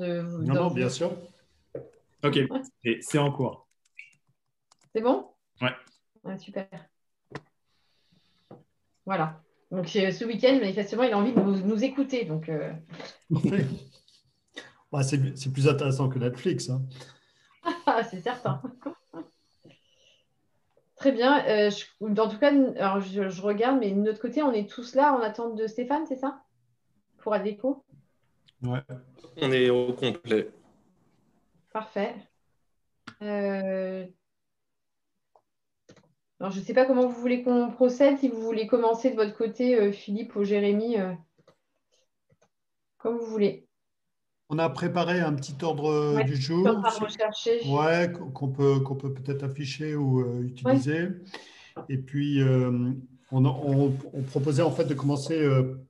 Non, non, bien sûr. Ok, c'est en cours. C'est bon? Ouais. Super. Voilà. Donc ce week-end, manifestement, il a envie de nous, écouter. Donc, euh. c'est plus intéressant que Netflix. Hein. c'est certain. Très bien. Euh, en tout cas, alors je, regarde, mais de notre côté, on est tous là en attente de Stéphane, c'est ça? Pour Adéco? Ouais. On est au complet. Parfait. Euh, alors, je ne sais pas comment vous voulez qu'on procède, si vous voulez commencer de votre côté, euh, Philippe ou Jérémy, comme vous voulez. On a préparé un petit ordre euh, du jour. Ouais, qu'on peut qu'on peut peut-être afficher ou euh, utiliser. Et puis euh, on, on, proposait en fait de commencer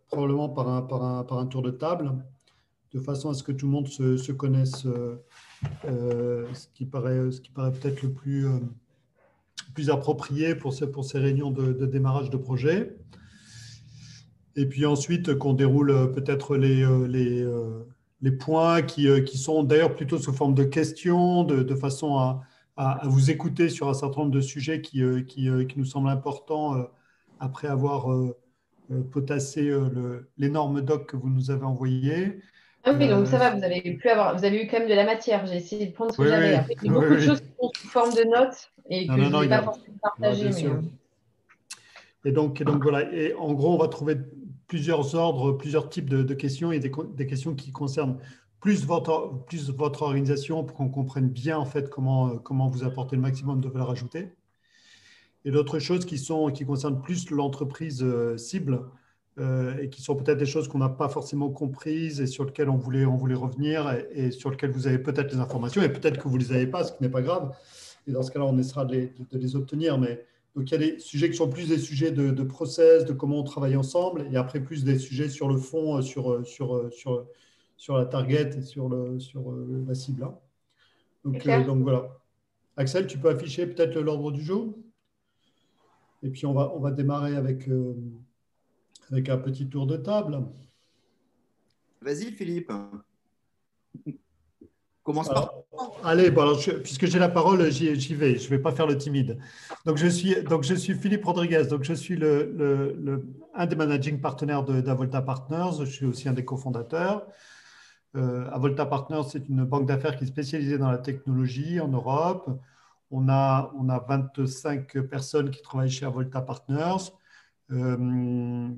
probablement par un, par, un, par un tour de table, de façon à ce que tout le monde se, se connaisse, ce qui paraît ce qui paraît peut-être le plus plus approprié pour ces, pour ces réunions de, démarrage de projet. Et puis ensuite qu'on déroule peut-être les, les les points qui, euh, qui sont d'ailleurs plutôt sous forme de questions, de, de façon à, à, vous écouter sur un certain nombre de sujets qui, euh, qui, euh, qui nous semblent importants après avoir potassé l'énorme doc que vous nous avez envoyé. Ah oui, donc ça va, vous avez, pu avoir, vous avez eu quand même de la matière. J'ai essayé de prendre ce que j'avais. il y a beaucoup de choses qui sont sous forme de notes et que je n'ai pas forcément partagé. Et donc, et donc voilà, et en gros, on va trouver plusieurs ordres, plusieurs types de, questions et des, questions qui concernent plus votre, plus votre organisation pour qu'on comprenne bien en fait comment, comment vous apporter le maximum de valeur ajoutée. Et d'autres choses qui, sont, qui concernent plus l'entreprise euh, cible euh, et qui sont peut-être des choses qu'on n'a pas forcément comprises et sur lesquelles on voulait, on voulait revenir et, sur lesquelles vous avez peut-être les informations et peut-être que vous ne les avez pas, ce qui n'est pas grave. Et dans ce cas-là, on essaiera de les, de les obtenir. Mais donc, il y a des sujets qui sont plus des sujets de, process, de comment on travaille ensemble, et après plus des sujets sur le fond, euh, sur, euh, sur, sur, sur la target et sur, le, sur la cible. Hein. Donc, donc, voilà. Axel, tu peux afficher peut-être l'ordre du jour? Et puis, on va, on va démarrer avec, avec un petit tour de table. Vas-y, Philippe. Commence par. Allez, bon, puisque j'ai la parole, j'y vais. Je ne vais pas faire le timide. Donc, je suis, donc, je suis Philippe Rodriguez. Donc, je suis le, le, un des managing partenaires d'Avolta Partners. Je suis aussi un des cofondateurs. Euh, Avolta Partners, c'est une banque d'affaires qui est spécialisée dans la technologie en Europe. On a, on a 25 personnes qui travaillent chez Avolta Partners. Euh,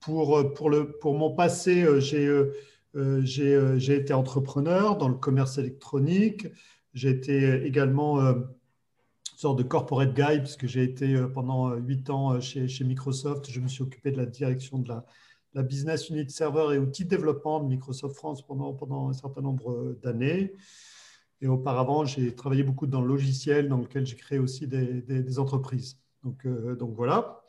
pour, pour, le, pour mon passé, euh, j'ai euh, euh, euh, j'ai été entrepreneur dans le commerce électronique. J'ai été également euh, une sorte de corporate guy, puisque j'ai été pendant huit ans chez, chez, Microsoft. Je me suis occupé de la direction de la, la business unit serveur et outils de développement de Microsoft France pendant, pendant un certain nombre d'années. Et auparavant, j'ai travaillé beaucoup dans le logiciel, dans lequel j'ai créé aussi des, des, entreprises. Donc, donc voilà.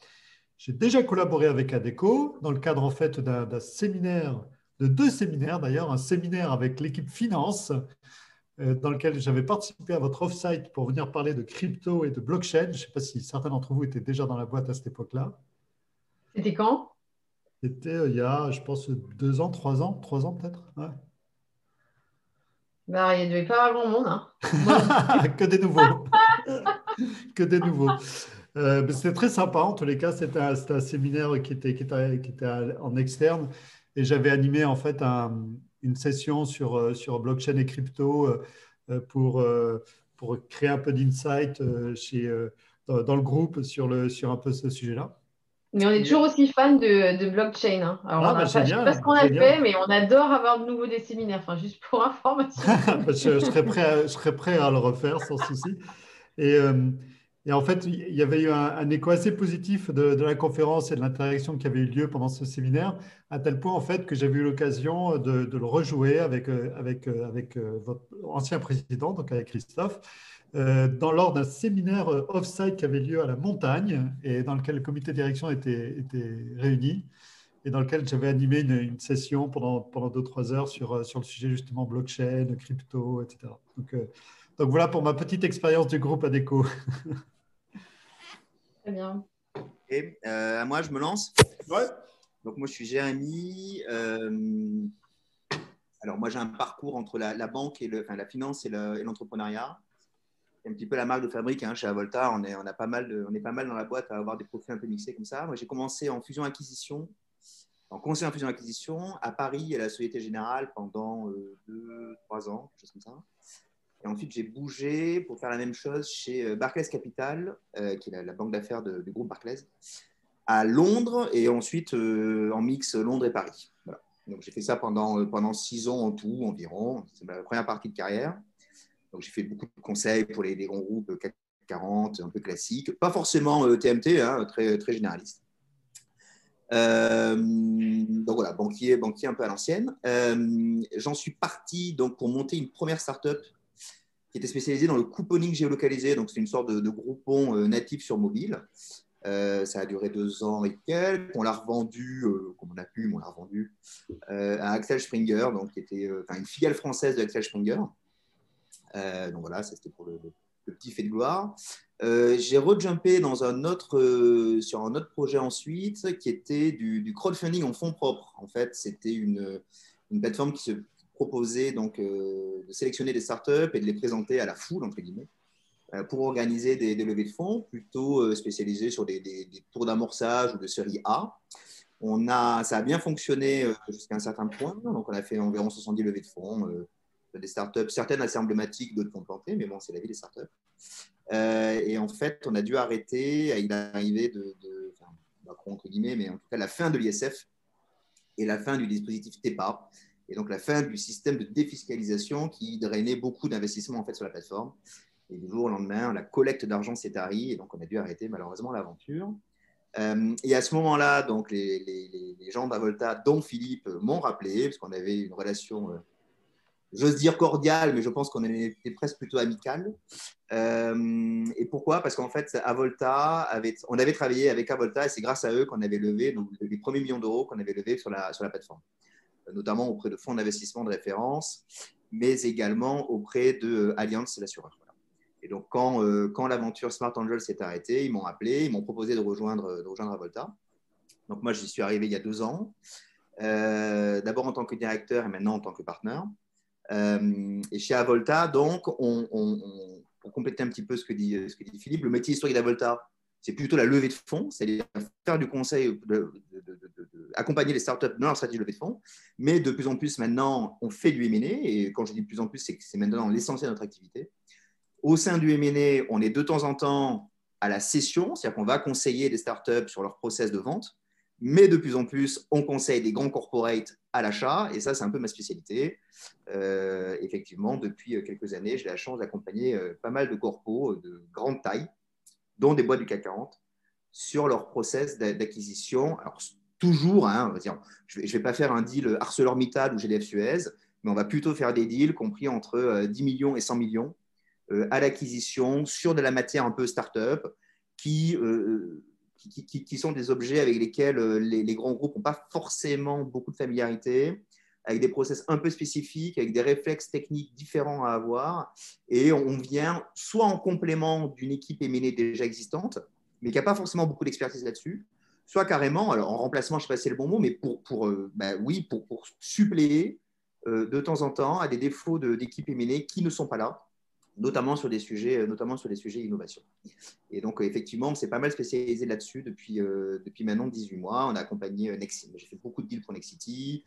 J'ai déjà collaboré avec ADECO dans le cadre en fait d'un séminaire de deux séminaires d'ailleurs, un séminaire avec l'équipe finance euh, dans lequel j'avais participé à votre off-site pour venir parler de crypto et de blockchain. Je ne sais pas si certains d'entre vous étaient déjà dans la boîte à cette époque-là. C'était quand? C'était euh, il y a, je pense, deux ans, trois ans, trois ans peut-être. Bah, il ne devait pas avoir grand monde. Hein. que des nouveaux. que des nouveaux. Euh, c'était très sympa en tous les cas. C'était un, un, séminaire qui était, qui était, qui était en externe et j'avais animé en fait une session sur, euh, sur blockchain et crypto euh, pour, euh, pour créer un peu d'insight chez, dans, le groupe sur, le, sur un peu ce sujet-là. Mais on est toujours aussi fan de, de blockchain. Hein. Alors, ah, bah, je ne sais pas ce qu'on a fait, mais on adore avoir de nouveau des séminaires, enfin, juste pour information. je, je, serais prêt à, je serais prêt à le refaire sans souci. Et, et en fait, il y avait eu un, écho assez positif de, la conférence et de l'interaction qui avait eu lieu pendant ce séminaire, à tel point en fait que j'avais eu l'occasion de, le rejouer avec, euh, avec, euh, avec euh, votre ancien président, donc avec Christophe, dans, lors d'un séminaire off-site qui avait lieu à la montagne et dans lequel le comité de direction était, était réuni et dans lequel j'avais animé une, session pendant, pendant deux, trois heures sur, sur le sujet justement blockchain, crypto, etc. Donc, donc voilà pour ma petite expérience du groupe ADECO. Très bien. Et euh, moi, je me lance. Ouais. Donc moi, je suis Jérémy. Euh, alors moi j'ai un parcours entre la, banque et le, enfin, la finance et l'entrepreneuriat. C'est un petit peu la marque de fabrique hein, chez Avolta. On est, on, a pas mal on est pas mal dans la boîte à avoir des profils un peu mixés comme ça. Moi j'ai commencé en fusion-acquisition, en conseil en fusion-acquisition à Paris à la Société Générale pendant 2-3 euh, ans, quelque chose comme ça. Et ensuite, j'ai bougé pour faire la même chose chez euh, Barclays Capital, euh, qui est la, banque d'affaires du groupe Barclays, à Londres et ensuite euh, en mix Londres et Paris. Donc, j'ai fait ça pendant, pendant six ans en tout environ. C'est ma première partie de carrière. Donc, j'ai fait beaucoup de conseils pour les, grands groupes 40, un peu classiques. Pas forcément TMT, hein, très, très généraliste. donc voilà, banquier, banquier un peu à l'ancienne. J'en suis parti donc, pour monter une première startup qui était spécialisé dans le couponing géolocalisé. Donc, c'est une sorte de, groupon euh, natif sur mobile. Euh, ça a duré deux ans et quelques. On l'a revendu, euh, comme on a pu, on l'a revendu à Axel Springer, donc, qui était une filiale française de Axel Springer. donc voilà, c'était pour le, petit fait de gloire. J'ai rejumpé dans un autre, sur un autre projet ensuite, qui était du, du crowdfunding en fonds propres. En fait, c'était une, une plateforme qui se proposer euh, de sélectionner des startups et de les présenter à la foule, entre guillemets, euh, pour organiser des, levées de fonds plutôt euh, spécialisées sur des, tours d'amorçage ou de série A. On a, ça a bien fonctionné jusqu'à un certain point. Donc, on a fait environ 70 levées de fonds, des startups, certaines assez emblématiques, d'autres planté, mais bon, c'est la vie des startups. et en fait, on a dû arrêter Il est arrivé de, de entre guillemets, mais en tout cas, la fin de l'ISF et la fin du dispositif TEPA, et donc la fin du système de défiscalisation qui drainait beaucoup d'investissements en fait sur la plateforme. Et du jour au lendemain, la collecte d'argent s'est tarie et donc on a dû arrêter malheureusement l'aventure. Euh, et à ce moment-là, donc les, gens d'Avolta, dont Philippe, m'ont rappelé, parce qu'on avait une relation, euh, j'ose dire cordiale, mais je pense qu'on était presque plutôt amical. Euh, et pourquoi? Parce qu'en fait, Avolta avait, on avait travaillé avec Avolta et c'est grâce à eux qu'on avait levé les premiers millions d'euros qu'on avait levés sur la, sur la plateforme notamment auprès de fonds d'investissement de référence, mais également auprès de Allianz, l'assureur. Et donc, quand, euh, quand l'aventure Smart Angel s'est arrêtée, ils m'ont appelé, ils m'ont proposé de rejoindre, de rejoindre Avolta. Donc, moi, j'y suis arrivé il y a deux ans, euh, d'abord en tant que directeur et maintenant en tant que partenaire. Euh, et chez Avolta, donc, on, pour compléter un petit peu ce que dit, ce que dit Philippe, le métier historique d'Avolta, c'est plutôt la levée de fonds, c'est-à-dire faire du conseil, de, accompagner les startups dans leur stratégie de levée de fonds. Mais de plus en plus, maintenant, on fait du M&A. Et quand je dis de plus en plus, c'est que c'est maintenant l'essentiel de notre activité. Au sein du M&A, on est de temps en temps à la session, c'est-à-dire qu'on va conseiller des startups sur leur process de vente. Mais de plus en plus, on conseille des grands corporates à l'achat. Et ça, c'est un peu ma spécialité. Euh, effectivement, depuis quelques années, j'ai la chance d'accompagner euh, pas mal de corpos de grande taille dont des boîtes du CAC 40, sur leur process d'acquisition. Toujours, hein, je ne vais, pas faire un deal ArcelorMittal ou GDF Suez, mais on va plutôt faire des deals compris entre 10 euh, millions et 100 millions euh, à l'acquisition sur de la matière un peu start-up qui, euh, sont des objets avec lesquels les, les grands groupes n'ont pas forcément beaucoup de familiarité avec des process un peu spécifiques, avec des réflexes techniques différents à avoir. Et on vient soit en complément d'une équipe éminée déjà existante, mais qui n'a pas forcément beaucoup d'expertise là-dessus, soit carrément, alors en remplacement, je ne sais pas si c'est le bon mot, mais pour, pour euh, bah oui, pour, pour suppléer euh, de temps en temps à des défauts d'équipes éminées qui ne sont pas là, notamment sur des sujets, euh, notamment sur des sujets innovation. Et donc, effectivement, on s'est pas mal spécialisé là-dessus depuis, depuis maintenant 18 mois. On a accompagné Nexity. J'ai fait beaucoup de deals pour Nexity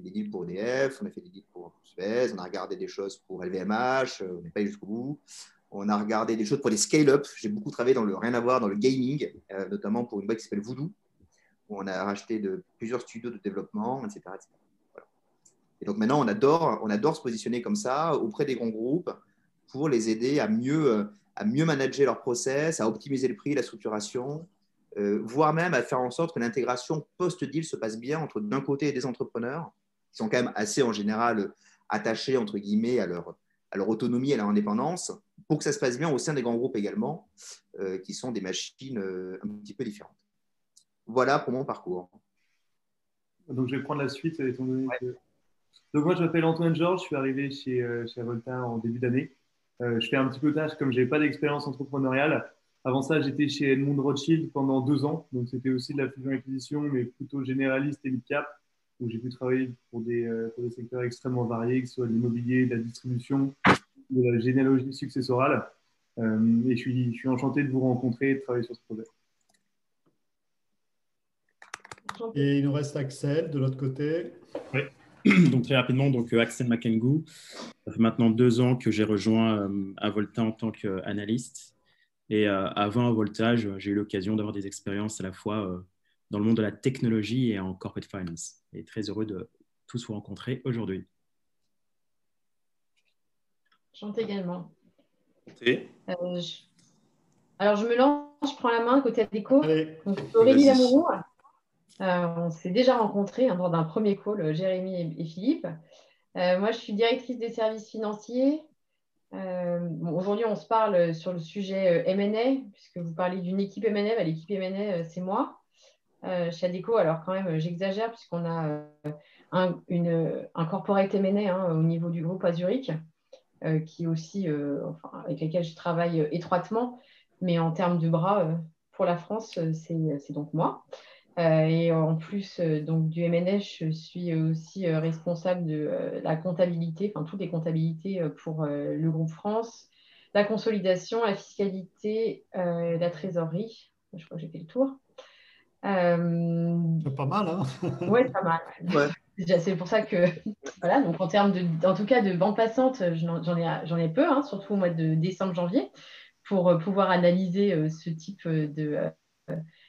des deals pour EDF, on a fait des deals pour Suez, on a regardé des choses pour LVMH, on n'est pas jusqu'au bout. On a regardé des choses pour les scale-up. J'ai beaucoup travaillé dans le rien à voir dans le gaming, euh, notamment pour une boîte qui s'appelle Voodoo, où on a racheté plusieurs studios de développement, etc. Et donc maintenant, on adore, on adore se positionner comme ça auprès des grands groupes pour les aider à mieux, à mieux manager leur process, à optimiser le prix, la structuration, euh, voire même à faire en sorte que l'intégration post-deal se passe bien entre d'un côté des entrepreneurs qui sont quand même assez en général attachés, entre guillemets, à leur, à leur autonomie, à leur indépendance, pour que ça se passe bien au sein des grands groupes également, euh, qui sont des machines euh, un petit peu différentes. Voilà pour mon parcours. Donc je vais prendre la suite, étant donné que... Donc moi, je m'appelle Antoine Georges, je suis arrivé chez, chez Avolta en début d'année. je fais un petit peu tâche, comme je n'ai pas d'expérience entrepreneuriale, avant ça, j'étais chez Edmund Rothschild pendant deux ans. Donc, c'était aussi de la fusion-acquisition, mais plutôt généraliste et mid-cap. où j'ai pu travailler pour des, pour des secteurs extrêmement variés, que ce soit l'immobilier, la distribution, de la généalogie successorale. et je suis, je suis enchanté de vous rencontrer et de travailler sur ce projet. Et il nous reste Axel de l'autre côté. Oui. Donc très rapidement, donc euh, Axel Makengu. Ça fait maintenant deux ans que j'ai rejoint euh, Avolta en tant qu'analyste. Et euh, avant Avoltage, j'ai eu l'occasion d'avoir des expériences à la fois dans le monde de la technologie et en corporate finance. Et très heureux de tous vous rencontrer aujourd'hui. Chante également. Alors, je me lance, je prends la main côté déco. Aurélie Lamourou. Euh, on s'est déjà rencontrés hein, lors d'un premier call, euh, Jérémy et, Philippe. Euh, moi, je suis directrice des services financiers. Aujourd'hui, on se parle sur le sujet M&A, puisque vous parlez d'une équipe M&A. Bah, l'équipe M&A, c'est moi. chez Adeco, alors quand même, j'exagère, puisqu'on a un, une, un corporate M&A hein, au niveau du groupe Azuric, qui aussi, avec lequel je travaille étroitement. Mais en termes de bras, pour la France, c'est donc moi. Euh, et en plus euh, donc, du MNS, je suis aussi euh, responsable de la comptabilité, enfin toutes les comptabilités pour le groupe France, la consolidation, la fiscalité, la trésorerie. Je crois que j'ai fait le tour. C'est pas mal, hein Oui, pas mal. C'est pour ça que, voilà, donc en termes de, en tout cas de banque passante, j'en ai, ai, peu, hein, surtout au mois de décembre-janvier, pour pouvoir analyser ce type de,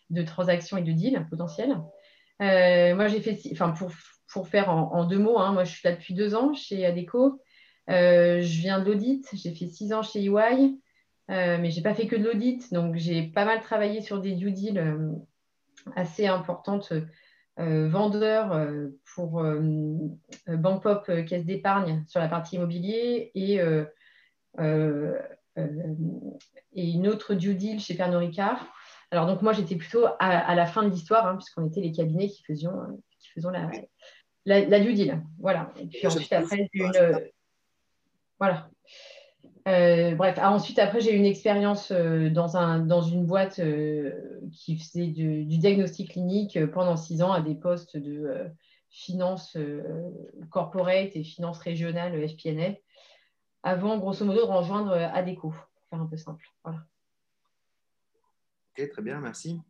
de transactions et de deals potentiels. Euh, moi, j'ai fait, enfin, pour, pour faire en, deux mots, hein, moi, je suis là depuis deux ans chez Adeco. Euh, je viens de l'audit, j'ai fait six ans chez EY, euh, mais je n'ai pas fait que de l'audit. Donc, j'ai pas mal travaillé sur des due deals assez importantes, vendeurs pour Bank Pop, Caisse d'épargne sur la partie immobilier et, et une autre due deal chez Pernod Ricard alors, donc, moi, j'étais plutôt à, la fin de l'histoire, hein, puisqu'on était les cabinets qui faisions, euh, qui faisaient la, la, la, due deal. Voilà. Et puis ensuite, après, j'ai une. Voilà. Euh, bref, ah, ensuite, après, j'ai eu une expérience euh, dans, un, dans une boîte qui faisait du, diagnostic clinique pendant six ans à des postes de finance corporate et finance régionale FPNA, avant, grosso modo, de rejoindre ADECO, pour faire un peu simple. Voilà. Ok, très bien, merci.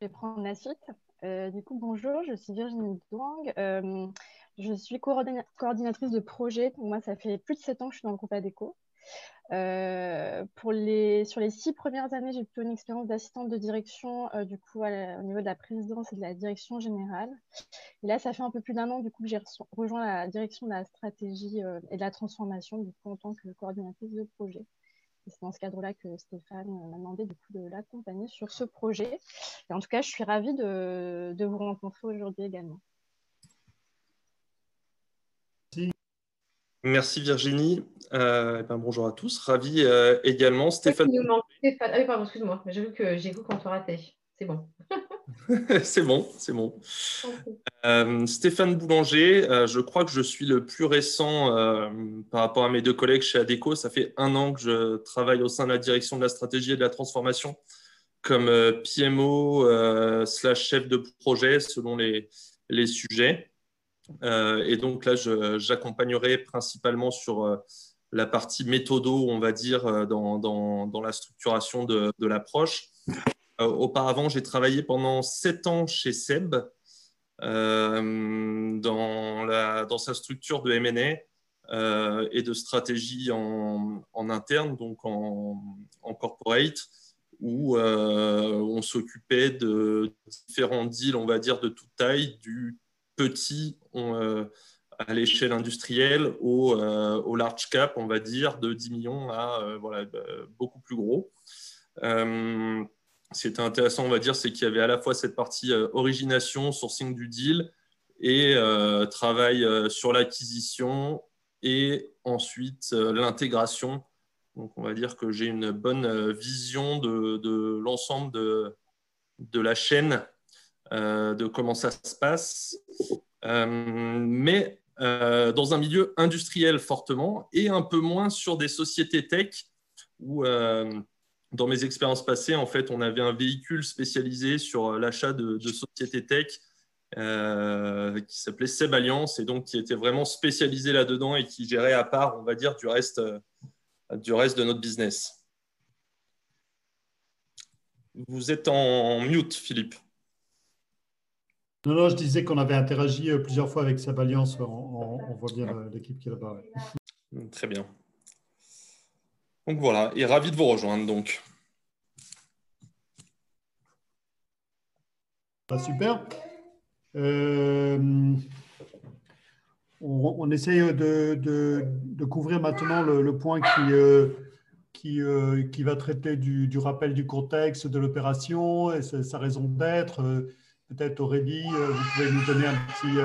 Je vais prendre la suite. Euh, du coup, bonjour, je suis Virginie Douang. Euh, je suis coordinatrice de projet. Pour moi, ça fait plus de sept ans que je suis dans le groupe ADECO. Euh, pour les, sur les six premières années, j'ai plutôt une expérience d'assistante de direction, du coup, au niveau de la présidence et de la direction générale. Et là, ça fait un peu plus d'un an, du coup, que j'ai rejoint la direction de la stratégie et de la transformation, du coup, en tant que coordinatrice de projet c'est dans ce cadre-là que Stéphane m'a demandé du coup, de l'accompagner sur ce projet. Et en tout cas, je suis ravie de vous rencontrer aujourd'hui également. Merci Virginie. Euh, ben bonjour à tous. Ravi euh, également. Stéphane. Stéphane. Ah oui, pardon, excuse-moi. J'ai vu que j'ai vu qu'on te raté. C'est bon. c'est bon, c'est bon. Euh, Stéphane Boulanger, je crois que je suis le plus récent par rapport à mes deux collègues chez ADECO. Ça fait un an que je travaille au sein de la direction de la stratégie et de la transformation comme PMO slash chef de projet selon les, les sujets. Et donc là, j'accompagnerai principalement sur la partie méthodo, on va dire, dans, dans, la structuration de, l'approche. Euh, auparavant, j'ai travaillé pendant sept ans chez Seb euh, dans, sa structure de M&A euh, et de stratégie en, interne, donc en, corporate, où on s'occupait de différents deals, on va dire, de toute taille, du petit à l'échelle industrielle au, au, large cap, on va dire, de 10 millions à voilà, beaucoup plus gros ce qui était intéressant, on va dire, c'est qu'il y avait à la fois cette partie euh, origination, sourcing du deal et euh, travail euh, sur l'acquisition et ensuite l'intégration. Donc, on va dire que j'ai une bonne vision de, l'ensemble de, de, la chaîne, de comment ça se passe. mais dans un milieu industriel fortement et un peu moins sur des sociétés tech où dans mes expériences passées, en fait, on avait un véhicule spécialisé sur euh, l'achat de, sociétés tech qui s'appelait Seb Alliance et donc qui était vraiment spécialisé là-dedans et qui gérait à part, on va dire, du reste, du reste de notre business. Vous êtes en mute, Philippe. Non, non, je disais qu'on avait interagi euh, plusieurs fois avec Seb Alliance. On, voit bien euh, l'équipe qui est là-bas. Très bien. Donc voilà, et ravi de vous rejoindre donc. Ah, super. Euh, on, essaye de, couvrir maintenant le, point qui, qui, va traiter du, rappel du contexte de l'opération et sa, raison d'être. Peut-être Aurélie, vous pouvez nous donner un petit,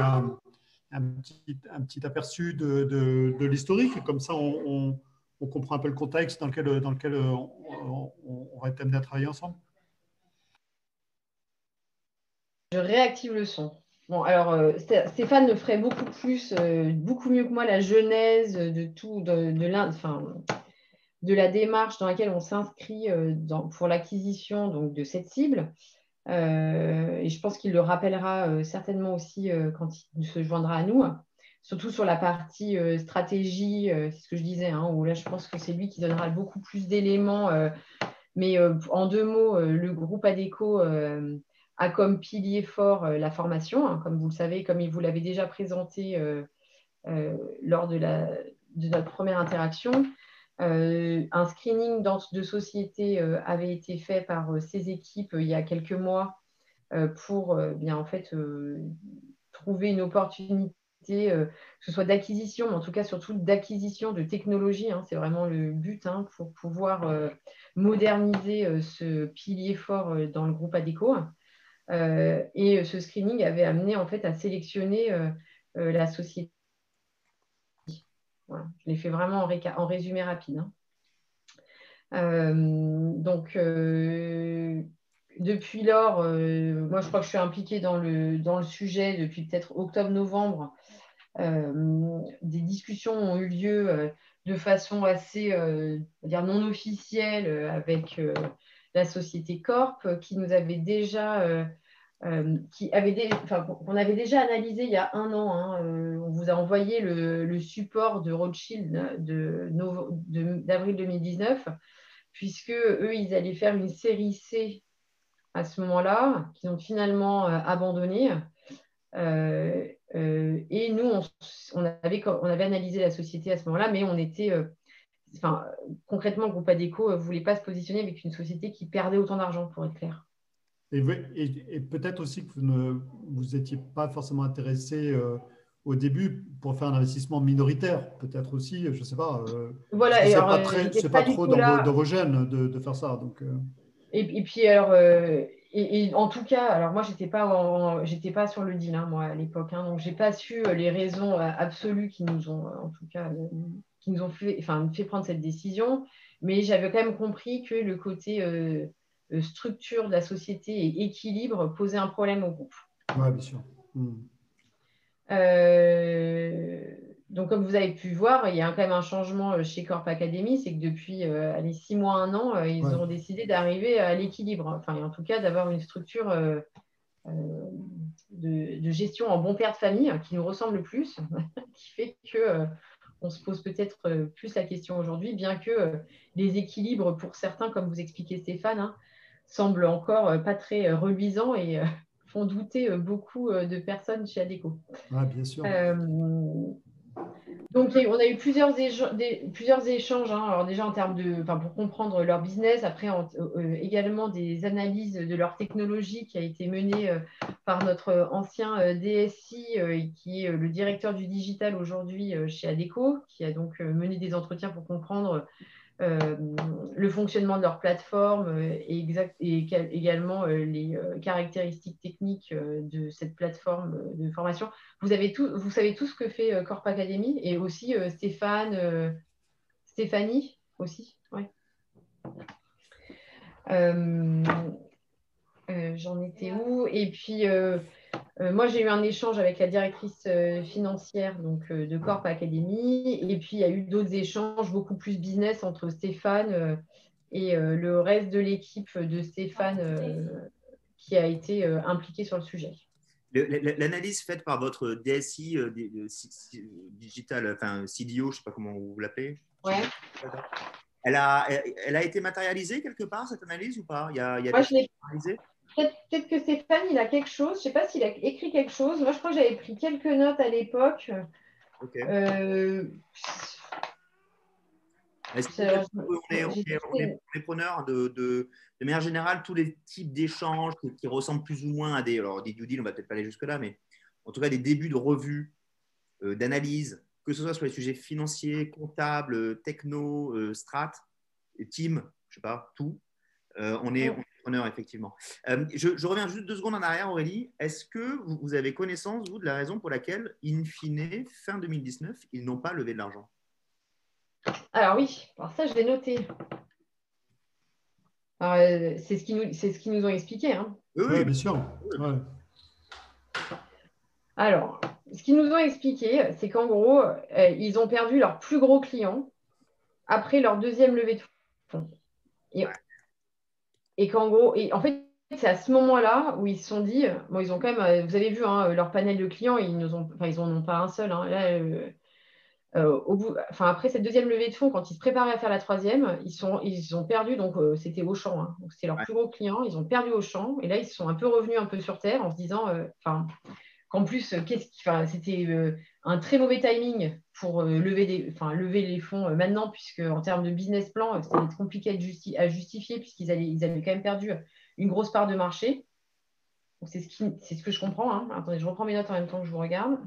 un, petit, un petit, aperçu de, de, l'historique. Comme ça, on, on, comprend un peu le contexte dans lequel, dans lequel on, on va être amené à travailler ensemble. Je réactive le son. Bon, alors euh, Stéphane ferait beaucoup plus, euh, beaucoup mieux que moi la genèse de tout, de, de, enfin, de la démarche dans laquelle on s'inscrit euh, pour l'acquisition de cette cible. Et je pense qu'il le rappellera certainement aussi quand il se joindra à nous, surtout sur la partie stratégie, c'est ce que je disais, hein, où là je pense que c'est lui qui donnera beaucoup plus d'éléments. mais en deux mots, le groupe ADECO a comme pilier fort euh, la formation, hein, comme vous le savez, comme il vous l'avait déjà présenté euh, euh, lors de, notre première interaction. Un screening de société avait été fait par ces équipes il y a quelques mois pour bien en fait trouver une opportunité que ce soit d'acquisition, mais en tout cas surtout d'acquisition de technologie. Hein, c'est vraiment le but hein, pour pouvoir moderniser ce pilier fort dans le groupe ADECO. Euh, et ce screening avait amené en fait à sélectionner euh, euh, la société. Je l'ai fait vraiment en, résumé rapide. Hein. donc, depuis lors, moi je crois que je suis impliquée dans le, dans le sujet depuis peut-être octobre-novembre. des discussions ont eu lieu de façon assez dire non officielle avec la société Corp qui nous avait déjà euh, qui avait qu'on avait déjà analysé il y a un an. Hein, euh, on vous a envoyé le, support de Rothschild d'avril 2019, puisque eux, ils allaient faire une série C à ce moment-là, qu'ils ont finalement euh, abandonné. et nous, on, avait, on avait analysé la société à ce moment-là, mais on était Enfin, concrètement, le groupe ADECO ne voulait pas se positionner avec une société qui perdait autant d'argent, pour être clair. Et, peut-être aussi que vous ne vous étiez pas forcément intéressé euh, au début pour faire un investissement minoritaire, peut-être aussi, je ne sais pas. Euh, voilà, c'est pas, euh, pas, trop dans vos, gènes de, de, faire ça. Donc, et, puis, alors, et, en tout cas, alors moi, je n'étais pas, j'étais pas sur le deal, hein, moi, à l'époque, hein, donc je n'ai pas su les raisons absolues qui nous ont, en tout cas, qui nous ont fait, enfin, fait prendre cette décision, mais j'avais quand même compris que le côté euh, structure de la société et équilibre posait un problème au groupe. Oui, bien sûr. Hmm. Euh, donc, comme vous avez pu voir, il y a quand même un changement euh, chez Corp Academy, c'est que depuis les six mois, un an, ils ont décidé d'arriver à l'équilibre, enfin, en tout cas, d'avoir une structure de, gestion en bon père de famille qui nous ressemble le plus, qui fait que on se pose peut-être plus la question aujourd'hui, bien que les équilibres pour certains, comme vous expliquez Stéphane, hein, semblent encore euh, pas très euh, reluisants et euh, font douter beaucoup de personnes chez Adeco. Ah, bien sûr. donc, on a eu plusieurs, plusieurs échanges, hein. alors déjà en termes de, pour comprendre leur business, après également des analyses de leur technologie qui a été menée par notre ancien DSI, qui est le directeur du digital aujourd'hui chez Adeco, qui a donc mené des entretiens pour comprendre le fonctionnement de leur plateforme euh, et, et également euh, les caractéristiques techniques de cette plateforme de formation. Vous, avez tout, vous savez tout ce que fait Corp Academy et aussi Stéphane, Stéphanie aussi. Ouais. J'en étais où? Et puis, euh, moi, j'ai eu un échange avec la directrice euh, financière donc, euh, de Corp Academy. Et puis, il y a eu d'autres échanges beaucoup plus business entre Stéphane et le reste de l'équipe de Stéphane qui a été impliqué sur le sujet. L'analyse faite par votre DSI digital, enfin CDO, je ne sais pas comment vous l'appelez. Ouais. Elle a, elle a été matérialisée quelque part, cette analyse ou pas? Il y a, il y a Peut-être que Stéphane, il a quelque chose. Je ne sais pas s'il a écrit quelque chose. Moi, je crois que j'avais pris quelques notes à l'époque. Euh, on, est, on, preneur de, de, manière générale, tous les types d'échanges qui, ressemblent plus ou moins à des, alors des due deal, on va peut-être pas aller jusque-là, mais en tout cas des débuts de revues, euh, d'analyse, que ce soit sur les sujets financiers, comptables, techno, euh, strat, team, je sais pas, tout. Euh, on, est, preneur, effectivement. Euh, je, reviens juste deux secondes en arrière, Aurélie. Est-ce que vous, avez connaissance, vous, de la raison pour laquelle, in fine, fin 2019, ils n'ont pas levé de l'argent? Alors oui, alors ça, je l'ai noté. c'est ce qu'ils nous, ce nous ont expliqué. Hein. Oui, bien sûr. Alors, ce qu'ils nous ont expliqué, c'est qu'en gros, euh, ils ont perdu leur plus gros client après leur deuxième levée de fonds. Et, qu'en gros, et en fait, c'est à ce moment-là où ils se sont dit, bon, ils ont quand même, euh, vous avez vu, hein, leur panel de clients, ils n'en ont, enfin, ils ont pas un seul. Hein. Là, euh, au bout, enfin, après cette deuxième levée de fonds, quand ils se préparaient à faire la troisième, ils, sont, ils ont perdu, donc c'était Auchan, hein, donc c'était leur plus gros client, ils ont perdu Auchan, et là ils sont un peu revenus un peu sur terre en se disant, enfin, qu'en plus, euh, c'était euh, un très mauvais timing pour euh, lever, les, fonds maintenant, puisque en termes de business plan, c'était compliqué à, justifier, puisqu'ils ils avaient quand même perdu une grosse part de marché. C'est ce, que je comprends. Hein. Attendez, je reprends mes notes en même temps que je vous regarde.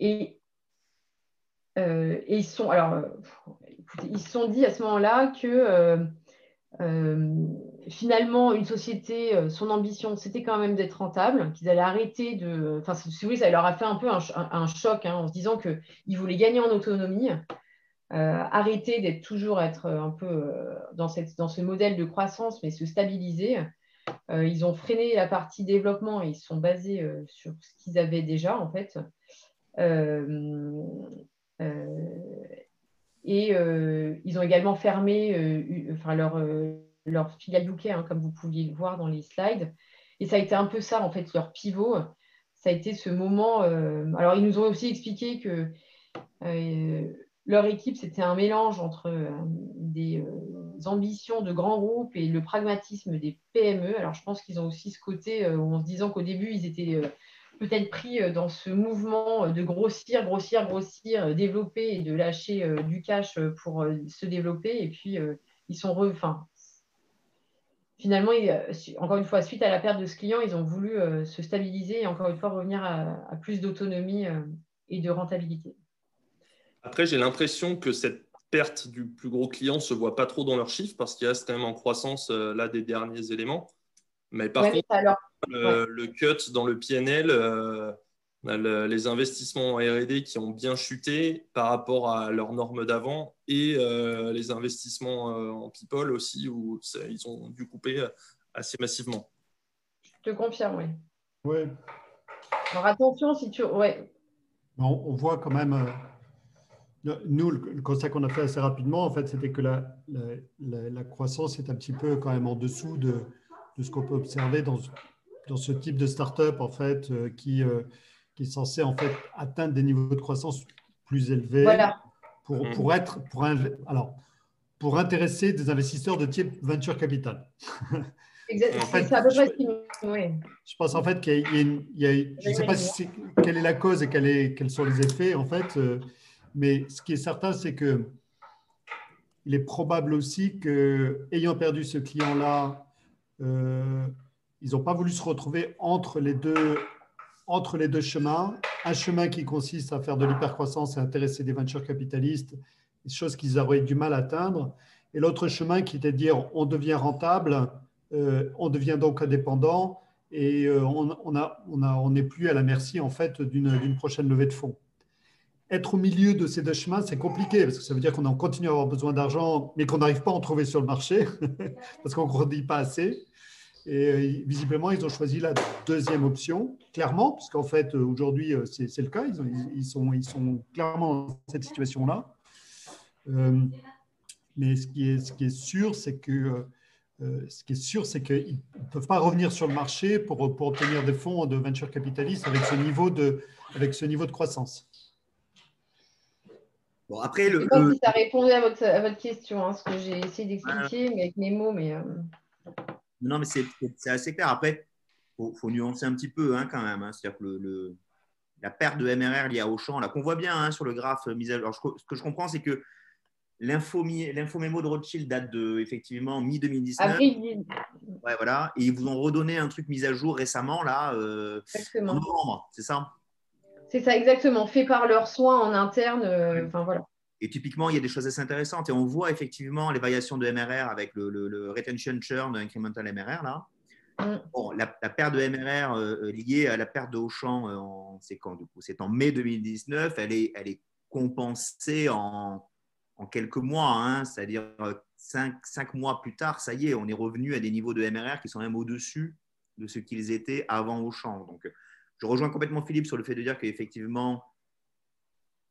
et, ils sont, alors, ils se sont dit à ce moment-là que euh, finalement, une société, euh, son ambition, c'était quand même d'être rentable, qu'ils allaient arrêter de. Enfin, si vous ça leur a fait un peu un, choc hein, en se disant qu'ils voulaient gagner en autonomie, euh, arrêter d'être toujours être un peu dans, cette, dans ce modèle de croissance, mais se stabiliser. ils ont freiné la partie développement et ils se sont basés sur ce qu'ils avaient déjà, en fait. Et euh, ils ont également fermé euh, enfin, leur, euh, leur filiale UK, hein, comme vous pouviez le voir dans les slides. Et ça a été un peu ça, en fait, leur pivot. Ça a été ce moment. alors, ils nous ont aussi expliqué que leur équipe, c'était un mélange entre des ambitions de grands groupes et le pragmatisme des PME. Alors, je pense qu'ils ont aussi ce côté, en se disant qu'au début, ils étaient peut-être pris euh, dans ce mouvement euh, de grossir, grossir, grossir, euh, développer et de lâcher du cash pour se développer. Et puis, ils sont re... finalement, encore une fois, suite à la perte de ce client, ils ont voulu se stabiliser et encore une fois revenir à, plus d'autonomie et de rentabilité. Après, j'ai l'impression que cette perte du plus gros client ne se voit pas trop dans leurs chiffres parce qu'il reste quand même en croissance là des derniers éléments. Mais par contre, le, cut dans le PNL, euh, les investissements en RD qui ont bien chuté par rapport à leurs normes d'avant et euh, les investissements euh, en people aussi où ils ont dû couper assez massivement. Je te confirme, oui. Oui. Alors attention si tu. Ouais. on voit quand même. Nous, le constat qu'on a fait assez rapidement, en fait, c'était que la, la, la, croissance est un petit peu quand même en dessous de, de ce qu'on peut observer dans, dans ce type de start-up en fait, euh, qui, euh, qui est censé en fait atteindre des niveaux de croissance plus élevés pour, mmh. pour, être pour, alors, pour intéresser des investisseurs de type venture capital. Exactement. près ce oui. Je pense en fait qu'il y a, je ne sais pas si quelle est la cause et est, quels sont les effets en fait, euh, mais ce qui est certain, c'est que il est probable aussi que, ayant perdu ce client-là, euh, ils n'ont pas voulu se retrouver entre les deux, entre les deux chemins. Un chemin qui consiste à faire de l'hypercroissance et intéresser des venture capitalistes, chose qu'ils auraient du mal à atteindre. Et l'autre chemin qui était de dire on devient rentable, euh, on devient donc indépendant et euh, on n'est plus à la merci en fait d'une prochaine levée de fonds. Être au milieu de ces deux chemins, c'est compliqué parce que ça veut dire qu'on continue à avoir besoin d'argent, mais qu'on n'arrive pas à en trouver sur le marché parce qu'on ne grandit pas assez. Et euh, visiblement, ils ont choisi la deuxième option, clairement, parce qu'en fait, euh, aujourd'hui, euh, c'est le cas. Ils, ils, sont, ils sont clairement dans cette situation-là. mais ce qui est, ce qui est sûr, c'est que ce qui est sûr, c'est qu'ils ne peuvent pas revenir sur le marché pour, pour, obtenir des fonds de venture capitaliste avec ce niveau de, avec ce niveau de croissance. Bon, après, le, si ça répondait à votre, à votre question, hein, ce que j'ai essayé d'expliquer, mais avec mes mots. Mais, Non, mais c'est assez clair. Après, il faut, nuancer un petit peu hein, quand même. Hein. C'est-à-dire que le, la perte de MRR liée à Auchan, là, qu'on voit bien hein, sur le graphe mis à jour. ce que je comprends, c'est que l'info-mémo de Rothschild date de effectivement mi-2019. Ouais, voilà. Et ils vous ont redonné un truc mis à jour récemment, là, euh, en novembre, c'est ça? C'est ça, exactement. Fait par leurs soins en interne. Euh, enfin, voilà. Et typiquement, il y a des choses assez intéressantes. Et on voit effectivement les variations de MRR avec le, le retention churn incremental MRR, là. Mm. Bon, la, perte de MRR euh, euh, liée à la perte de Auchan, euh, c'est quand du coup? C'est en mai 2019. Elle est, elle est compensée en, en quelques mois, hein. c'est-à-dire cinq, cinq, mois plus tard, ça y est, on est revenu à des niveaux de MRR qui sont même au-dessus de ce qu'ils étaient avant Auchan. Donc, je rejoins complètement Philippe sur le fait de dire qu'effectivement,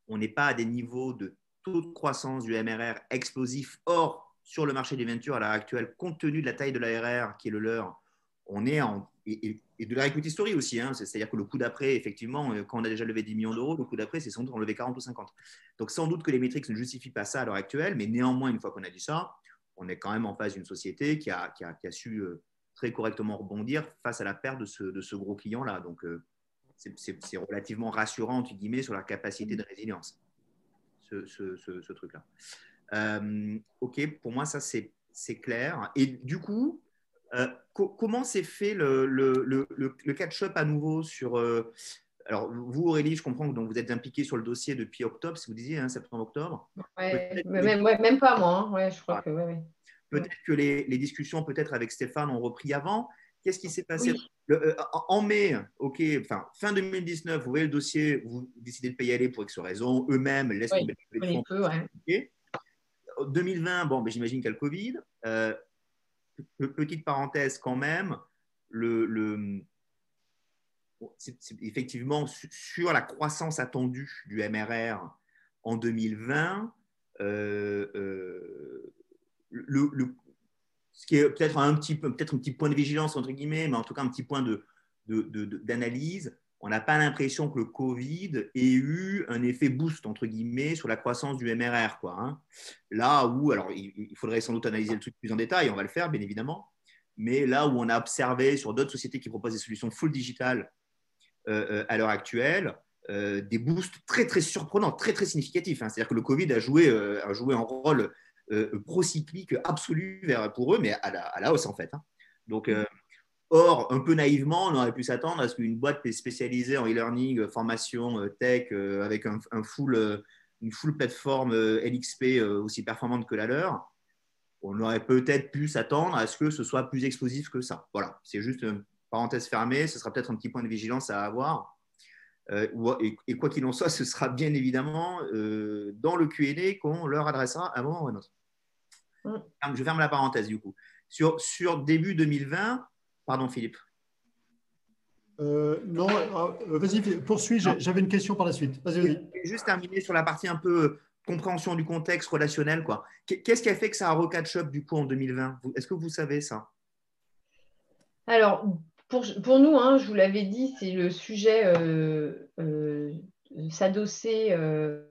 on n'est pas à des niveaux de taux de croissance du MRR explosif. Or, sur le marché des ventures à l'heure actuelle, compte tenu de la taille de l'ARR qui est le leur, on est en. Et, de la equity story aussi, hein, c'est-à-dire que le coup d'après, effectivement, euh, quand on a déjà levé 10 millions d'euros, le coup d'après, c'est sans doute lever 40 ou 50. Donc sans doute que les métriques ne justifient pas ça à l'heure actuelle, mais néanmoins, une fois qu'on a dit ça, on est quand même en face d'une société qui a, qui, a, su euh, très correctement rebondir face à la perte de ce, de ce gros client-là. Donc euh, c'est relativement rassurant, entre guillemets, sur la capacité de résilience, ce, ce, ce truc-là. ok, pour moi, ça c'est clair. Et du coup, euh, comment s'est fait le, le, le, catch-up à nouveau sur. Euh, alors, vous, Aurélie, je comprends que donc, vous êtes impliqué sur le dossier depuis octobre, si vous disiez, hein, septembre-octobre. Ouais, même, même, pas moi, hein. ouais, je crois que. Peut-être que les, les discussions, peut-être avec Stéphane, ont repris avant. Qu'est-ce qui s'est passé euh, En mai, ok, enfin, fin 2019, vous voyez le dossier, vous décidez de payer aller pour X raison, eux-mêmes laissent tomber les fonds. Ouais. 2020, bon, ben, j'imagine qu'il y a le Covid petite parenthèse quand même, le, effectivement sur la croissance attendue du MRR en 2020, euh, euh, le, ce qui est peut-être un petit peut-être un petit point de vigilance entre guillemets, mais en tout cas un petit point de, d'analyse. on n'a pas l'impression que le Covid ait eu un effet boost entre guillemets sur la croissance du MRR. Hein. Là où, alors il, faudrait sans doute analyser le truc plus en détail, on va le faire bien évidemment, mais là où on a observé sur d'autres sociétés qui proposent des solutions full digital euh, euh, à l'heure actuelle, euh, des boosts très très surprenants, très très significatifs. Hein. C'est-à-dire que le Covid a joué, a joué un rôle procyclique absolu pour eux, mais à la, hausse en fait. Hein. Donc, or, un peu naïvement, on aurait pu s'attendre à ce qu'une boîte spécialisée en e-learning, formation, tech, avec un, full, une full plateforme LXP aussi performante que la leur, on aurait peut-être pu s'attendre à ce que ce soit plus explosif que ça. Voilà, c'est juste une parenthèse fermée, ce sera peut-être un petit point de vigilance à avoir. Euh, et, quoi qu'il en soit, ce sera bien évidemment euh, dans le QA qu'on leur adressera à un moment ou un autre. Mm. Je ferme la parenthèse du coup. Sur, sur début 2020, pardon Philippe. Euh, non, vas-y, poursuis, j'avais une question par la suite. Vas-y, vas-y. Juste terminer sur la partie un peu compréhension du contexte relationnel. quoi. Qu'est-ce qui a fait que ça a recatch up du coup en 2020 Est-ce que vous savez ça? Alors, pour, pour nous, hein, je vous l'avais dit, c'est le sujet euh, euh, s'adosser euh,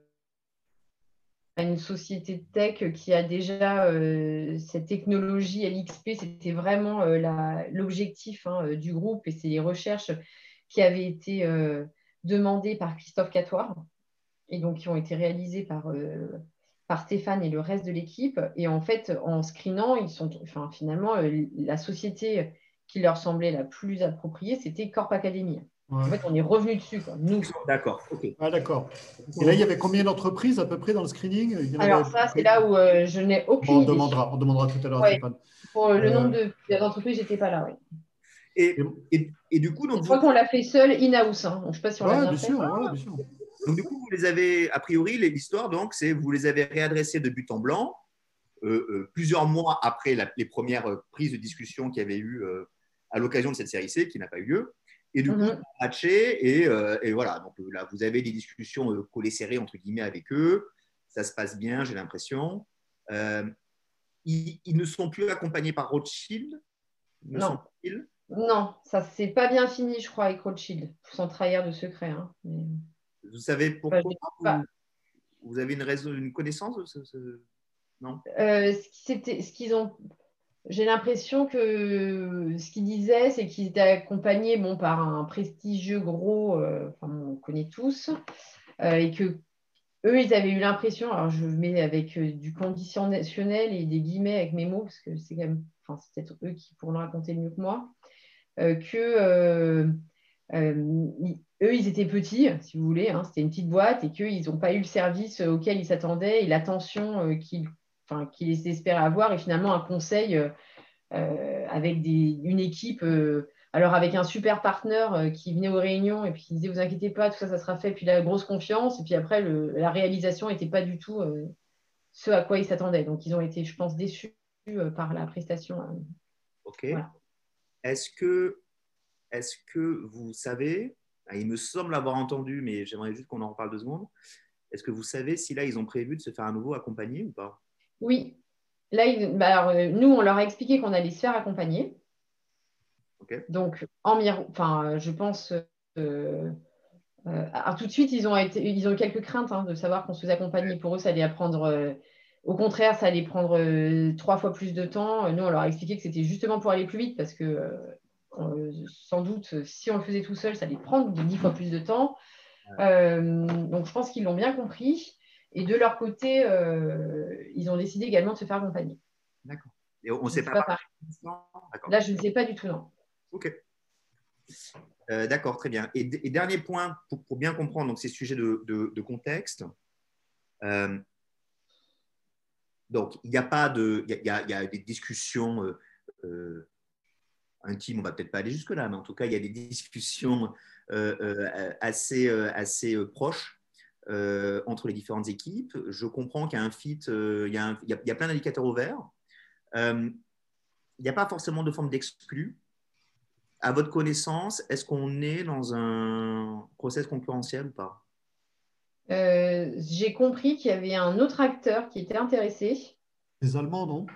à une société de tech qui a déjà cette technologie LXP. C'était vraiment l'objectif hein, du groupe et c'est les recherches qui avaient été demandées par Christophe Catoire et donc qui ont été réalisés par, euh, par Stéphane et le reste de l'équipe. Et en fait, en screenant, ils sont, enfin, finalement, euh, la société qui leur semblait la plus appropriée, c'était Corp Academy. En fait, on est revenu dessus. Nous. D'accord. Ah, d'accord. Et là, il y avait combien d'entreprises à peu près dans le screening? Alors, ça, c'est là où euh, je n'ai aucune on demandera, on demandera tout à l'heure à Stéphane. Pour le nombre d'entreprises, je n'étais pas là. Oui. Et, et, et, du coup, donc, je crois qu'on l'a fait seul in-house. Hein. Je ne sais pas si on l'a bien, Sûr, bien sûr. Donc, du coup, vous les avez, a priori, l'histoire, donc, c'est vous les avez réadressés de but en blanc, euh, euh, plusieurs mois après les premières euh, prises de discussion qu'il y avait eu à l'occasion de cette série C, qui n'a pas eu lieu. Et du coup, mm et, et, voilà. Donc là, vous avez des discussions collées serrées, entre guillemets, avec eux. Ça se passe bien, j'ai l'impression. ils, ne sont plus accompagnés par Rothschild Non. Non, ça s'est pas bien fini, je crois, avec Rothschild, sans trahir de secret. Hein, vous savez pourquoi vous, avez une, raison, une connaissance de ce, Non? Euh, Ce qu'ils ont. J'ai l'impression que ce qu'ils disaient, c'est qu'ils étaient accompagnés bon, par un prestigieux gros, euh, enfin, on connaît tous, euh, et que eux, ils avaient eu l'impression, alors je mets avec du conditionnel et des guillemets avec mes mots, parce que c'est quand même, enfin, c'est peut-être eux qui pourront le raconter mieux que moi, euh, que euh, euh, eux, ils étaient petits, si vous voulez, hein, c'était une petite boîte, et qu'ils n'ont pas eu le service auquel ils s'attendaient et l'attention qu'ils enfin, espéraient avoir, et finalement un conseil avec des, une équipe alors avec un super partenaire qui venait aux réunions et puis qui disait vous inquiétez pas, tout ça, ça sera fait, puis la grosse confiance, et puis après la réalisation n'était pas du tout ce à quoi ils s'attendaient. Donc ils ont été, je pense, déçus par la prestation. Ok. Est-ce que, est que vous savez, ah, il me semble avoir entendu, mais j'aimerais juste qu'on en reparle deux secondes. Est-ce que vous savez si là, ils ont prévu de se faire à nouveau accompagner ou pas? Oui. Là, bah, euh, nous, on leur a expliqué qu'on allait se faire accompagner. Donc, en enfin, je pense. Euh, euh, tout de suite, ils ont, été, ils ont eu quelques craintes hein, de savoir qu'on se faisait accompagner. Pour eux, ça allait apprendre. Au contraire, ça allait prendre euh, trois fois plus de temps. Nous, on leur a expliqué que c'était justement pour aller plus vite parce que euh, sans doute, si on le faisait tout seul, ça allait prendre dix fois plus de temps. Euh, donc, je pense qu'ils l'ont bien compris. Et de leur côté, ils ont décidé également de se faire accompagner. D'accord. Et on ne sait pas. Là, je ne sais pas du tout, non. OK. D'accord, très bien. Et, dernier point, pour, bien comprendre donc, ces sujets de, de contexte, donc, il n'y a pas de. Il y a, des discussions euh, euh, intimes, on ne va peut-être pas aller jusque-là, mais en tout cas, il y a des discussions euh, assez, assez proches entre les différentes équipes. Je comprends qu'il y a un fit, il, y a il, y a, plein d'indicateurs ouverts. il n'y a pas forcément de forme d'exclus. À votre connaissance, est-ce qu'on est dans un process concurrentiel ou pas? Euh, j'ai compris qu'il y avait un autre acteur qui était intéressé. Les Allemands, non?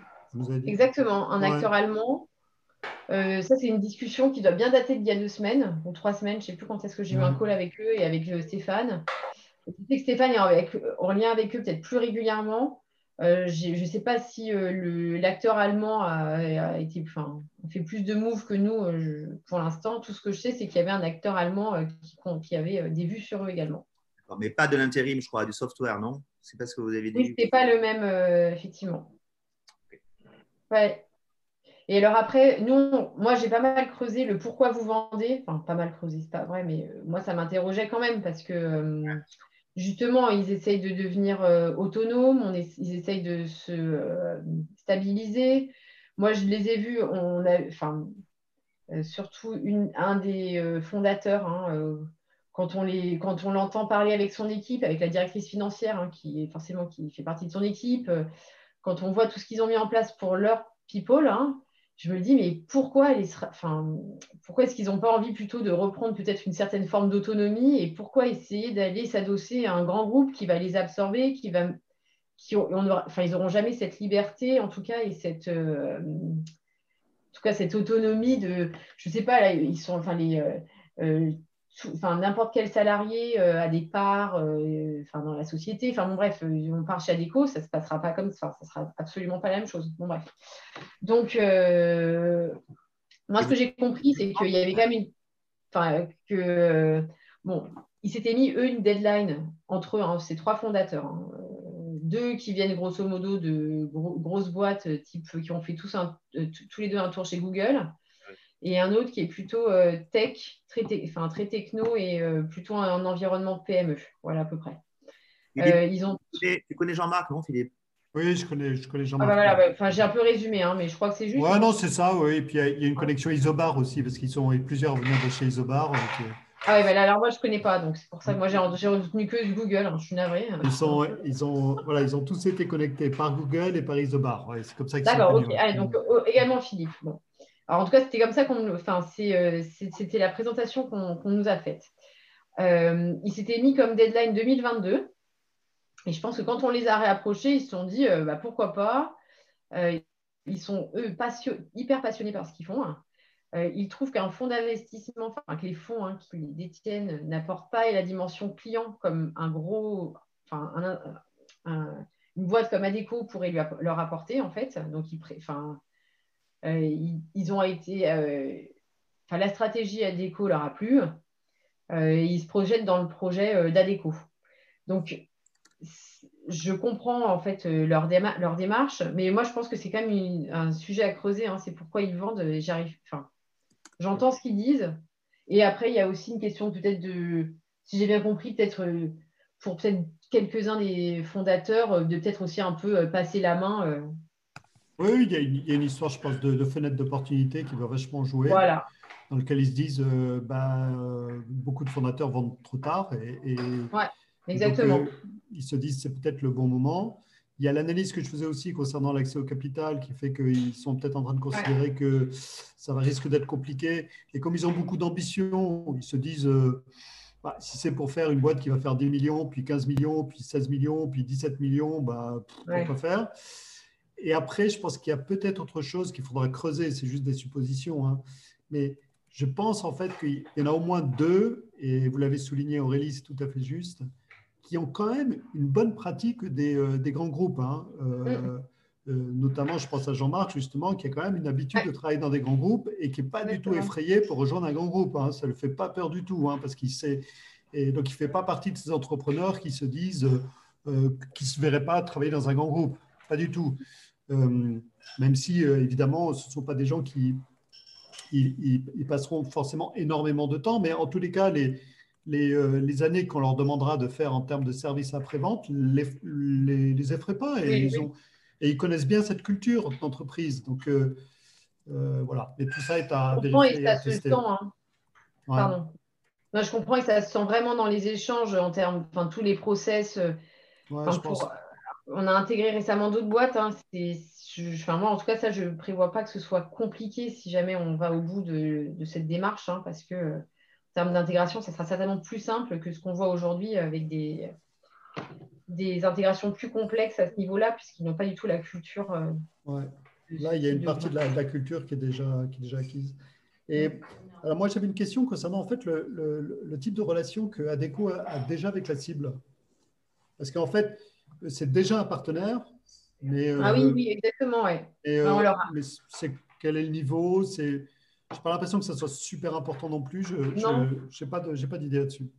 Exactement, un acteur allemand. Euh, ça, c'est une discussion qui doit bien dater d'il y a deux semaines ou trois semaines. Je ne sais plus quand est-ce que j'ai eu un call avec eux et avec euh, Stéphane. Je sais que Stéphane est en lien avec eux peut-être plus régulièrement. je ne sais pas si l'acteur allemand a, été, fait plus de moves que nous pour l'instant. Tout ce que je sais, c'est qu'il y avait un acteur allemand qui, qui, avait des vues sur eux également mais pas de l'intérim, je crois, du software, non? C'est pas ce que vous avez dit. Oui, ce pas le même, euh, effectivement. Ouais. Et alors après, nous, moi, j'ai pas mal creusé le pourquoi vous vendez. Enfin, pas mal creusé, c'est pas vrai, mais euh, moi, ça m'interrogeait quand même parce que euh, justement, ils essayent de devenir autonomes, ils essayent de se stabiliser. Moi, je les ai vus, on a, enfin, surtout une, un des fondateurs, hein, quand on l'entend parler avec son équipe, avec la directrice financière, hein, qui est forcément qui fait partie de son équipe, euh, quand on voit tout ce qu'ils ont mis en place pour leur people, hein, je me dis mais pourquoi, est-ce qu'ils n'ont pas envie plutôt de reprendre peut-être une certaine forme d'autonomie et pourquoi essayer d'aller s'adosser à un grand groupe qui va les absorber, qui va, qui enfin, ils n'auront jamais cette liberté en tout cas et cette euh, en tout cas cette autonomie de, je sais pas, là, ils sont, enfin les euh, enfin n'importe quel salarié euh, a des parts euh, dans la société. Enfin bon, bref, euh, on part chez Adeco, ça ne se passera pas comme ça. Ça sera absolument pas la même chose. Bon, bref. Donc, moi, ce que j'ai compris, c'est qu'il y avait quand même une. Enfin, que. bon, ils s'étaient mis, eux, une deadline entre eux, hein, ces trois fondateurs. Hein, deux qui viennent grosso modo de grosses boîtes type qui ont fait tous les deux un tour chez Google et un autre qui est plutôt euh, tech, très, enfin, très techno et euh, plutôt un, environnement PME. Voilà à peu près. Euh, ils ont... Tu connais Jean-Marc, non, Philippe? Oui, je connais, je connais Jean-Marc. Ah bah enfin, j'ai un peu résumé, hein, mais je crois que c'est juste. Ouais, non, c'est ça, oui. Et puis il y, a une connexion Isobar aussi, parce qu'ils sont plusieurs venus de chez Isobar. Ah oui, bah alors moi je ne connais pas, donc c'est pour ça que moi j'ai retenu que Google, hein, je suis navré. Ils, sont, ils, ont, voilà, ils ont tous été connectés par Google et par Isobar. Ouais, c'est comme ça D'accord, ok. Allez, donc également Philippe. Bon. Alors, en tout cas, c'était comme ça qu'on. Enfin, euh, c'était la présentation qu'on nous a faite. Euh, ils s'étaient mis comme deadline 2022. Et je pense que quand on les a réapprochés, ils se sont dit euh, bah, pourquoi pas? ils sont, eux, hyper passionnés par ce qu'ils font. Hein. ils trouvent qu'un fonds d'investissement, enfin, que les fonds hein, qui les détiennent n'apportent pas la dimension client comme un gros, enfin, une boîte comme Adeco pourrait leur apporter, en fait. Donc, ils, ils, ont été. Enfin, la stratégie Adeco leur a plu. et ils se projettent dans le projet d'Adeco. Donc, je comprends en fait euh, leur, démarche, mais moi je pense que c'est quand même un sujet à creuser. Hein. c'est pourquoi ils vendent. J'arrive. J'entends ce qu'ils disent. Et après, il y a aussi une question peut-être de, si j'ai bien compris, peut-être euh, pour peut-être quelques-uns des fondateurs, euh, de peut-être aussi un peu passer la main. Oui, il y, a une, il y, a une, histoire, je pense, de, de fenêtre d'opportunité qui va vachement jouer. Voilà. Dans lequel ils se disent, bah, beaucoup de fondateurs vendent trop tard. Et, et ouais, exactement ils se disent c'est peut-être le bon moment. Il y a l'analyse que je faisais aussi concernant l'accès au capital qui fait qu'ils sont peut-être en train de considérer que ça risque d'être compliqué. Et comme ils ont beaucoup d'ambition, ils se disent euh, bah, si c'est pour faire une boîte qui va faire 10 millions, puis 15 millions, puis 16 millions, puis 17 millions, bah, on peut faire? Et après, je pense qu'il y a peut-être autre chose qu'il faudra creuser. C'est juste des suppositions. Hein. Mais je pense en fait qu'il y en a au moins deux, et vous l'avez souligné Aurélie, c'est tout à fait juste qui ont quand même une bonne pratique des, euh, des grands groupes. Hein. Euh, euh, notamment, je pense à Jean-Marc, justement, qui a quand même une habitude de travailler dans des grands groupes et qui n'est pas du tout effrayé pour rejoindre un grand groupe. Hein. Ça ne le fait pas peur du tout, hein, parce qu'il sait. Et donc, il ne fait pas partie de ces entrepreneurs qui se disent euh, qui ne se verraient pas travailler dans un grand groupe. Pas du tout. Même si, évidemment, ce ne sont pas des gens qui ils, ils, passeront forcément énormément de temps, mais en tous les cas, les, euh, les, années qu'on leur demandera de faire en termes de services après-vente les, les, les effraient pas et, ils Ont, et ils connaissent bien cette culture d'entreprise. Donc euh, euh, voilà, mais tout ça est à je vérifier. Et ça se sent, hein. Pardon. je comprends et ça se sent vraiment dans les échanges en termes, enfin tous les process. On a intégré récemment d'autres boîtes. Hein, enfin, moi, en tout cas, ça, je ne prévois pas que ce soit compliqué si jamais on va au bout de, de cette démarche, hein, parce que termes d'intégration, ça sera certainement plus simple que ce qu'on voit aujourd'hui avec des, des intégrations plus complexes à ce niveau-là, puisqu'ils n'ont pas du tout la culture. Euh, Là, il y a une partie de la, culture qui est déjà, qui est déjà acquise. Et alors moi, j'avais une question concernant en fait le, le, type de relation que Adeco a, déjà avec la cible. Parce qu'en fait, c'est déjà un partenaire. Mais, ah oui, euh, oui, exactement. Ouais. Et, euh, mais c'est, quel est le niveau c'est, je n'ai pas l'impression que ça soit super important non plus. Je n'ai pas d'idée là-dessus.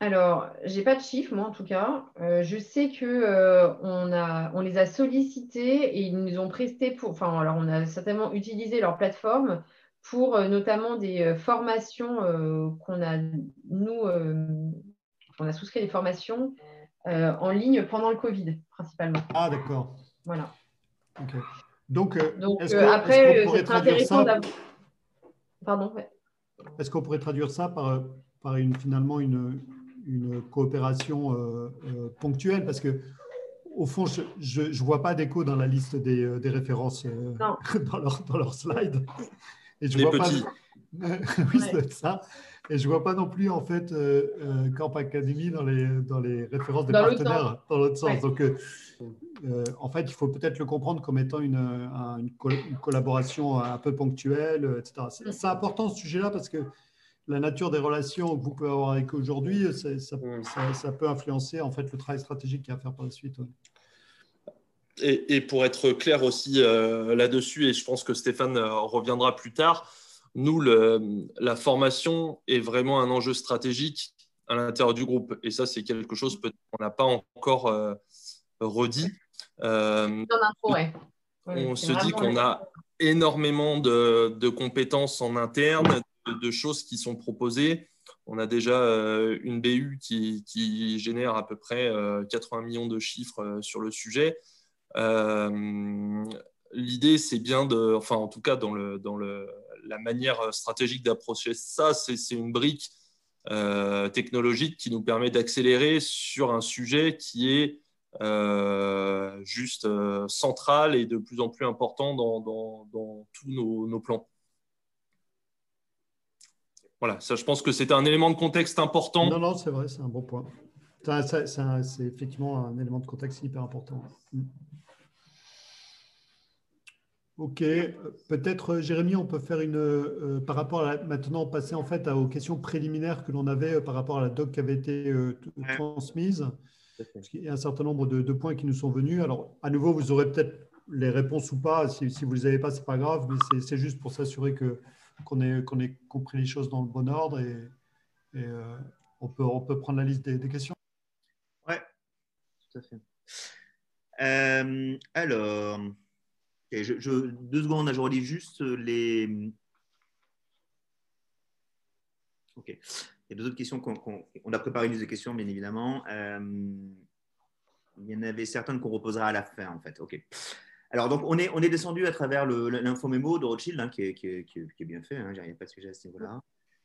Alors, j'ai pas de chiffres, moi en tout cas. Euh, je sais que euh, on, a, on les a sollicités et ils nous ont presté pour. Enfin, alors on a certainement utilisé leur plateforme pour euh, notamment des formations qu'on a nous, on a souscrit des formations en ligne pendant le Covid principalement. Ah d'accord. Voilà. Ok. Donc, euh, est-ce euh, après, pourrait traduire ça Pardon. Est-ce qu'on pourrait traduire ça par, par une, finalement une, une coopération euh, ponctuelle? Parce que au fond, je ne vois pas d'écho dans la liste des, des références dans, leur, dans leur slide. Et je vois petits. pas. oui, c'est ça. Et je ne vois pas non plus, en fait, Camp Academy dans les, dans les références des partenaires dans l'autre sens. Donc, euh, en fait, il faut peut-être le comprendre comme étant une, une, collaboration un peu ponctuelle, euh, etc. C'est important ce sujet-là parce que la nature des relations que vous pouvez avoir avec aujourd'hui, ça, peut influencer en fait le travail stratégique qu'il y a à faire par la suite. Et, pour être clair aussi euh, là-dessus, et je pense que Stéphane reviendra plus tard, nous, le, la formation est vraiment un enjeu stratégique à l'intérieur du groupe. Et ça, c'est quelque chose qu'on n'a pas encore redit. Euh, on se dit qu'on a énormément de, compétences en interne, de, choses qui sont proposées. On a déjà euh, une BU qui, génère à peu près 80 euh, millions de chiffres sur le sujet. L'idée, c'est bien de, enfin en tout cas dans, le, dans le, la manière stratégique d'approcher ça, c'est une brique technologique qui nous permet d'accélérer sur un sujet qui est euh, juste euh, central et de plus en plus important dans, tous nos, plans. Voilà, ça je pense que c'est un élément de contexte important. Non, non, c'est vrai, c'est un bon point. C'est effectivement un élément de contexte hyper important. Mm. Ok, peut-être Jérémy, on peut faire une par rapport à maintenant passer en fait aux questions préliminaires que l'on avait par rapport à la doc qui avait été transmise. Parce qu'il y a un certain nombre de, points qui nous sont venus. Alors, à nouveau, vous aurez peut-être les réponses ou pas. Si, vous ne les avez pas, ce n'est pas grave, mais c'est juste pour s'assurer qu'on ait, ait, compris les choses dans le bon ordre et, euh, on, peut, on peut prendre la liste des, questions. Oui, tout à fait. Euh, deux secondes, je relis juste les. Ok. Il y a deux autres questions qu'on a préparé une liste de questions, bien évidemment. Euh, il y en avait certaines qu'on reposera à la fin, en fait. OK. Alors, donc, on est, on descendu à travers l'infomémo de Rothschild, hein, qui, est, bien fait. Hein, il n'y pas de sujet à ce niveau-là.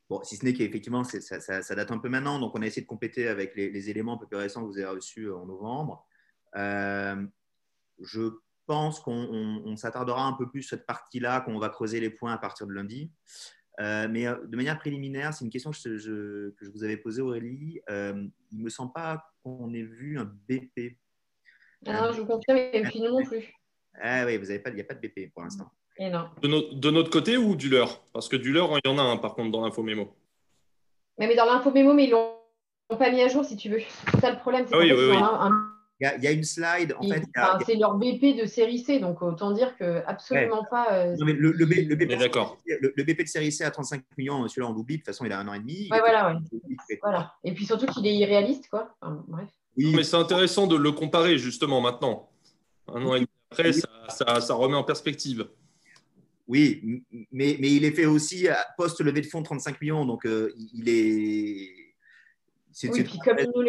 Bon, si ce n'est qu'effectivement, ça, date un peu maintenant. Donc, on a essayé de compléter avec les, éléments un peu plus récents que vous avez reçus en novembre. Euh, je pense qu'on s'attardera un peu plus sur cette partie-là, qu'on va creuser les points à partir de lundi. Euh, mais euh, de manière préliminaire, c'est une question que je, que je, vous avais posée, Aurélie. Euh, il ne me semble pas qu'on ait vu un BP. Ah, je vous confirme, et puis non plus. Ah oui, il n'y a pas de BP pour l'instant. Et non. De, notre côté ou du leur? Parce que du leur, il y en a un par contre dans l'info mémo. Mais, mais dans l'info mémo, mais ils l'ont pas mis à jour si tu veux. C'est ça le problème. C'est ah oui, oui, oui. Il y, a, une slide. En fait, c'est leur BP de série C, donc autant dire que absolument pas. Euh, non, mais le, le, BP, le, BP de série C à 35 millions, celui-là on l'oublie. De toute façon, il a un an et demi. Ouais, voilà, voilà. Et puis surtout qu'il est irréaliste, quoi. bref. Oui, mais c'est intéressant de le comparer justement maintenant. Un an et demi après, ça, ça, ça remet en perspective. Oui, mais, mais, il est fait aussi post-levée de fonds 35 millions, donc euh, il est. oui, puis comme nous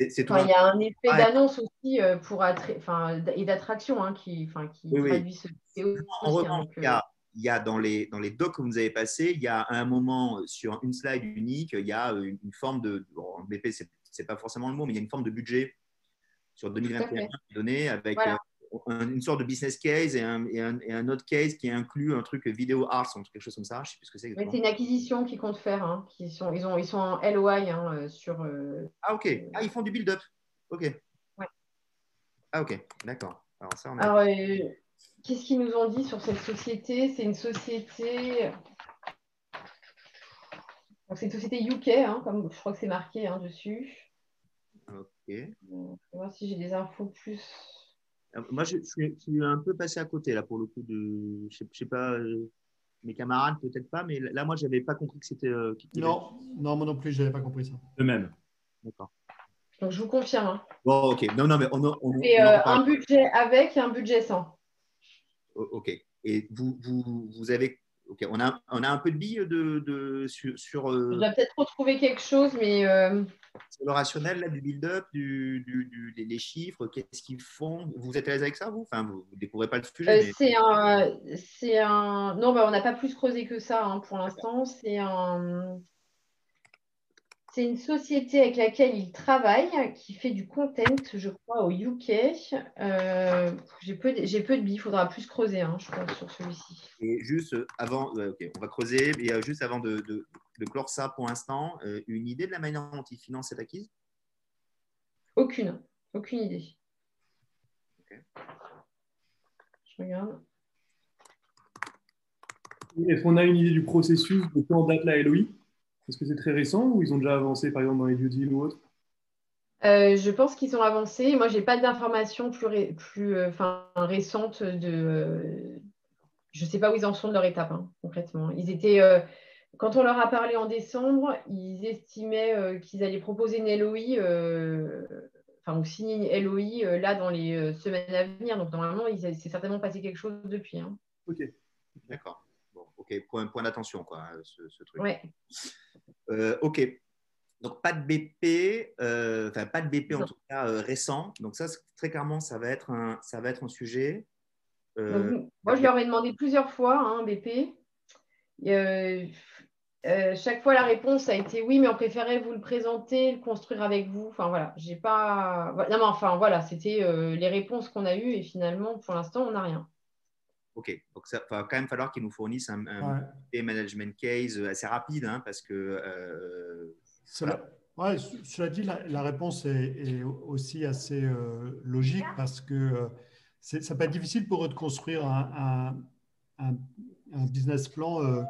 l'avons il y a un effet d'annonce aussi euh, pour enfin, et d'attraction hein, qui, qui traduit ce En revanche, hein, il, y a, dans, les, dans les docs que vous avez passés, il y a un moment sur une slide unique, il y a une, forme de. Bon, BP, ce n'est pas forcément le mot, mais il y a une forme de budget sur 2021 donné avec euh, une sorte de business case et un, et, un, autre case qui inclut un truc vidéo arts, quelque chose comme ça. Je sais plus ce que c'est. c'est une acquisition qu'ils comptent faire. Hein, sont, ils, ont, ils sont en LOI hein, euh, sur. Euh, ah, ok. Ah, ils font du build-up. Ok. Ouais. Ah, ok. D'accord. Alors, ça, on a... Alors, euh, qu'est-ce qu'ils nous ont dit sur cette société? C'est une société. C'est une société UK, hein, comme je crois que c'est marqué dessus. Ok. Je vais voir si j'ai des infos plus. Euh, moi, je, suis, un peu passé à côté, là, pour le coup, de. Je ne sais, pas, euh, mes camarades, peut-être pas, mais là, moi, je n'avais pas compris que c'était. Euh, non, non, moi non plus, je n'avais pas compris ça. De même. D'accord. Donc, je vous confirme. Hein. Bon, ok. Non, non, mais on, on, et, un budget avec et un budget sans. Ok. Et vous, vous, vous avez Ok, on a, on a un peu de billes de, de, sur. sur euh... On peut-être retrouver quelque chose, mais. Euh... Sur le rationnel là, du build-up, du, du, des, chiffres, qu'est-ce qu'ils font? Vous êtes à l'aise avec ça, vous? Enfin, vous ne découvrez pas le sujet euh, C'est un, un. Non, bah, on n'a pas plus creusé que ça hein, pour l'instant. C'est un. C'est une société avec laquelle il travaille, qui fait du content, je crois, au UK. Euh, j'ai peu, de, peu de billes, il faudra plus creuser, hein, je pense, sur celui-ci. Et juste avant, on va creuser, et juste avant de, de, clore ça pour l'instant, euh, une idée de la manière dont il finance cette acquise? Aucune, aucune idée. Je regarde. Est-ce qu'on a une idée du processus de quand date la LOI est-ce que c'est très récent ou ils ont déjà avancé, par exemple, dans les due deals ou autre? Euh, je pense qu'ils ont avancé. Moi, je n'ai pas d'informations plus, plus euh, récentes de. Euh, je ne sais pas où ils en sont de leur étape, hein, concrètement. Ils étaient, quand on leur a parlé en décembre, ils estimaient qu'ils allaient proposer une LOI, enfin, ou signer une LOI là dans les semaines à venir. Donc, normalement, il s'est certainement passé quelque chose depuis. Hein. Ok, d'accord ok, point, point d'attention, quoi, ce, truc. Ouais. Euh, ok. Donc, pas de BP, euh, enfin, pas de BP en tout cas euh, récent. Donc, ça, très clairement, ça va être un, ça va être un sujet. moi, je leur ai demandé plusieurs fois, hein, BP. chaque fois, la réponse a été oui, mais on préférait vous le présenter, le construire avec vous. Enfin, voilà, j'ai pas. Non, mais enfin, voilà, c'était les réponses qu'on a eues et finalement, pour l'instant, on n'a rien. OK. Donc, ça va quand même falloir qu'ils nous fournissent un, management case assez rapide hein, parce que. Euh, cela, ouais, cela dit, la, réponse est, aussi assez euh, logique parce que euh, ça peut être difficile pour eux de construire un, un, business plan euh,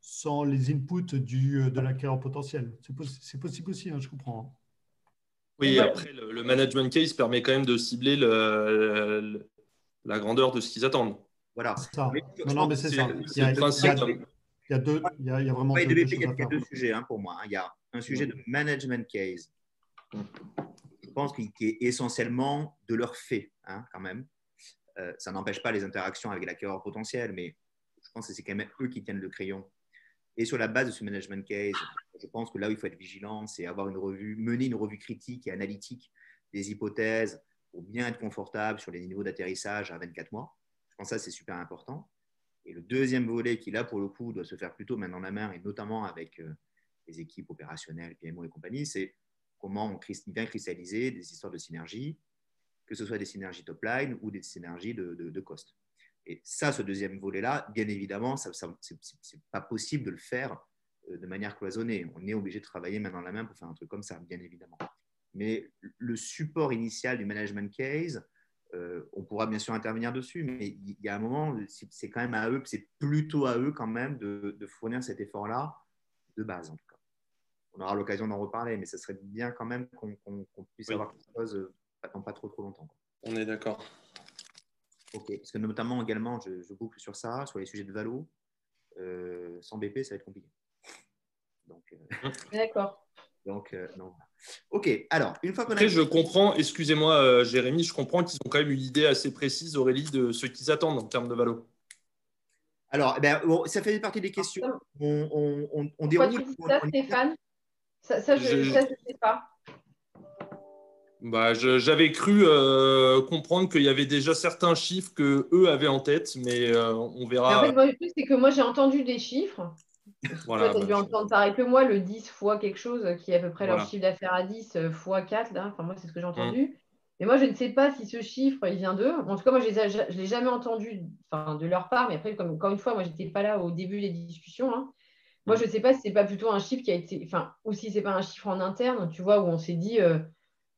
sans les inputs du, de l'acquéreur potentiel. C'est possible aussi, hein, je comprends. Hein. Oui, après, le, management case permet quand même de cibler le, la grandeur de ce qu'ils attendent. Voilà. Ça. non, non, mais c'est ça. Il y, a, il, y a, deux, il y a, il y a vraiment deux, deux, il y a deux sujets hein, pour moi. Il y a un sujet de management case. Je pense qu'il est essentiellement de leur fait, hein, quand même. Euh, ça n'empêche pas les interactions avec l'acquéreur potentiel, mais je pense que c'est quand même eux qui tiennent le crayon. Et sur la base de ce management case, je pense que là où il faut être vigilant, c'est avoir une revue, mener une revue critique et analytique des hypothèses pour bien être confortable sur les niveaux d'atterrissage à 24 mois. Je pense que ça, c'est super important. Et le deuxième volet qui, là, pour le coup, doit se faire plutôt main dans la main, et notamment avec euh, les équipes opérationnelles, PMO et compagnie, c'est comment on vient cristalliser des histoires de synergie, que ce soit des synergies top line ou des synergies de, de, cost. Et ça, ce deuxième volet-là, bien évidemment, ce n'est pas possible de le faire euh, de manière cloisonnée. On est obligé de travailler main dans la main pour faire un truc comme ça, bien évidemment. Mais le support initial du management case, euh, on pourra bien sûr intervenir dessus, mais il y a un moment, c'est quand même à eux, c'est plutôt à eux quand même de, fournir cet effort-là de base en tout cas. On aura l'occasion d'en reparler, mais ce serait bien quand même qu'on puisse avoir quelque chose euh, dans pas trop trop longtemps. On est d'accord. Ok, parce que notamment également, je, boucle sur ça, sur les sujets de valo. Euh, sans BP, ça va être compliqué. D'accord. Donc, non. Ok, alors, une fois qu'on Après, je comprends, excusez-moi, euh, Jérémy, je comprends qu'ils ont quand même une idée assez précise, Aurélie, de ce qu'ils attendent en termes de valo. Alors, eh ben, ça fait partie des questions. On, on, on, déroule. Tu dis ça, Stéphane? Ça, je ne sais pas. Bah, J'avais cru euh, comprendre qu'il y avait déjà certains chiffres que eux avaient en tête, mais euh, on verra. en fait, le truc, c'est que moi, j'ai entendu des chiffres voilà, tu as dû bah, entendre pareil que moi, le 10 fois quelque chose qui est à peu près leur chiffre d'affaires à 10 euh, fois 4. Là. Enfin, moi, c'est ce que j'ai entendu. Mm. Mais moi, je ne sais pas si ce chiffre, il vient d'eux. En tout cas, moi, je ne l'ai jamais entendu enfin, de leur part. Mais après, comme, encore une fois, moi, je n'étais pas là au début des discussions. Hein. Moi, mm. je ne sais pas si ce n'est pas plutôt un chiffre qui a été. Enfin, ou si ce n'est pas un chiffre en interne, tu vois, où on s'est dit. Euh,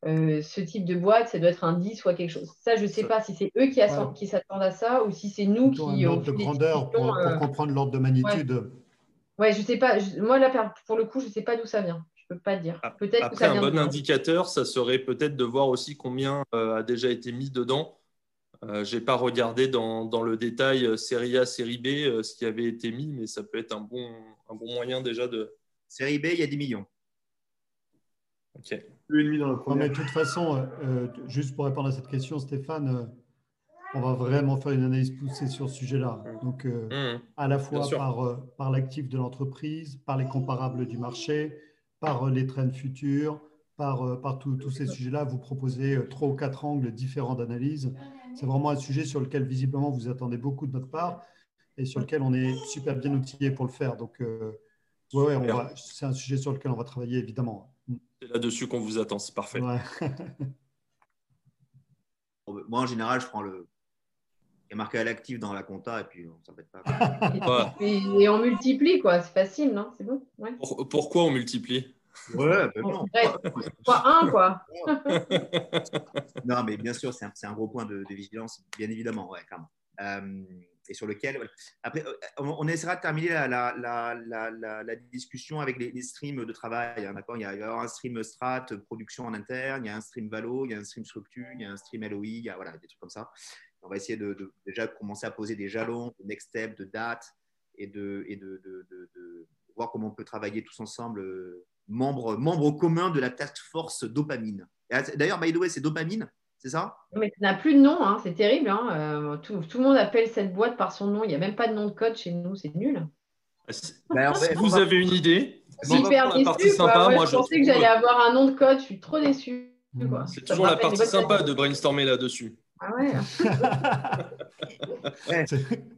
euh, ce type de boîte, ça doit être un 10 ou quelque chose. Ça, je ne sais pas si c'est eux qui, s'attendent à ça ou si c'est nous qui. Un ordre de grandeur pour, comprendre l'ordre de magnitude. Ouais, je sais pas. moi, là, pour le coup, je ne sais pas d'où ça vient. Je ne peux pas dire. Ah, peut-être Après, un bon indicateur, ça serait peut-être de voir aussi combien euh, a déjà été mis dedans. Euh, je n'ai pas regardé dans, dans, le détail euh, série A, série B ce qui avait été mis, mais ça peut être un bon, un bon moyen déjà de. Série B, il y a 10 millions. Ok. Plus dans le mais de toute façon, juste pour répondre à cette question, Stéphane, on va vraiment faire une analyse poussée sur ce sujet-là. Donc, euh, mmh. à la fois par, euh, par l'actif de l'entreprise, par les comparables du marché, par euh, les trends futurs, par, par tous ces sujets-là. Vous proposez trois ou quatre angles différents d'analyse. C'est vraiment un sujet sur lequel, visiblement, vous attendez beaucoup de notre part et sur lequel on est super bien outillé pour le faire. Donc, ouais, c'est un sujet sur lequel on va travailler, évidemment. Mmh. C'est là-dessus qu'on vous attend, c'est parfait. Moi, en général, je prends le, marqué à l'actif dans la compta et puis on ne s'embête pas. et, on multiplie, quoi. C'est facile, non? C'est bon? Pourquoi on multiplie? Ouais, Quoi un, quoi. non, mais bien sûr, c'est un, gros point de, vigilance, bien évidemment, ouais, euh, et sur lequel, après, euh, on, essaiera de terminer la, la, la, la discussion avec les, streams de travail. Hein, d'accord? Il, y a, un stream strat, production en interne, il y a un stream valo, il y a un stream structure, il y a un stream LOI, il y a voilà, des trucs comme ça. On va essayer de, déjà commencer à poser des jalons, de next step, de date et de, et de, voir comment on peut travailler tous ensemble, euh, membres, membres communs de la task force dopamine. D'ailleurs, by the way, c'est dopamine, c'est ça? Mais ça n'a plus de nom, hein, c'est terrible. Hein. Euh, tout, le monde appelle cette boîte par son nom. Il n'y a même pas de nom de code chez nous, c'est nul. Ben, si vous avez une idée, hyper déçu. Sympa, moi, je, pensais que j'allais avoir un nom de code, je suis trop déçu. C'est toujours la partie sympa de brainstormer là-dessus. Ah ouais.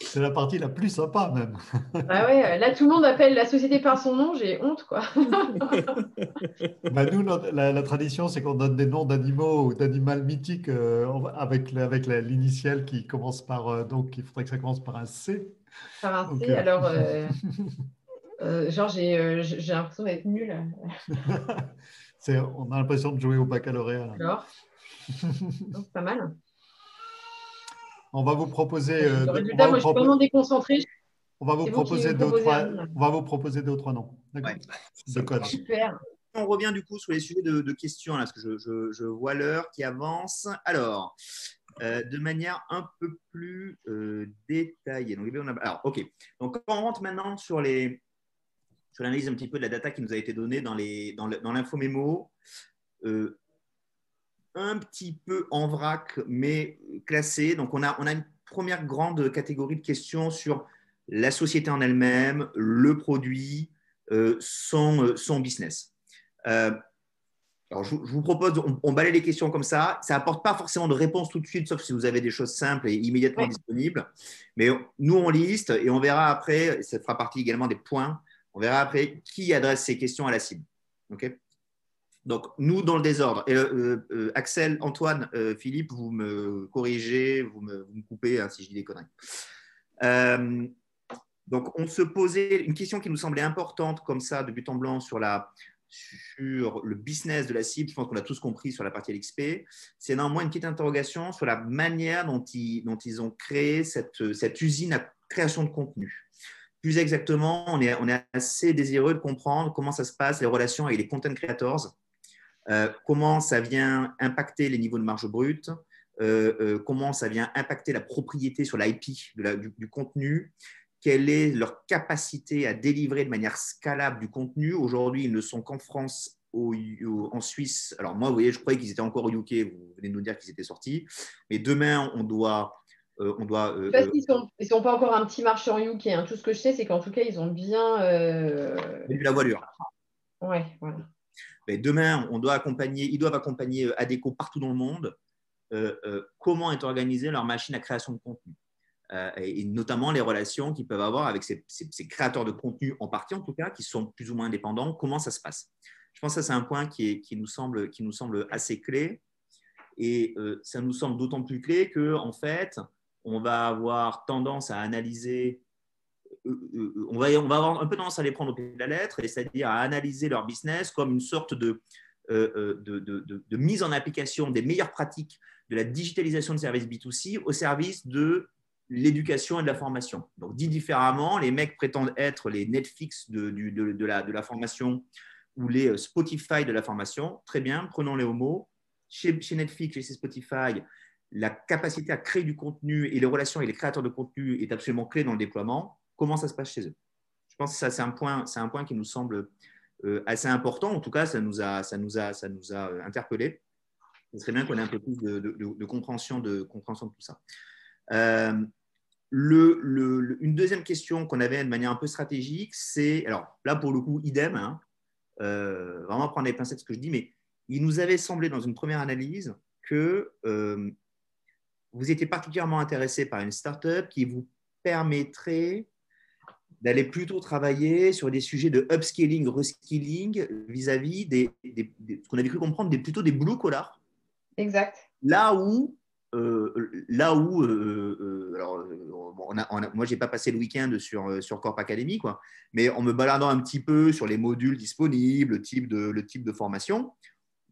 C'est la partie la plus sympa même. Ah ouais, là tout le monde appelle la société par son nom, j'ai honte quoi. bah nous, la, tradition, c'est qu'on donne des noms d'animaux ou d'animaux mythiques euh, avec, avec l'initiale qui commence par, euh, donc il faudrait que ça commence par un C. Par un C, euh, alors genre j'ai l'impression d'être nulle. on a l'impression de jouer au baccalauréat. Alors? c'est pas mal. On va vous proposer. Euh, résultat, moi, je suis vraiment déconcentré. On va vous proposer d'autres. On va vous proposer d'autres noms. D'accord. Ouais. Super. On revient du coup sur les sujets de, questions là, parce que je, vois l'heure qui avance. Alors, euh, de manière un peu plus euh, détaillée. Donc, on a... Alors, ok. Donc, on rentre maintenant sur les sur l'analyse un petit peu de la data qui nous a été donnée dans les dans l'info mémo. Euh, un petit peu en vrac, mais classé. Donc, on a, on a une première grande catégorie de questions sur la société en elle-même, le produit, euh, son, euh, son, business. Euh, alors, je, vous propose, on, on, balaye les questions comme ça. Ça n'apporte pas forcément de réponse tout de suite, sauf si vous avez des choses simples et immédiatement disponibles. Mais nous, on liste et on verra après, ça fera partie également des points, on verra après qui adresse ces questions à la cible. OK? Donc, nous, dans le désordre. Euh, euh, Axel, Antoine, euh, Philippe, vous me corrigez, vous me, coupez hein, si je dis des conneries. donc, on se posait une question qui nous semblait importante, comme ça, de but en blanc, sur, la, sur le business de la cible. Je pense qu'on a tous compris sur la partie LXP. C'est néanmoins une petite interrogation sur la manière dont ils, ont créé cette, cette usine à création de contenu. Plus exactement, on est assez désireux de comprendre comment ça se passe, les relations avec les content creators euh, comment ça vient impacter les niveaux de marge brute, euh, euh, comment ça vient impacter la propriété sur l'IP du, du, contenu, quelle est leur capacité à délivrer de manière scalable du contenu. Aujourd'hui, ils ne sont qu'en France, en Suisse. Alors moi, vous voyez, je croyais qu'ils étaient encore au UK, vous venez de nous dire qu'ils étaient sortis. Mais demain, on doit... on doit ils ne sont, pas encore un petit marché en UK. Hein. Tout ce que je sais, c'est qu'en tout cas, ils ont bien... eu la voilure. Ouais, voilà. Ben, demain, ils doivent accompagner euh, ADECO partout dans le monde. Euh, euh, comment est organisée leur machine à création de contenu et, notamment les relations qu'ils peuvent avoir avec ces, créateurs de contenu, en partie en tout cas, qui sont plus ou moins indépendants. Comment ça se passe? Je pense que c'est un point qui, nous semble, qui nous semble assez clé. Et ça nous semble d'autant plus clé que, en fait, on va avoir tendance à analyser on, va, on va avoir un peu tendance à les prendre au pied de la lettre, c'est-à-dire à analyser leur business comme une sorte de, euh, de, mise en application des meilleures pratiques de la digitalisation de services B2C au service de l'éducation et de la formation. Donc, dit différemment, les mecs prétendent être les Netflix de, la, la formation ou les Spotify de la formation. Très bien, prenons-les au mot. Chez, chez Netflix, chez Spotify, la capacité à créer du contenu et les relations avec les créateurs de contenu est absolument clé dans le déploiement comment ça se passe chez eux. Je pense que ça, c'est un point, c'est un point qui nous semble euh, assez important. En tout cas, ça nous a, ça nous a, ça nous a euh, interpellé. Ce serait bien qu'on ait un peu plus de, compréhension, de compréhension de tout ça. Euh, une deuxième question qu'on avait de manière un peu stratégique, c'est, alors là pour le coup, idem, hein, vraiment prendre les pincettes ce que je dis, mais il nous avait semblé dans une première analyse que vous étiez particulièrement intéressé par une startup qui vous permettrait d'aller plutôt travailler sur des sujets de upscaling, reskilling vis-à-vis des, ce qu'on avait cru comprendre, des, plutôt des blue collars. Exact. Là où, euh, là où euh, euh, alors, on a, moi, je n'ai pas passé le week-end sur, sur Corp Academy, quoi, mais en me baladant un petit peu sur les modules disponibles, le type de, le type de formation,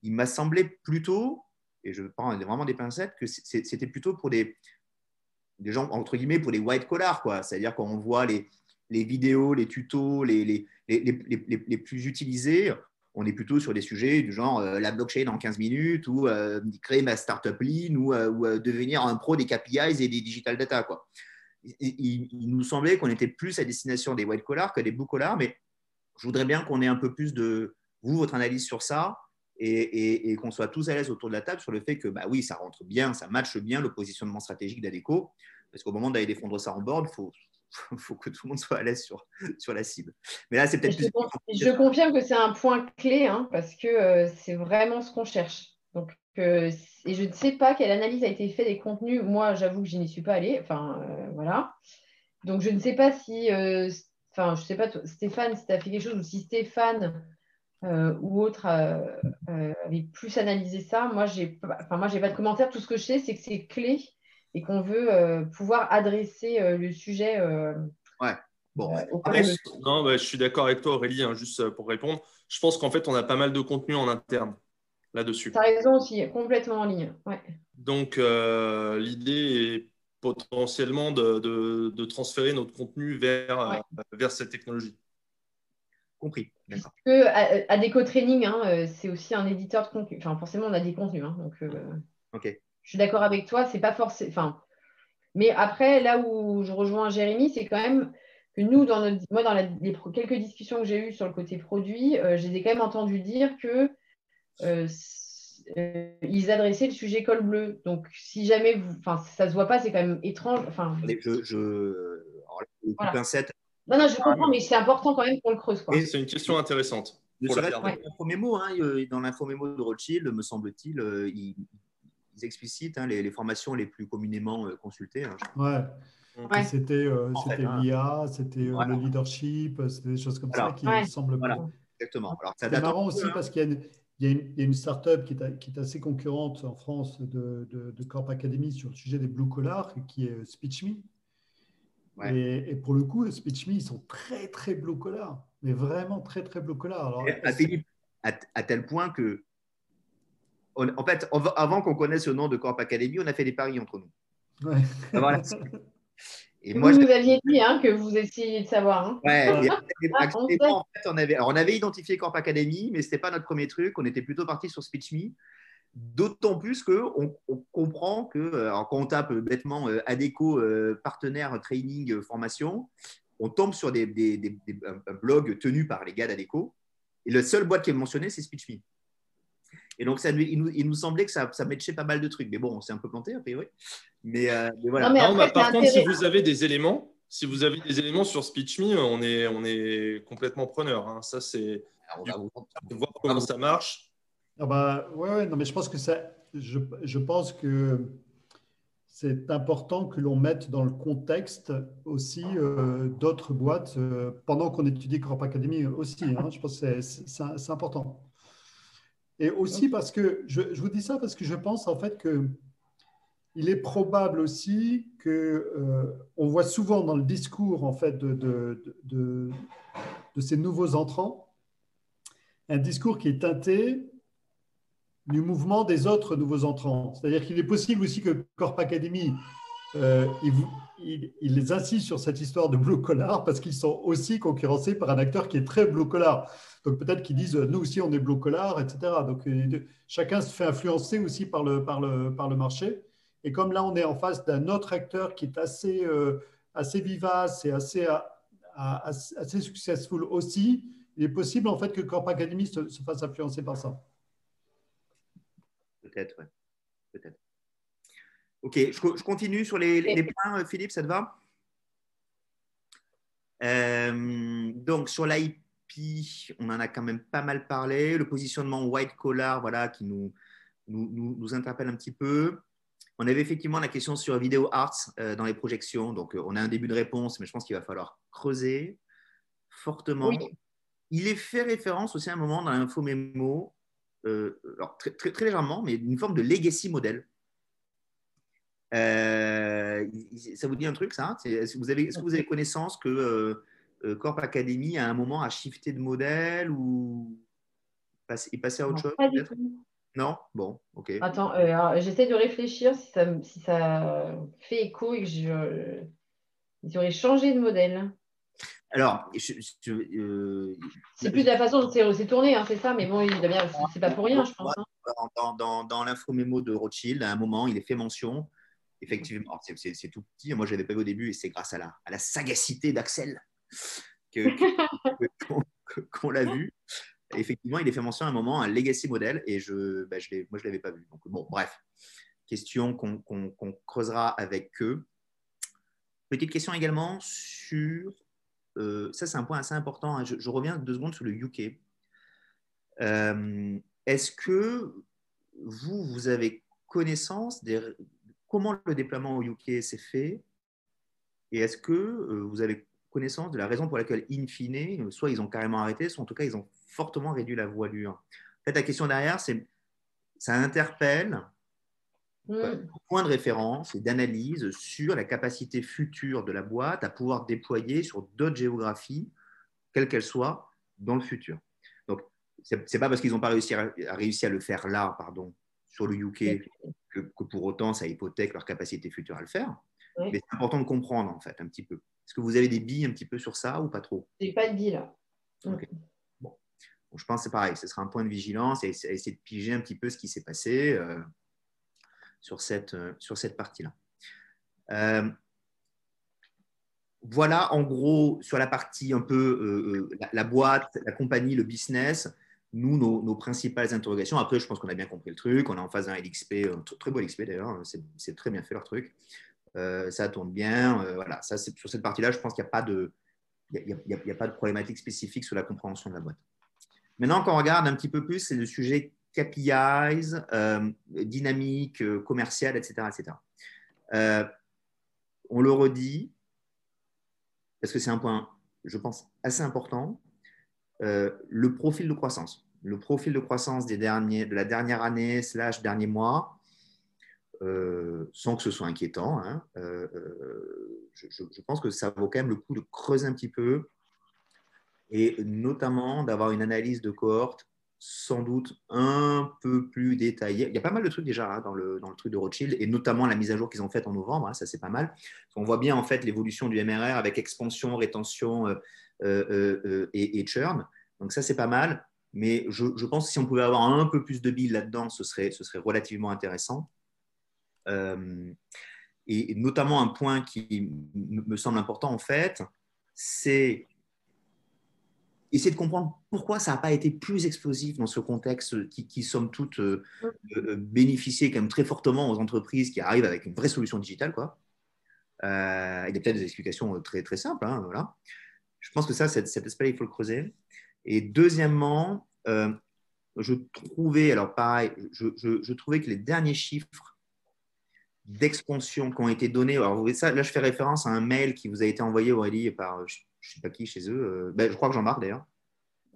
il m'a semblé plutôt, et je prends vraiment des pincettes, que c'était plutôt pour des, des gens, entre guillemets, pour les white collars, quoi. C'est-à-dire qu'on voit les, les vidéos, les tutos les, les, les, les, plus utilisés, on est plutôt sur des sujets du genre euh, la blockchain en 15 minutes ou euh, créer ma startup lean ou, euh, devenir un pro des KPIs et des digital data. Quoi. Il, nous semblait qu'on était plus à destination des white collars que des blue collars, mais je voudrais bien qu'on ait un peu plus de vous, votre analyse sur ça et, et, qu'on soit tous à l'aise autour de la table sur le fait que bah oui, ça rentre bien, ça matche bien le positionnement stratégique d'Adeco, parce qu'au moment d'aller défendre ça en board, il faut, faut que tout le monde soit à l'aise sur, sur la cible. Mais là, c'est peut-être Je, confirme que c'est un point clé hein, parce que euh, c'est vraiment ce qu'on cherche. Donc, euh, et je ne sais pas quelle analyse a été faite des contenus. Moi, j'avoue que je n'y suis pas allée. Enfin, euh, voilà. Donc, je ne sais pas si, enfin, je sais pas, Stéphane, si tu as fait quelque chose ou si Stéphane ou autre avait plus analysé ça. Moi, j'ai, enfin, moi, j'ai pas de commentaire. Tout ce que je sais, c'est que c'est clé et qu'on veut euh, pouvoir adresser euh, le sujet. Euh, ouais. Bon. non, bah, je suis d'accord avec toi, Aurélie, hein, juste pour répondre. Je pense qu'en fait, on a pas mal de contenu en interne là-dessus. Tu as raison aussi, complètement en ligne. Ouais. Donc, l'idée est potentiellement de, transférer notre contenu vers, vers cette technologie. Compris. Que Adeco Training, hein, c'est aussi un éditeur de contenu. Enfin, forcément, on a des contenus. Hein, donc, ok. Je suis d'accord avec toi. C'est pas forcément. Enfin, mais après, là où je rejoins Jérémy, c'est quand même que nous, dans notre, moi, dans les quelques discussions que j'ai eues sur le côté produit, euh, j'ai quand même entendu dire que euh, euh, ils adressaient le sujet col bleu. Donc, si jamais vous, enfin, ça ne se voit pas, c'est quand même étrange. Enfin, je, je... Non, non, je comprends, mais c'est important quand même qu'on le creuse. c'est une question intéressante. Pour dans l'infomémo, hein, de Rothschild, me semble-t-il, il, ils explicitent hein, les, formations les plus communément euh, consultées. Hein, ouais. C'était euh, hein. l'IA, c'était euh, le leadership, c'était des choses comme ça qui me semblent voilà. Exactement. C'est marrant aussi parce qu'il y, a une, start-up qui est, qui est, assez concurrente en France de, de, Corp Academy sur le sujet des blue collars, qui est SpeechMe. Et, et, pour le coup, SpeechMe, ils sont très, très blue collar, mais vraiment très, très blue collar. Alors, à, à, tel point que en fait, avant qu'on connaisse le nom de Corp Academy, on a fait des paris entre nous. Voilà. Et moi, vous nous aviez dit hein, que vous essayiez de savoir. Hein. Ouais, ah, on, avait, on avait identifié Corp Academy, mais ce n'était pas notre premier truc. On était plutôt parti sur SpeechMe. D'autant plus qu'on on comprend que, euh, quand on tape bêtement euh, ADECO, euh, partenaire training formation, on tombe sur des, des, un blog tenu par les gars d'ADECO. Et la seule boîte qui est mentionnée, c'est SpeechMe. Et donc, ça, il, nous, il nous semblait que ça, ça matchait pas mal de trucs. Mais bon, on s'est un peu planté, a priori. Mais, euh, voilà. par contre, si vous avez des éléments, si vous avez des éléments sur SpeechMe, on est, on est complètement preneur. Hein. Ça, c'est voir comment ça marche. Ah bah, ouais, non, mais je pense que ça, je, je pense que c'est important que l'on mette dans le contexte aussi euh, d'autres boîtes euh, pendant qu'on étudie Corp Academy aussi. Hein. je pense que c'est important. Et aussi parce que, je, vous dis ça parce que je pense en fait que il est probable aussi que euh, on voit souvent dans le discours en fait de, de, de, de, ces nouveaux entrants un discours qui est teinté du mouvement des autres nouveaux entrants. C'est-à-dire qu'il est possible aussi que Corp Academy euh, il, il, il, les insiste sur cette histoire de blue collar parce qu'ils sont aussi concurrencés par un acteur qui est très blue collar. Donc peut-être qu'ils disent nous aussi on est blue collar, etc. Donc euh, chacun se fait influencer aussi par le, marché. Et comme là on est en face d'un autre acteur qui est assez, euh, vivace et assez, assez successful aussi, il est possible en fait que Corp Academy se, se fasse influencer par ça. Peut-être, oui. Peut-être. Ok, je, continue sur les, points, euh, Philippe, ça te va? Euh, Donc, sur l'IP, on en a quand même pas mal parlé. Le positionnement white collar, voilà, qui nous, nous, interpelle un petit peu. On avait effectivement la question sur Video Arts euh, dans les projections. Donc, on a un début de réponse, mais je pense qu'il va falloir creuser fortement. Il est fait référence aussi à un moment dans l'info mémo, alors très, très, très, légèrement, mais une forme de legacy model. Euh, ça vous dit un truc, ça Est-ce que, vous avez, que vous avez connaissance que euh, euh, Corp Academy, à un moment, a shifté de modèle ou est passé à autre chose Non? Bon, ok. Attends, j'essaie de réfléchir si ça, si ça fait écho et que je, ils auraient changé de modèle. Alors, c'est plus de la façon dont c'est tourné, hein, c'est ça, mais bon, c'est pas pour rien, je pense. Hein. Dans, dans, dans l'info mémo de Rothschild, à un moment, il est fait mention effectivement, c'est tout petit. Moi, je n'avais pas vu au début et c'est grâce à la, à la sagacité d'Axel qu'on l'a vu. effectivement, il est fait mention à un moment un legacy model et je, bah, je moi, je ne l'avais pas vu. Donc, bon, bref, question qu'on creusera avec eux. Petite question également sur. Euh, ça, c'est un point assez important. Hein. Je, reviens deux secondes sur le UK. Euh, est-ce que vous, vous avez connaissance des, comment le déploiement au UK s'est fait et est-ce que euh, vous avez connaissance de la raison pour laquelle, in fine, soit ils ont carrément arrêté, soit en tout cas ils ont fortement réduit la voilure? En fait, la question derrière, c'est ça interpelle mm. un point de référence et d'analyse sur la capacité future de la boîte à pouvoir déployer sur d'autres géographies, quelles qu'elles soient, dans le futur. Donc, ce n'est pas parce qu'ils n'ont pas réussi à, réussi à le faire là, pardon, sur le UK, que, pour autant ça hypothèque leur capacité future à le faire. mais c'est important de comprendre en fait un petit peu. Est-ce que vous avez des billes un petit peu sur ça ou pas trop? J'ai pas de billes là. Bon. je pense que c'est pareil, ce sera un point de vigilance et essayer de piger un petit peu ce qui s'est passé euh, sur cette, euh, sur cette partie-là. Euh, voilà en gros sur la partie un peu la, boîte, la compagnie, le business, nous, nos, principales interrogations. Après, je pense qu'on a bien compris le truc. On est en phase d'un LXP, un très beau LXP d'ailleurs, hein. c'est très bien fait leur truc. Euh, ça tourne bien. Euh, voilà, ça, sur cette partie-là, je pense qu'il n'y a, pas de, il y a, pas de problématique spécifique sur la compréhension de la boîte. Maintenant, quand on regarde un petit peu plus, c'est le sujet KPIs, euh, dynamique, commerciale, etc. etc. on le redit, parce que c'est un point, je pense, assez important, le profil de croissance. Le profil de croissance des derniers, de la dernière année slash dernier mois, euh, sans que ce soit inquiétant. Hein, euh, euh, je, pense que ça vaut quand même le coup de creuser un petit peu et notamment d'avoir une analyse de cohorte sans doute un peu plus détaillée. Il y a pas mal de trucs déjà hein, dans, le, dans, le, truc de Rothschild et notamment la mise à jour qu'ils ont faite en novembre, hein, ça c'est pas mal. On voit bien en fait l'évolution du MRR avec expansion, rétention et, et, churn. Donc ça c'est pas mal. Mais je, pense que si on pouvait avoir un peu plus de billes là-dedans, ce serait, relativement intéressant. Euh, et notamment un point qui me semble important en fait, c'est essayer de comprendre pourquoi ça n'a pas été plus explosif dans ce contexte qui, qui somme toute, euh, euh, bénéficier quand même très fortement aux entreprises qui arrivent avec une vraie solution digitale. Il y a peut-être des explications très, très simples. Hein, voilà. Je pense que ça, cet, cet, aspect il faut le creuser. Et deuxièmement, je trouvais, alors pareil, je, je, je, trouvais que les derniers chiffres d'expansion qui ont été donnés. Alors, vous voyez ça, là, je fais référence à un mail qui vous a été envoyé, Aurélie, par je ne sais pas qui chez eux. Euh, ben, je crois que Jean-Marc, d'ailleurs.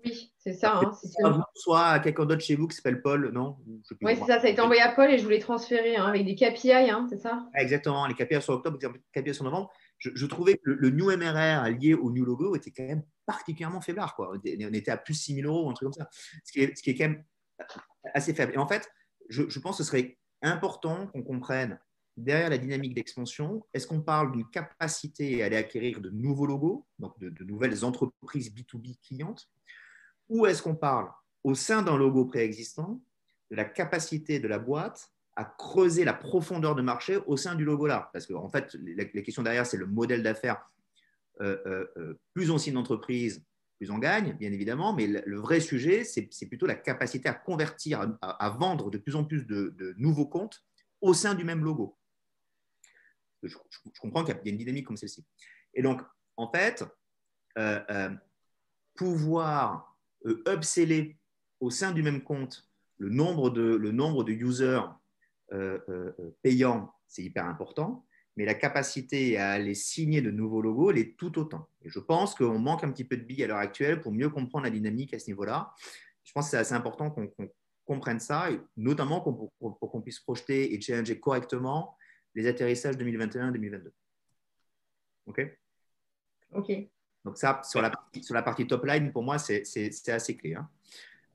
Oui, c'est ça. Hein, soit à quelqu'un d'autre chez vous qui s'appelle Paul, non? Oui, c'est ça. Ça a été envoyé à Paul et je voulais transférer hein, avec des KPI, hein, c'est ça? Exactement. Les KPI sur octobre, les KPI sur novembre. Je, trouvais que le, new MRR lié au new logo était quand même particulièrement faiblard. Quoi. On était à plus 6 000 euros, un truc comme ça. Ce qui est, quand même assez faible. Et en fait, je, je pense que ce serait important qu'on comprenne derrière la dynamique d'expansion, est-ce qu'on parle d'une capacité à aller acquérir de nouveaux logos, donc de, nouvelles entreprises B2B clientes, ou est-ce qu'on parle au sein d'un logo préexistant de la capacité de la boîte à creuser la profondeur de marché au sein du logo là Parce qu'en en fait, la, question derrière, c'est le modèle d'affaires. Euh, euh, euh, plus on signe d'entreprise, plus on gagne, bien évidemment, mais le, vrai sujet, c'est plutôt la capacité à convertir, à, vendre de plus en plus de nouveaux comptes au sein du même logo je, comprends qu'il y a une dynamique comme celle-ci. Et donc, en fait, pouvoir euh, upseller au sein du même compte le nombre de, le nombre de users payants, c'est hyper important, mais la capacité à aller signer de nouveaux logos, elle est tout autant. Et je pense qu'on manque un petit peu de billes à l'heure actuelle pour mieux comprendre la dynamique à ce niveau-là. Je pense que c'est assez important qu'on comprenne ça, et notamment pour, pour qu'on puisse projeter et challenger correctement les atterrissages 2021-2022. OK? OK. Donc ça, sur la, sur la partie top line, pour moi, c'est assez clé. Hein.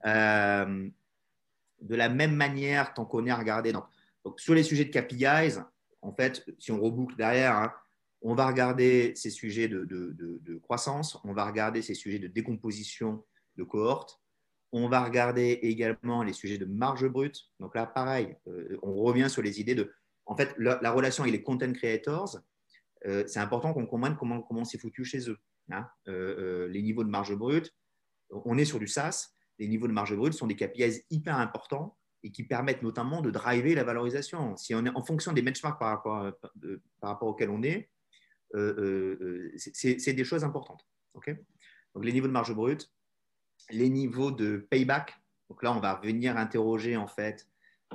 Euh, de la même manière, tant qu'on est à regarder, donc, sur les sujets de KPIs, en fait, si on reboucle derrière, hein, on va regarder ces sujets de, croissance, on va regarder ces sujets de décomposition de cohorte, on va regarder également les sujets de marge brute. Donc là, pareil, euh, on revient sur les idées de en fait, la, relation avec les content creators, euh, c'est important qu'on comprenne comment, comment c'est foutu chez eux. Hein. Euh, les niveaux de marge brute, on est sur du SaaS, les niveaux de marge brute sont des KPIs hyper importants et qui permettent notamment de driver la valorisation. Si on est en fonction des benchmarks par rapport, par rapport auxquels on est, c'est des choses importantes. Donc les niveaux de marge brute, les niveaux de payback. Donc là, on va venir interroger en fait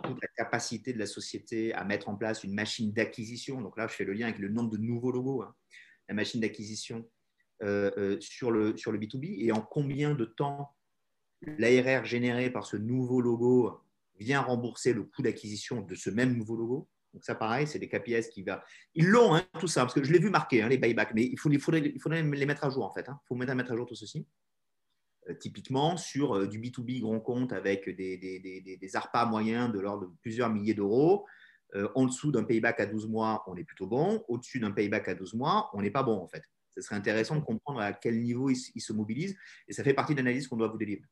toute la capacité de la société à mettre en place une machine d'acquisition. Donc là, je fais le lien avec le nombre de nouveaux logos, hein. la machine d'acquisition euh, euh, sur, le, sur le B2B et en combien de temps l'ARR généré par ce nouveau logo vient rembourser le coût d'acquisition de ce même nouveau logo. Donc ça, pareil, c'est des KPIs qui va. Ils l'ont, hein, tout ça, parce que je l'ai vu marquer, hein, les buybacks, mais il, faut, il, faudrait, il faudrait les mettre à jour, en fait. Il faut mettre à jour tout ceci. Euh, typiquement sur euh, du B2B grand compte avec des, des, des, ARPA moyens de l'ordre de plusieurs milliers d'euros. en dessous d'un payback à 12 mois, on est plutôt bon. Au-dessus d'un payback à 12 mois, on n'est pas bon en fait. Ce serait intéressant de comprendre à quel niveau il, se mobilise et ça fait partie de l'analyse qu'on doit vous délivrer.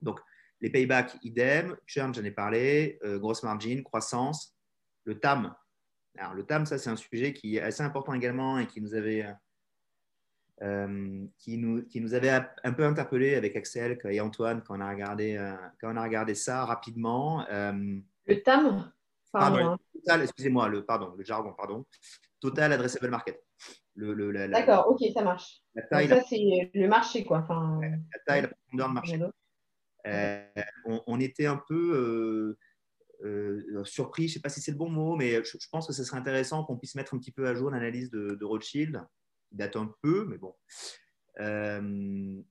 Donc, les paybacks, idem, churn, j'en ai parlé, grosse margin, croissance, le TAM. Alors, le TAM, ça, c'est un sujet qui est assez important également et qui nous avait, euh, qui nous, qui nous avait un peu interpellé avec Axel et Antoine quand on a regardé, euh, quand on a regardé ça rapidement. Euh, le TAM Pardon, excusez-moi, le, pardon, le jargon, pardon. Total Addressable Market. D'accord, ok, ça marche. ça, c'est le marché, quoi. Enfin, la taille, la profondeur de marché. On, était un peu surpris, je ne sais pas si c'est le bon mot, mais je, pense que ce serait intéressant qu'on puisse mettre un petit peu à jour l'analyse de, Rothschild date un peu, mais bon. Euh,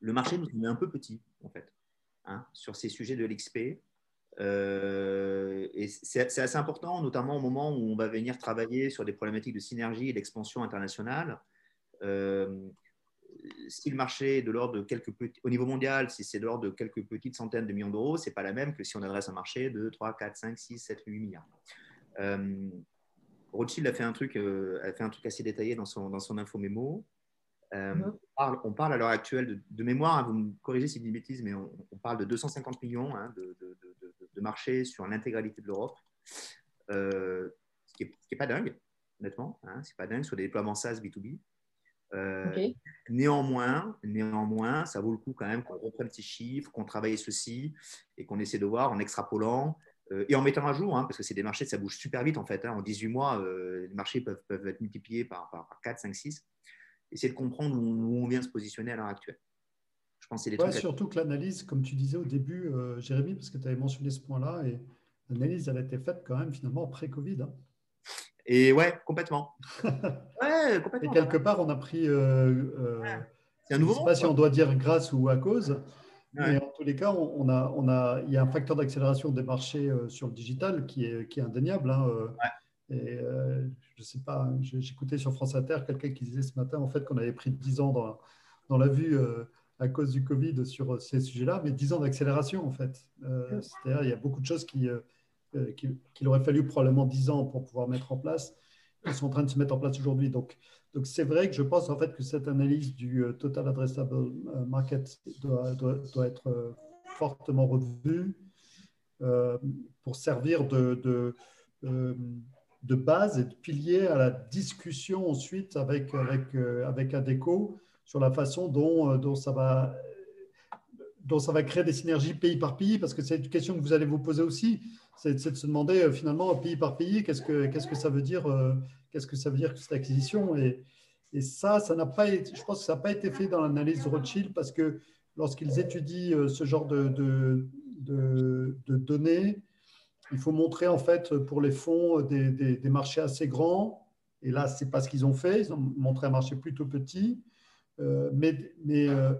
le marché nous est un peu petit, en fait, hein, sur ces sujets de l'XP. Euh, et c'est assez important, notamment au moment où on va venir travailler sur des problématiques de synergie et d'expansion internationale. Euh, si le marché est de l'ordre de quelques petits, au niveau mondial, si c'est de l'ordre de quelques petites centaines de millions d'euros, c'est pas la même que si on adresse un marché de 3, 4, 5, 6, 7, 8 milliards. Rothschild a fait un truc, euh, a fait un truc assez détaillé dans son, dans son info mémo. Euh, mhm. on, parle, à l'heure actuelle de, mémoire, hein, vous me corrigez si je dis une bêtise, mais on, parle de 250 millions hein, de, de, marchés sur l'intégralité de l'Europe, euh, ce qui n'est pas dingue, honnêtement. Hein, c'est pas dingue sur des déploiements SaaS B2B. Néanmoins, néanmoins, ça vaut le coup quand même qu'on reprenne ces chiffres, qu'on travaille ceci et qu'on essaie de voir en extrapolant euh, et en mettant à jour, hein, parce que c'est des marchés, ça bouge super vite en fait. Hein. en 18 mois, euh, les marchés peuvent, peuvent, être multipliés par, par, 4, 5, 6. Essayer de comprendre où, on vient se positionner à l'heure actuelle. Je pense que surtout que l'analyse, comme tu disais au début, euh, Jérémy, parce que tu avais mentionné ce point-là, et l'analyse, elle a été faite quand même finalement pré-Covid. Hein. Et ouais, complètement. ouais, complètement. Et quelque part, on a pris. c'est un nouveau. Je ne sais pas si on doit dire grâce ou à cause. Mais en tous les cas, on a, on a, il y a un facteur d'accélération des marchés euh, sur le digital qui est, qui est indéniable. Hein, euh. Et euh, je ne sais pas, j'écoutais sur France Inter quelqu'un qui disait ce matin en fait qu'on avait pris 10 ans dans, dans la vue à cause du Covid sur ces sujets-là, mais 10 ans d'accélération en fait. C'est-à-dire il y a beaucoup de choses qui, qu'il aurait fallu probablement 10 ans pour pouvoir mettre en place, qui sont en train de se mettre en place aujourd'hui. Donc, c'est vrai que je pense en fait que cette analyse du euh, total addressable euh, market doit, être euh, fortement revue pour servir de, base et de pilier à la discussion ensuite avec, ADECO sur la façon dont ça va créer des synergies pays par pays, parce que c'est une question que vous allez vous poser aussi, c'est de se demander finalement pays par pays, qu'est-ce que, qu'est-ce que ça veut dire qu'est-ce que ça veut dire cette acquisition et, et ça, ça n'a pas je pense que ça n'a pas été fait dans l'analyse de Rothschild parce que lorsqu'ils étudient euh, ce genre de, de, données, il faut montrer en fait pour les fonds des, des, marchés assez grands. Et là, c'est pas ce qu'ils ont fait. Ils ont montré un marché plutôt petit, euh, mais, mais, euh,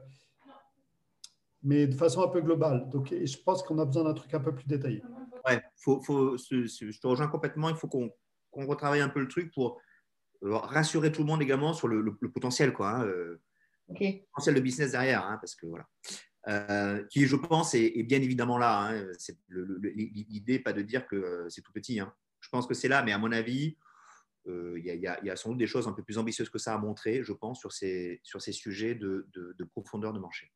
mais de façon un peu globale. Donc, et je pense qu'on a besoin d'un truc un peu plus détaillé. Ouais, faut, faut, je te rejoins complètement. Il faut qu'on qu'on retravaille un peu le truc pour euh, rassurer tout le monde également sur le, potentiel, quoi. Hein, euh, le potentiel de business derrière, hein, parce que voilà. Euh, qui, je pense, est, bien évidemment là. Hein. L'idée n'est pas de dire que c'est tout petit. Je pense que c'est là, mais à mon avis, il y, a sans doute des choses un peu plus ambitieuses que ça à montrer, je pense, sur ces, sur ces sujets de, de profondeur de marché.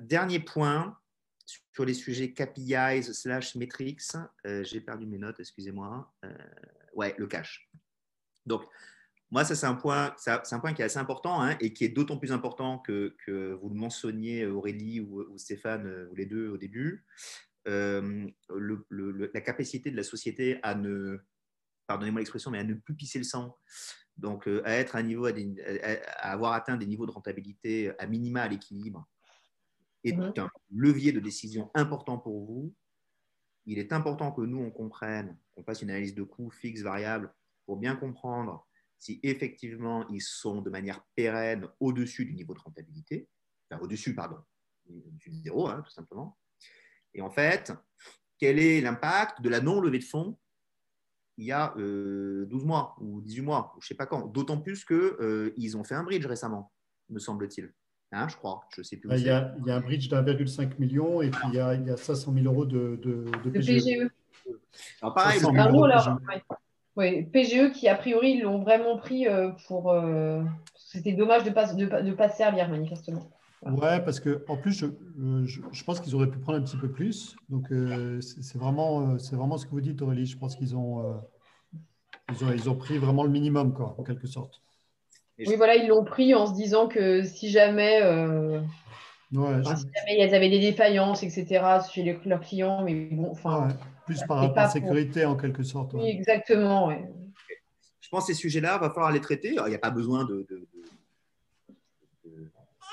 dernier point, sur les sujets KPIs slash metrics, euh, j'ai perdu mes notes, excusez-moi. Euh, ouais, le cash. Donc, moi, ça, c'est un, point, un point qui est assez important hein, et qui est d'autant plus important que, que, vous le mentionniez, Aurélie ou, Stéphane, euh, ou les deux au début. la capacité de la société à ne, pardonnez-moi l'expression, mais à ne plus pisser le sang. Donc, à être à, niveau, à avoir atteint des niveaux de rentabilité à minima à l'équilibre est mhm. un levier de décision important pour vous. Il est important que nous, on comprenne, qu'on fasse une analyse de coûts fixes, variables, pour bien comprendre si effectivement ils sont de manière pérenne au-dessus du niveau de rentabilité, enfin au-dessus, pardon, du zéro, hein, tout simplement. Et en fait, quel est l'impact de la non-levée de fonds il y a 12 euh, mois ou 18 mois, ou je ne sais pas quand, d'autant plus qu'ils euh, ont fait un bridge récemment, me semble-t-il. Hein, je crois. Je sais plus. Il y, a, il y, a, un bridge d'1,5 million et puis il y, a, il y, a, 500 000 euros de, de, PGE. Alors pareil, le... PGE qui a priori l'ont vraiment pris pour. C'était dommage de ne pas, de, pas servir manifestement. Ouais, parce que en plus, je, je, pense qu'ils auraient pu prendre un petit peu plus. Donc, c'est vraiment, c'est vraiment ce que vous dites, Aurélie. Je pense qu'ils ont, ils ont, ils ont pris vraiment le minimum, quoi, en quelque sorte. Oui, voilà, ils l'ont pris en se disant que si jamais, euh, si jamais ils avaient des défaillances, etc., chez leurs clients, mais bon, enfin. plus par rapport à la sécurité, en quelque sorte. Oui, exactement. Je pense que ces sujets-là, il va falloir les traiter. il n'y a pas besoin de.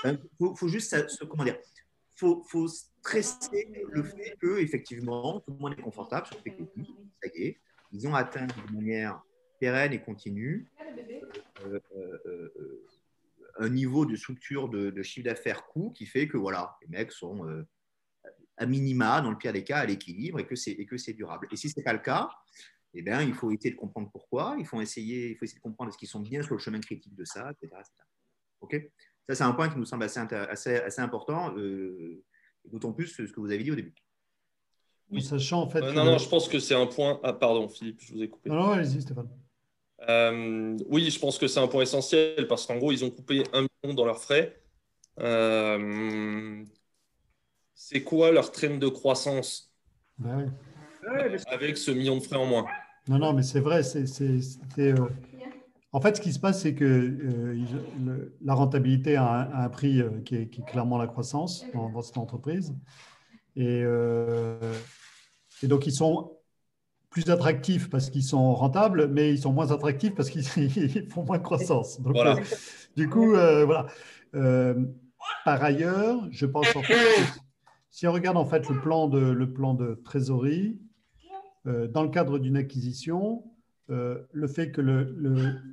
Il faut, juste, se, comment dire, faut, faut stresser le fait que effectivement tout le monde est confortable sur ça y est, ils ont atteint de manière pérenne et continue euh, euh, euh, un niveau de structure de, chiffre d'affaires coût qui fait que voilà, les mecs sont à minima, dans le pire des cas, à l'équilibre et que c'est durable. Et si ce n'est pas le cas, eh bien, il faut essayer de comprendre pourquoi, il faut essayer, il faut essayer de comprendre est-ce qu'ils sont bien sur le chemin critique de ça, etc. OK? Ça, c'est un point qui nous semble assez, assez, assez important, d'autant plus ce que vous avez dit au début. Oui. Sachant en fait. non, non, je pense que c'est un point. Ah, pardon, Philippe, je vous ai coupé. Non, non, allez-y, Stéphane. Euh, oui, je pense que c'est un point essentiel parce qu'en gros, ils ont coupé un million dans leurs frais. Euh, c'est quoi leur traîne de croissance ben avec ce million de frais en moins? Non, non, mais c'est vrai. C'est, euh, En fait, ce qui se passe, c'est que la rentabilité a un, prix qui est, clairement la croissance dans, cette entreprise. Et, et donc, ils sont plus attractifs parce qu'ils sont rentables, mais ils sont moins attractifs parce qu'ils font moins de croissance. Donc, voilà. Euh, du coup, euh, voilà. Euh, par ailleurs, je pense en fait, si on regarde en fait le plan de, le plan de trésorerie, dans le cadre d'une acquisition, le fait que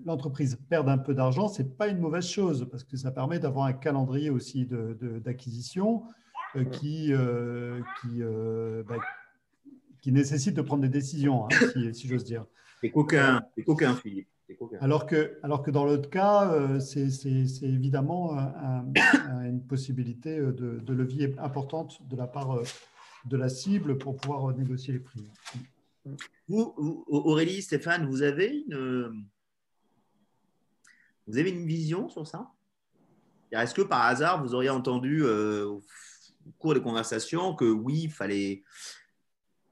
l'entreprise perde un peu d'argent, ce n'est pas une mauvaise chose parce que ça permet d'avoir un calendrier aussi d'acquisition qui, qui bah, qui nécessite de prendre des décisions, hein, si, j'ose dire. Des coquins, des coquins, Philippe. Alors que, alors que dans l'autre cas, euh, c'est évidemment une possibilité de, de, levier importante de la part euh, de la cible pour pouvoir négocier les prix. Vous, Aurélie, Stéphane, vous avez une, vous avez une vision sur ça? Est-ce que par hasard, vous auriez entendu euh, au cours des conversations que oui, il fallait,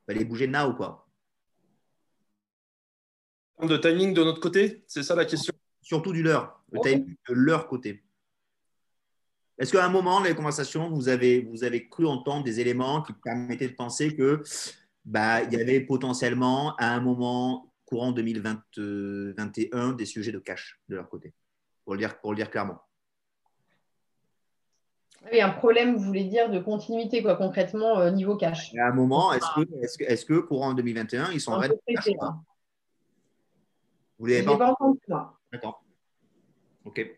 fallait bouger de ou quoi. De timing de notre côté, c'est ça la question Surtout du leur, le timing de leur côté. Est-ce qu'à un moment, dans les conversations, vous avez, vous avez cru entendre des éléments qui permettaient de penser que bah, il y avait potentiellement à un moment courant 2021 des sujets de cash de leur côté, pour le dire, pour le dire clairement oui, un problème, vous voulez dire, de continuité, quoi, concrètement, euh, niveau cash. À un moment, est-ce que, est que, est que, courant 2021, ils sont en Vous l'avez pas, pas entendu, D'accord. OK.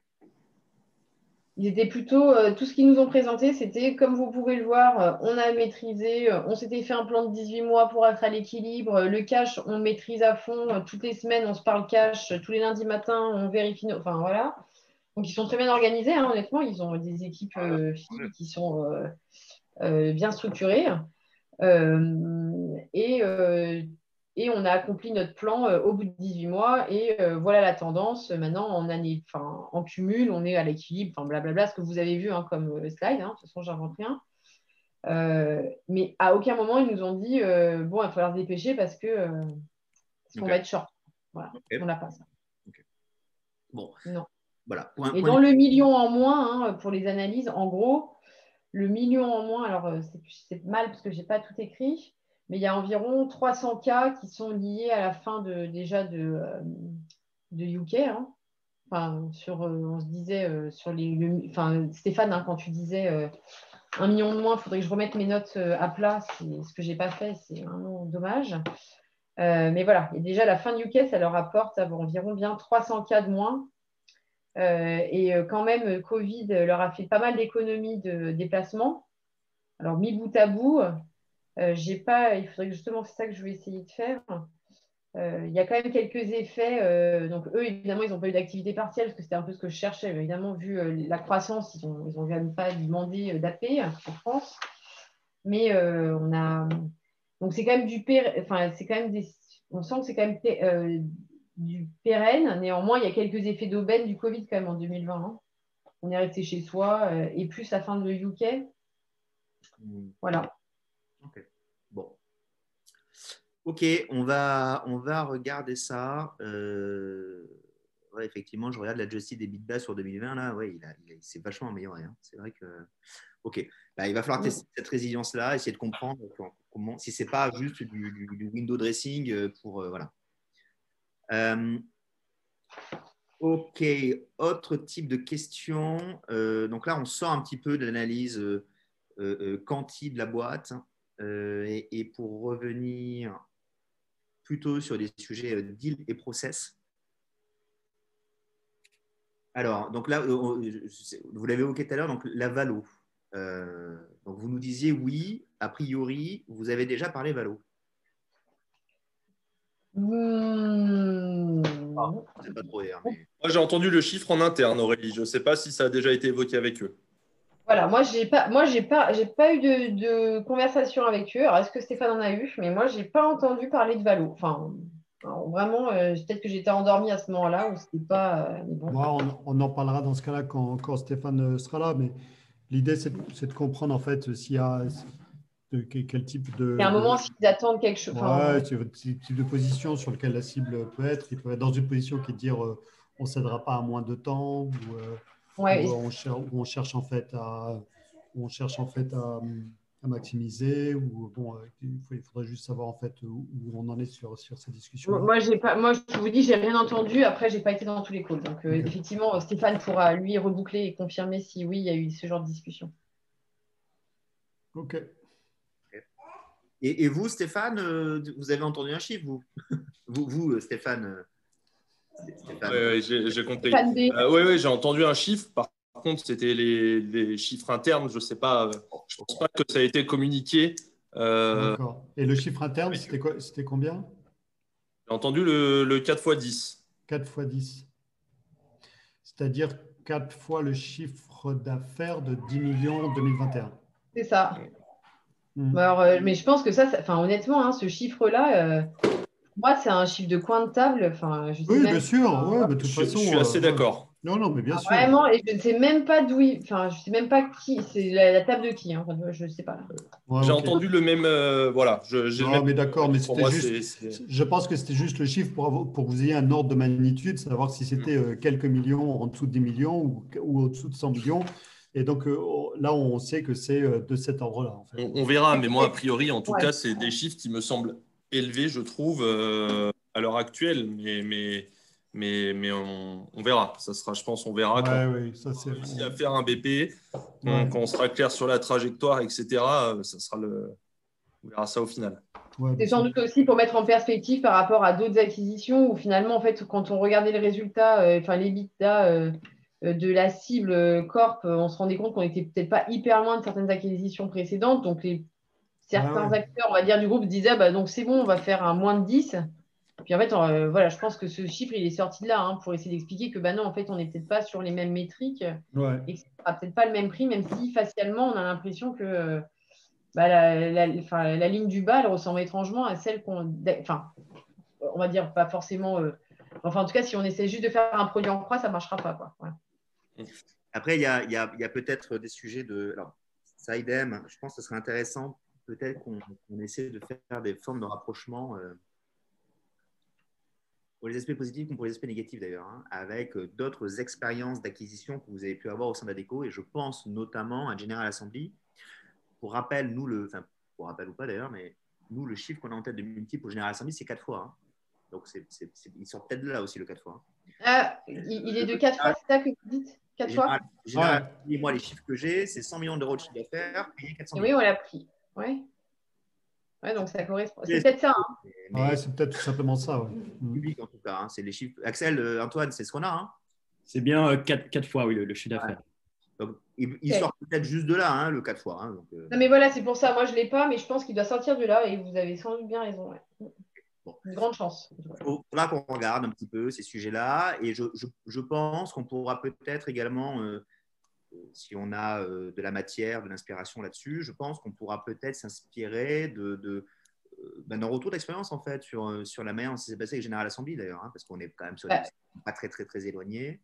Ils étaient plutôt, euh, tout ce qu'ils nous ont présenté, c'était, comme vous pouvez le voir, euh, on a maîtrisé, on s'était fait un plan de 18 mois pour être à l'équilibre. Le cash, on maîtrise à fond. toutes les semaines, on se parle cash. Tous les lundis matins, on vérifie. Enfin, voilà. Donc, ils sont très bien organisés, hein, honnêtement. Ils ont des équipes euh, filles qui sont euh, euh, bien structurées. et, et, on a accompli notre plan au bout de 18 mois. Et voilà la tendance. Maintenant, en année, enfin, en cumul, on est à l'équilibre, enfin, blablabla, ce que vous avez vu hein, comme slide. Hein, de toute façon, j'invente rien. mais à aucun moment, ils nous ont dit bon, il va falloir se dépêcher parce que qu'on va être short. Voilà, on n'a pas ça. Bon. Non et dans le million en moins, hein, pour les analyses, en gros, le million en moins, alors euh, c'est mal parce que je n'ai pas tout écrit, mais il y a environ 300 cas qui sont liés à la fin de, déjà de, euh, de UK. Hein. Enfin, sur, euh, on se disait sur les. enfin, Stéphane, hein, quand tu disais un million de moins, il faudrait que je remette mes notes à plat. Ce que je n'ai pas fait, c'est vraiment dommage. mais voilà, et déjà la fin de UK, ça leur apporte environ bien 300 cas de moins euh, et euh, quand même, Covid leur a fait pas mal d'économies de déplacement. Alors, mis bout à bout, euh, j'ai pas, il faudrait justement, c'est ça que je vais essayer de faire. il y a quand même quelques effets. donc, eux, évidemment, ils n'ont pas eu d'activité partielle parce que c'était un peu ce que je cherchais. Évidemment, vu la croissance, ils n'ont ils même pas demandé d'AP en France. Mais on a Donc, c'est quand même du enfin, c'est quand même des, on sent que c'est quand même euh, du pérenne. Néanmoins, il y a quelques effets d'aubaine du Covid quand même en 2020. Hein. On est resté chez soi euh, et plus la fin de UK. Hmm. Voilà. Ok. Bon. Ok, on va, on va regarder ça. Euh, effectivement, je regarde la Justice des bas sur 2020. Là, ouais, il, a, c'est vachement amélioré. Hein. C'est vrai que. Ok, bah, il va falloir tester cette résilience-là, essayer de comprendre comment, si c'est pas juste du, window dressing euh, pour voilà. Ok, autre type de question. Euh, donc là, on sort un petit peu de l'analyse euh, euh, quanti de la boîte. Et, pour revenir plutôt sur des sujets deal et process. Alors, donc là, vous l'avez évoqué tout à l'heure, donc la valo. donc vous nous disiez oui, a priori, vous avez déjà parlé valo. Ah, moi, j'ai entendu le chiffre en interne, Aurélie. Je ne sais pas si ça a déjà été évoqué avec eux. Voilà, moi, j'ai pas, moi, j'ai pas, j'ai pas eu de, conversation avec eux. Alors, est-ce que Stéphane en a eu? Mais moi, j'ai pas entendu parler de Valo. Enfin, vraiment, euh, peut-être que j'étais endormie à ce moment-là ou c'était pas. Euh, on, en parlera dans ce cas-là quand, quand, Stéphane sera là. Mais l'idée, c'est de, comprendre en fait s'il y a quel type de. Il y a un moment, s'ils attendent quelque chose. Ouais, type de position sur lequel la cible peut être. Il peut être dans une position qui est de dire euh, on ne cédera pas à moins de temps, ou, euh, on, cherche en fait à, on cherche en fait à, maximiser, ou bon, euh, il, faudrait juste savoir en fait où, on en est sur, sur ces discussions. Moi, pas, moi, je vous dis, j'ai rien entendu. Après, j'ai pas été dans tous les calls. Donc, effectivement, Stéphane pourra lui reboucler et confirmer si oui, il y a eu ce genre de discussion. Ok. Et, vous, Stéphane, euh, vous avez entendu un chiffre, vous? Vous, vous euh, Stéphane, euh, Oui, j'ai compris. oui, oui j'ai entendu un chiffre. Par contre, c'était les, chiffres internes. Je ne sais pas. Je ne pense pas que ça a été communiqué. D'accord. Et le chiffre interne, c'était combien? J'ai entendu le, le 4 x 10. 4 x 10. C'est-à-dire 4 fois le chiffre d'affaires de 10 millions en 2021. C'est ça. Mm. Euh, mais je pense que ça, enfin, honnêtement, hein, ce chiffre-là, euh, moi, c'est un chiffre de coin de table. Enfin, je oui, bien sûr. Ouais, de toute je, façon, je suis assez euh, d'accord. Non, non, mais bien sûr. Vraiment, et je ne sais même pas d'où. Enfin, je ne sais même pas qui. C'est la, table de qui. Hein. je ne sais pas. J'ai entendu le même. voilà. Je, non, mais d'accord, mais c'était juste. Je pense que c'était juste le chiffre pour, pour que vous ayez un ordre de magnitude, savoir si c'était mm. quelques millions en dessous de 10 millions ou, ou au-dessous de 100 millions. Et donc euh, là, on sait que c'est euh, de cet ordre-là. on, verra, mais moi, a priori, en tout cas, c'est des chiffres qui me semblent élevés, je trouve, euh, à l'heure actuelle. Mais, mais, mais, mais on, verra. Ça sera, je pense, on verra quand oui, ça, on réussit à faire un BP, quand, on sera clair sur la trajectoire, etc. Ça sera le... On verra ça au final. c'est sans doute aussi pour mettre en perspective par rapport à d'autres acquisitions où finalement, en fait, quand on regardait les résultats, enfin les bitas euh, de la cible euh, Corp, euh, on se rendait compte qu'on était peut-être pas hyper loin de certaines acquisitions précédentes. Donc, les, certains acteurs, on va dire, du groupe disaient bah, donc c'est bon, on va faire un moins de 10. Puis en fait, voilà, je pense que ce chiffre, il est sorti de là hein, pour essayer d'expliquer que bah non, en fait, on n'est peut-être pas sur les mêmes métriques et que ce sera peut-être pas le même prix, même si facialement, on a l'impression que bah, la, la, ligne du bas, elle ressemble étrangement à celle qu'on. Enfin, on va dire pas forcément. enfin, en tout cas, si on essaie juste de faire un produit en croix, ça ne marchera pas. Quoi. Après, il y a, peut-être des sujets de. Alors, ça, idem, je pense que ce serait intéressant peut-être qu'on essaie de faire des formes de rapprochement euh, pour les aspects positifs comme pour les aspects négatifs d'ailleurs, hein, avec euh, d'autres expériences d'acquisition que vous avez pu avoir au sein d'ADECO. Et je pense notamment à General Assembly. Pour rappel, nous, le, rappel ou pas d'ailleurs, mais nous, le chiffre qu'on a en tête de multiple pour General Assembly, c'est 4 fois. Hein. Donc, il sort peut-être de là aussi le 4 fois. Hein. Euh, il, est de 4 fois, c'est ça que vous dites? 4 fois Moi, les chiffres que j'ai, c'est 100 millions d'euros de chiffre d'affaires, payé 400 Oui, on l'a pris. Oui. Ouais, donc ça correspond. C'est peut-être ça. Hein. Ouais, c'est peut-être tout simplement ça. Ouais. Mm. Public en tout cas. Hein. C'est les chiffres. Axel, euh, Antoine, c'est ce qu'on a. Hein. c'est bien 4, euh, fois, oui, le, chiffre d'affaires. Donc, il, sort peut-être juste de là, hein, le 4 fois. Donc, euh. Non, mais voilà, c'est pour ça. Moi, je ne l'ai pas, mais je pense qu'il doit sortir de là et vous avez sans doute bien raison. Une grande chance. Il faudra qu'on regarde un petit peu ces sujets-là. Et je, pense qu'on pourra peut-être également, euh, si on a euh, de la matière, de l'inspiration là-dessus, je pense qu'on pourra peut-être s'inspirer de, ben, retour d'expérience en fait sur, sur la manière dont ça s'est passé avec General Assembly d'ailleurs, hein, parce qu'on est quand même sur des pas très très très éloignés.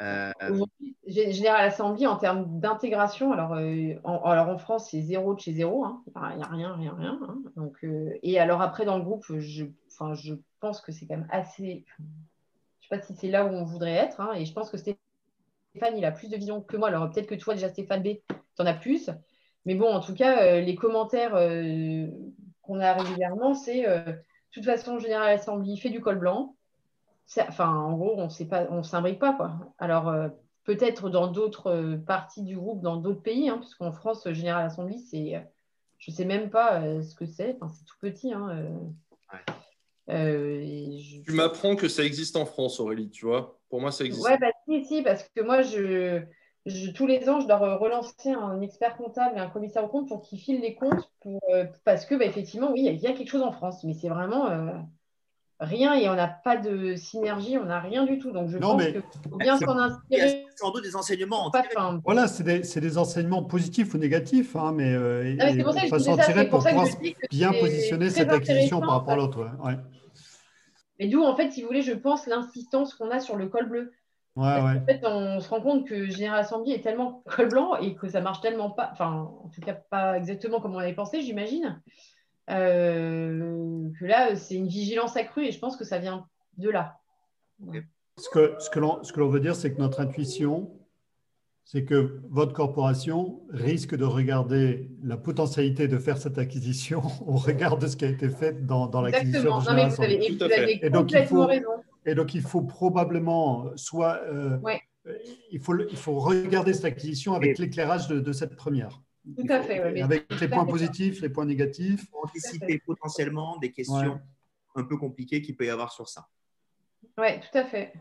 Euh... Général Assembly, en termes d'intégration, alors, euh, en, alors en France, c'est zéro de chez zéro. Hein. Il n'y a rien, rien, rien. Hein. Donc, euh, et alors après, dans le groupe, je, je pense que c'est quand même assez. Je ne sais pas si c'est là où on voudrait être. Hein, et je pense que Stéphane, il a plus de vision que moi. Alors peut-être que toi, déjà, Stéphane B, tu en as plus. Mais bon, en tout cas, euh, les commentaires qu'on a régulièrement, c'est de toute façon, Général Assembly fait du col blanc. Enfin, en gros, on ne s'imbrique pas. Quoi. Alors, euh, peut-être dans d'autres euh, parties du groupe, dans d'autres pays, hein, puisqu'en France, Général Assembly, c'est, euh, je ne sais même pas ce que c'est. Enfin, c'est tout petit. Hein, Tu m'apprends que ça existe en France, Aurélie, tu vois Pour moi, ça existe. Oui, bah, si, si, parce que moi, je, tous les ans, je dois relancer un expert comptable et un commissaire au compte pour qu'ils filent les comptes, pour, parce que, bah, effectivement, oui, il y a quelque chose en France, mais c'est vraiment rien et on n'a pas de synergie, on n'a rien du tout. Donc je pense qu'il faut bien s'en inspirer. Sans doute des enseignements. voilà, c'est des, des, enseignements positifs ou négatifs, hein, mais euh, il faut s'en tirer pour pouvoir bien positionner cette acquisition par rapport à l'autre. Ouais. Mais d'où, en fait, si vous voulez, je pense l'insistance qu'on a sur le col bleu. Ouais, ouais. En fait, on se rend compte que Général Assembly est tellement col blanc et que ça marche tellement pas, enfin, en tout cas, pas exactement comme on avait pensé, j'imagine. Euh, que là, c'est une vigilance accrue et je pense que ça vient de là. Ce que, ce que l'on veut dire, c'est que notre intuition, c'est que votre corporation risque de regarder la potentialité de faire cette acquisition au regard de ce qui a été fait dans, dans l'acquisition de et, donc, il faut, et donc, il faut probablement soit... Euh, il, faut, il faut regarder cette acquisition avec l'éclairage de, de cette première. Tout à fait. avec les points positifs, les points négatifs. Pour anticiper potentiellement des questions un peu compliquées qu'il peut y avoir sur ça. Oui, tout à fait.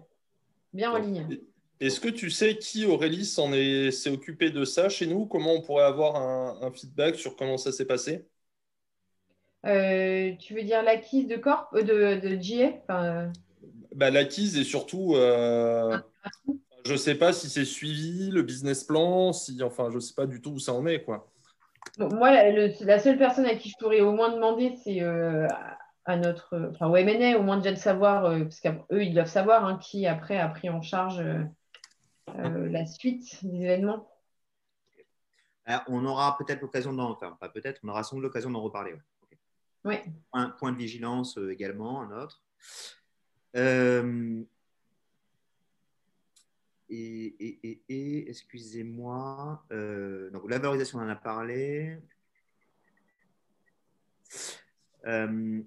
Bien en ligne. Est-ce que tu sais qui, Aurélie, s'est occupé de ça chez nous? Comment on pourrait avoir un, feedback sur comment ça s'est passé? Euh, Tu veux dire l'acquise de Corp, euh, de, de GA euh. Bah, L'acquise et surtout, euh, ah, je ne sais pas si c'est suivi, le business plan, si, enfin, je ne sais pas du tout où ça en est. Quoi. moi, la, seule personne à qui je pourrais au moins demander, c'est euh, à notre, enfin, au MNA, au moins déjà de savoir, euh, parce qu'eux, ils doivent savoir hein, qui après a pris en charge euh, la suite des événements. on aura peut-être l'occasion d'en, enfin, pas peut-être, on aura sans doute l'occasion d'en reparler. Oui. Un point de vigilance également, un autre. Et, excusez-moi, euh, donc la valorisation, on en a parlé. Euh,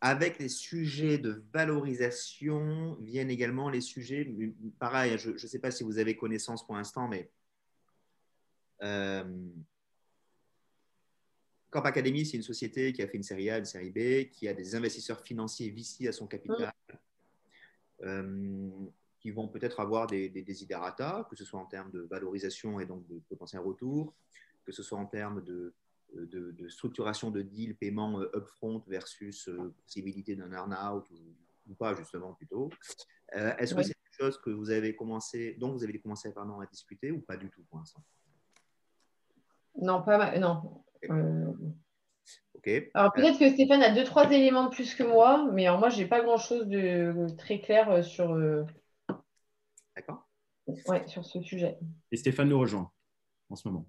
avec les sujets de valorisation viennent également les sujets, pareil, je ne sais pas si vous avez connaissance pour l'instant, mais euh, Corp Academy, c'est une société qui a fait une série A, une série B, qui a des investisseurs financiers VC à son capital. Euh, qui vont peut-être avoir des, des desiderata, que ce soit en termes de valorisation et donc de potentiel retour, que ce soit en termes de, de, structuration de deal, paiement euh, upfront versus euh, possibilité d'un earn-out ou, pas, justement, plutôt. Euh, est-ce que c'est quelque chose que vous avez commencé, dont vous avez commencé pardon, à discuter ou pas du tout pour l'instant? Non, pas mal, non. Alors peut-être que Stéphane a deux, trois éléments de plus que moi, mais moi, je n'ai pas grand-chose de très clair sur, D'accord Oui, sur ce sujet. Et Stéphane nous rejoint en ce moment.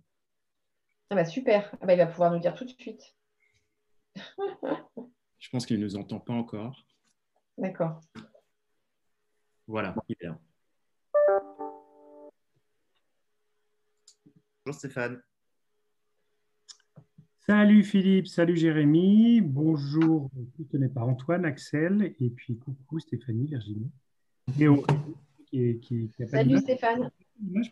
Ah bah super, ah bah, il va pouvoir nous dire tout de suite. Je pense qu'il ne nous entend pas encore. D'accord. Voilà, il est là. Bonjour Stéphane. Salut Philippe, salut Jérémy, bonjour, tout tenez par Antoine, Axel, et puis coucou Stéphanie, Virginie. Et Salut Stéphane.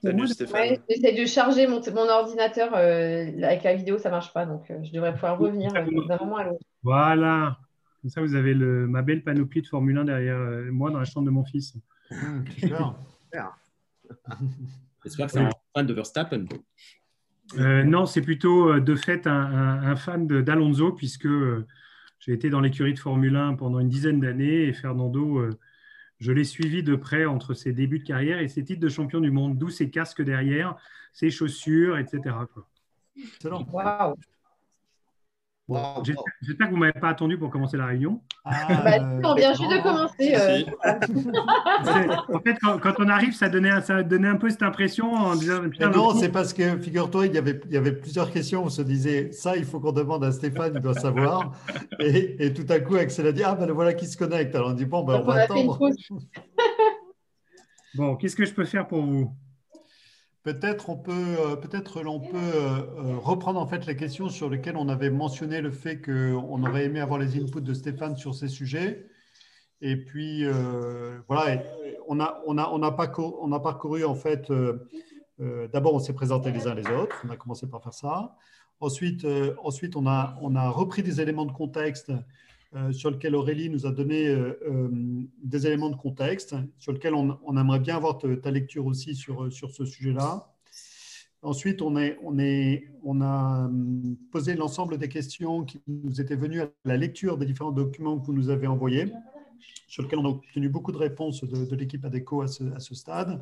Salut Stéphane. J'essaie de charger mon, mon ordinateur euh, avec la vidéo, ça ne marche pas, donc euh, je devrais pouvoir revenir d'un moment à l'autre. Voilà. Comme ça, vous avez le, ma belle panoplie de Formule 1 derrière euh, moi dans la chambre de mon fils. J'espère que c'est un fan de Verstappen. Non, c'est plutôt de fait un, un fan d'Alonso, puisque j'ai été dans l'écurie de Formule 1 pendant une dizaine d'années et Fernando je l'ai suivi de près entre ses débuts de carrière et ses titres de champion du monde, d'où ses casques derrière, ses chaussures, etc. Excellent. Wow. J'espère que vous ne m'avez pas attendu pour commencer la réunion. Ah, bah, on vient juste de commencer. Euh. en fait, quand, on arrive, ça donnait, ça donnait un peu cette impression en disant. non, c'est parce que, figure-toi, il y, avait, il y avait plusieurs questions. On se disait, ça, il faut qu'on demande à Stéphane, il doit savoir. Et, tout à coup, Axel a dit, ah ben voilà qui se connecte. Alors on dit, bon, ben, on, va attendre. bon, qu'est-ce que je peux faire pour vous? Peut-être on peut, euh, peut-être l'on peut euh, euh, reprendre en fait les questions sur lesquelles on avait mentionné le fait qu'on aurait aimé avoir les inputs de Stéphane sur ces sujets. Et puis voilà, on a, on a, on parcouru, a parcouru en fait. D'abord, on s'est présenté les uns les autres. On a commencé par faire ça. Ensuite, ensuite on, a, on a repris des éléments de contexte sur lequel Aurélie nous a donné euh, euh, des éléments de contexte, sur lequel on, aimerait bien avoir ta, lecture aussi sur, sur ce sujet-là. Ensuite, on, est, on, est, on a posé l'ensemble des questions qui nous étaient venues à la lecture des différents documents que vous nous avez envoyés, sur lesquels on a obtenu beaucoup de réponses de, l'équipe ADECO à ce, à ce, stade,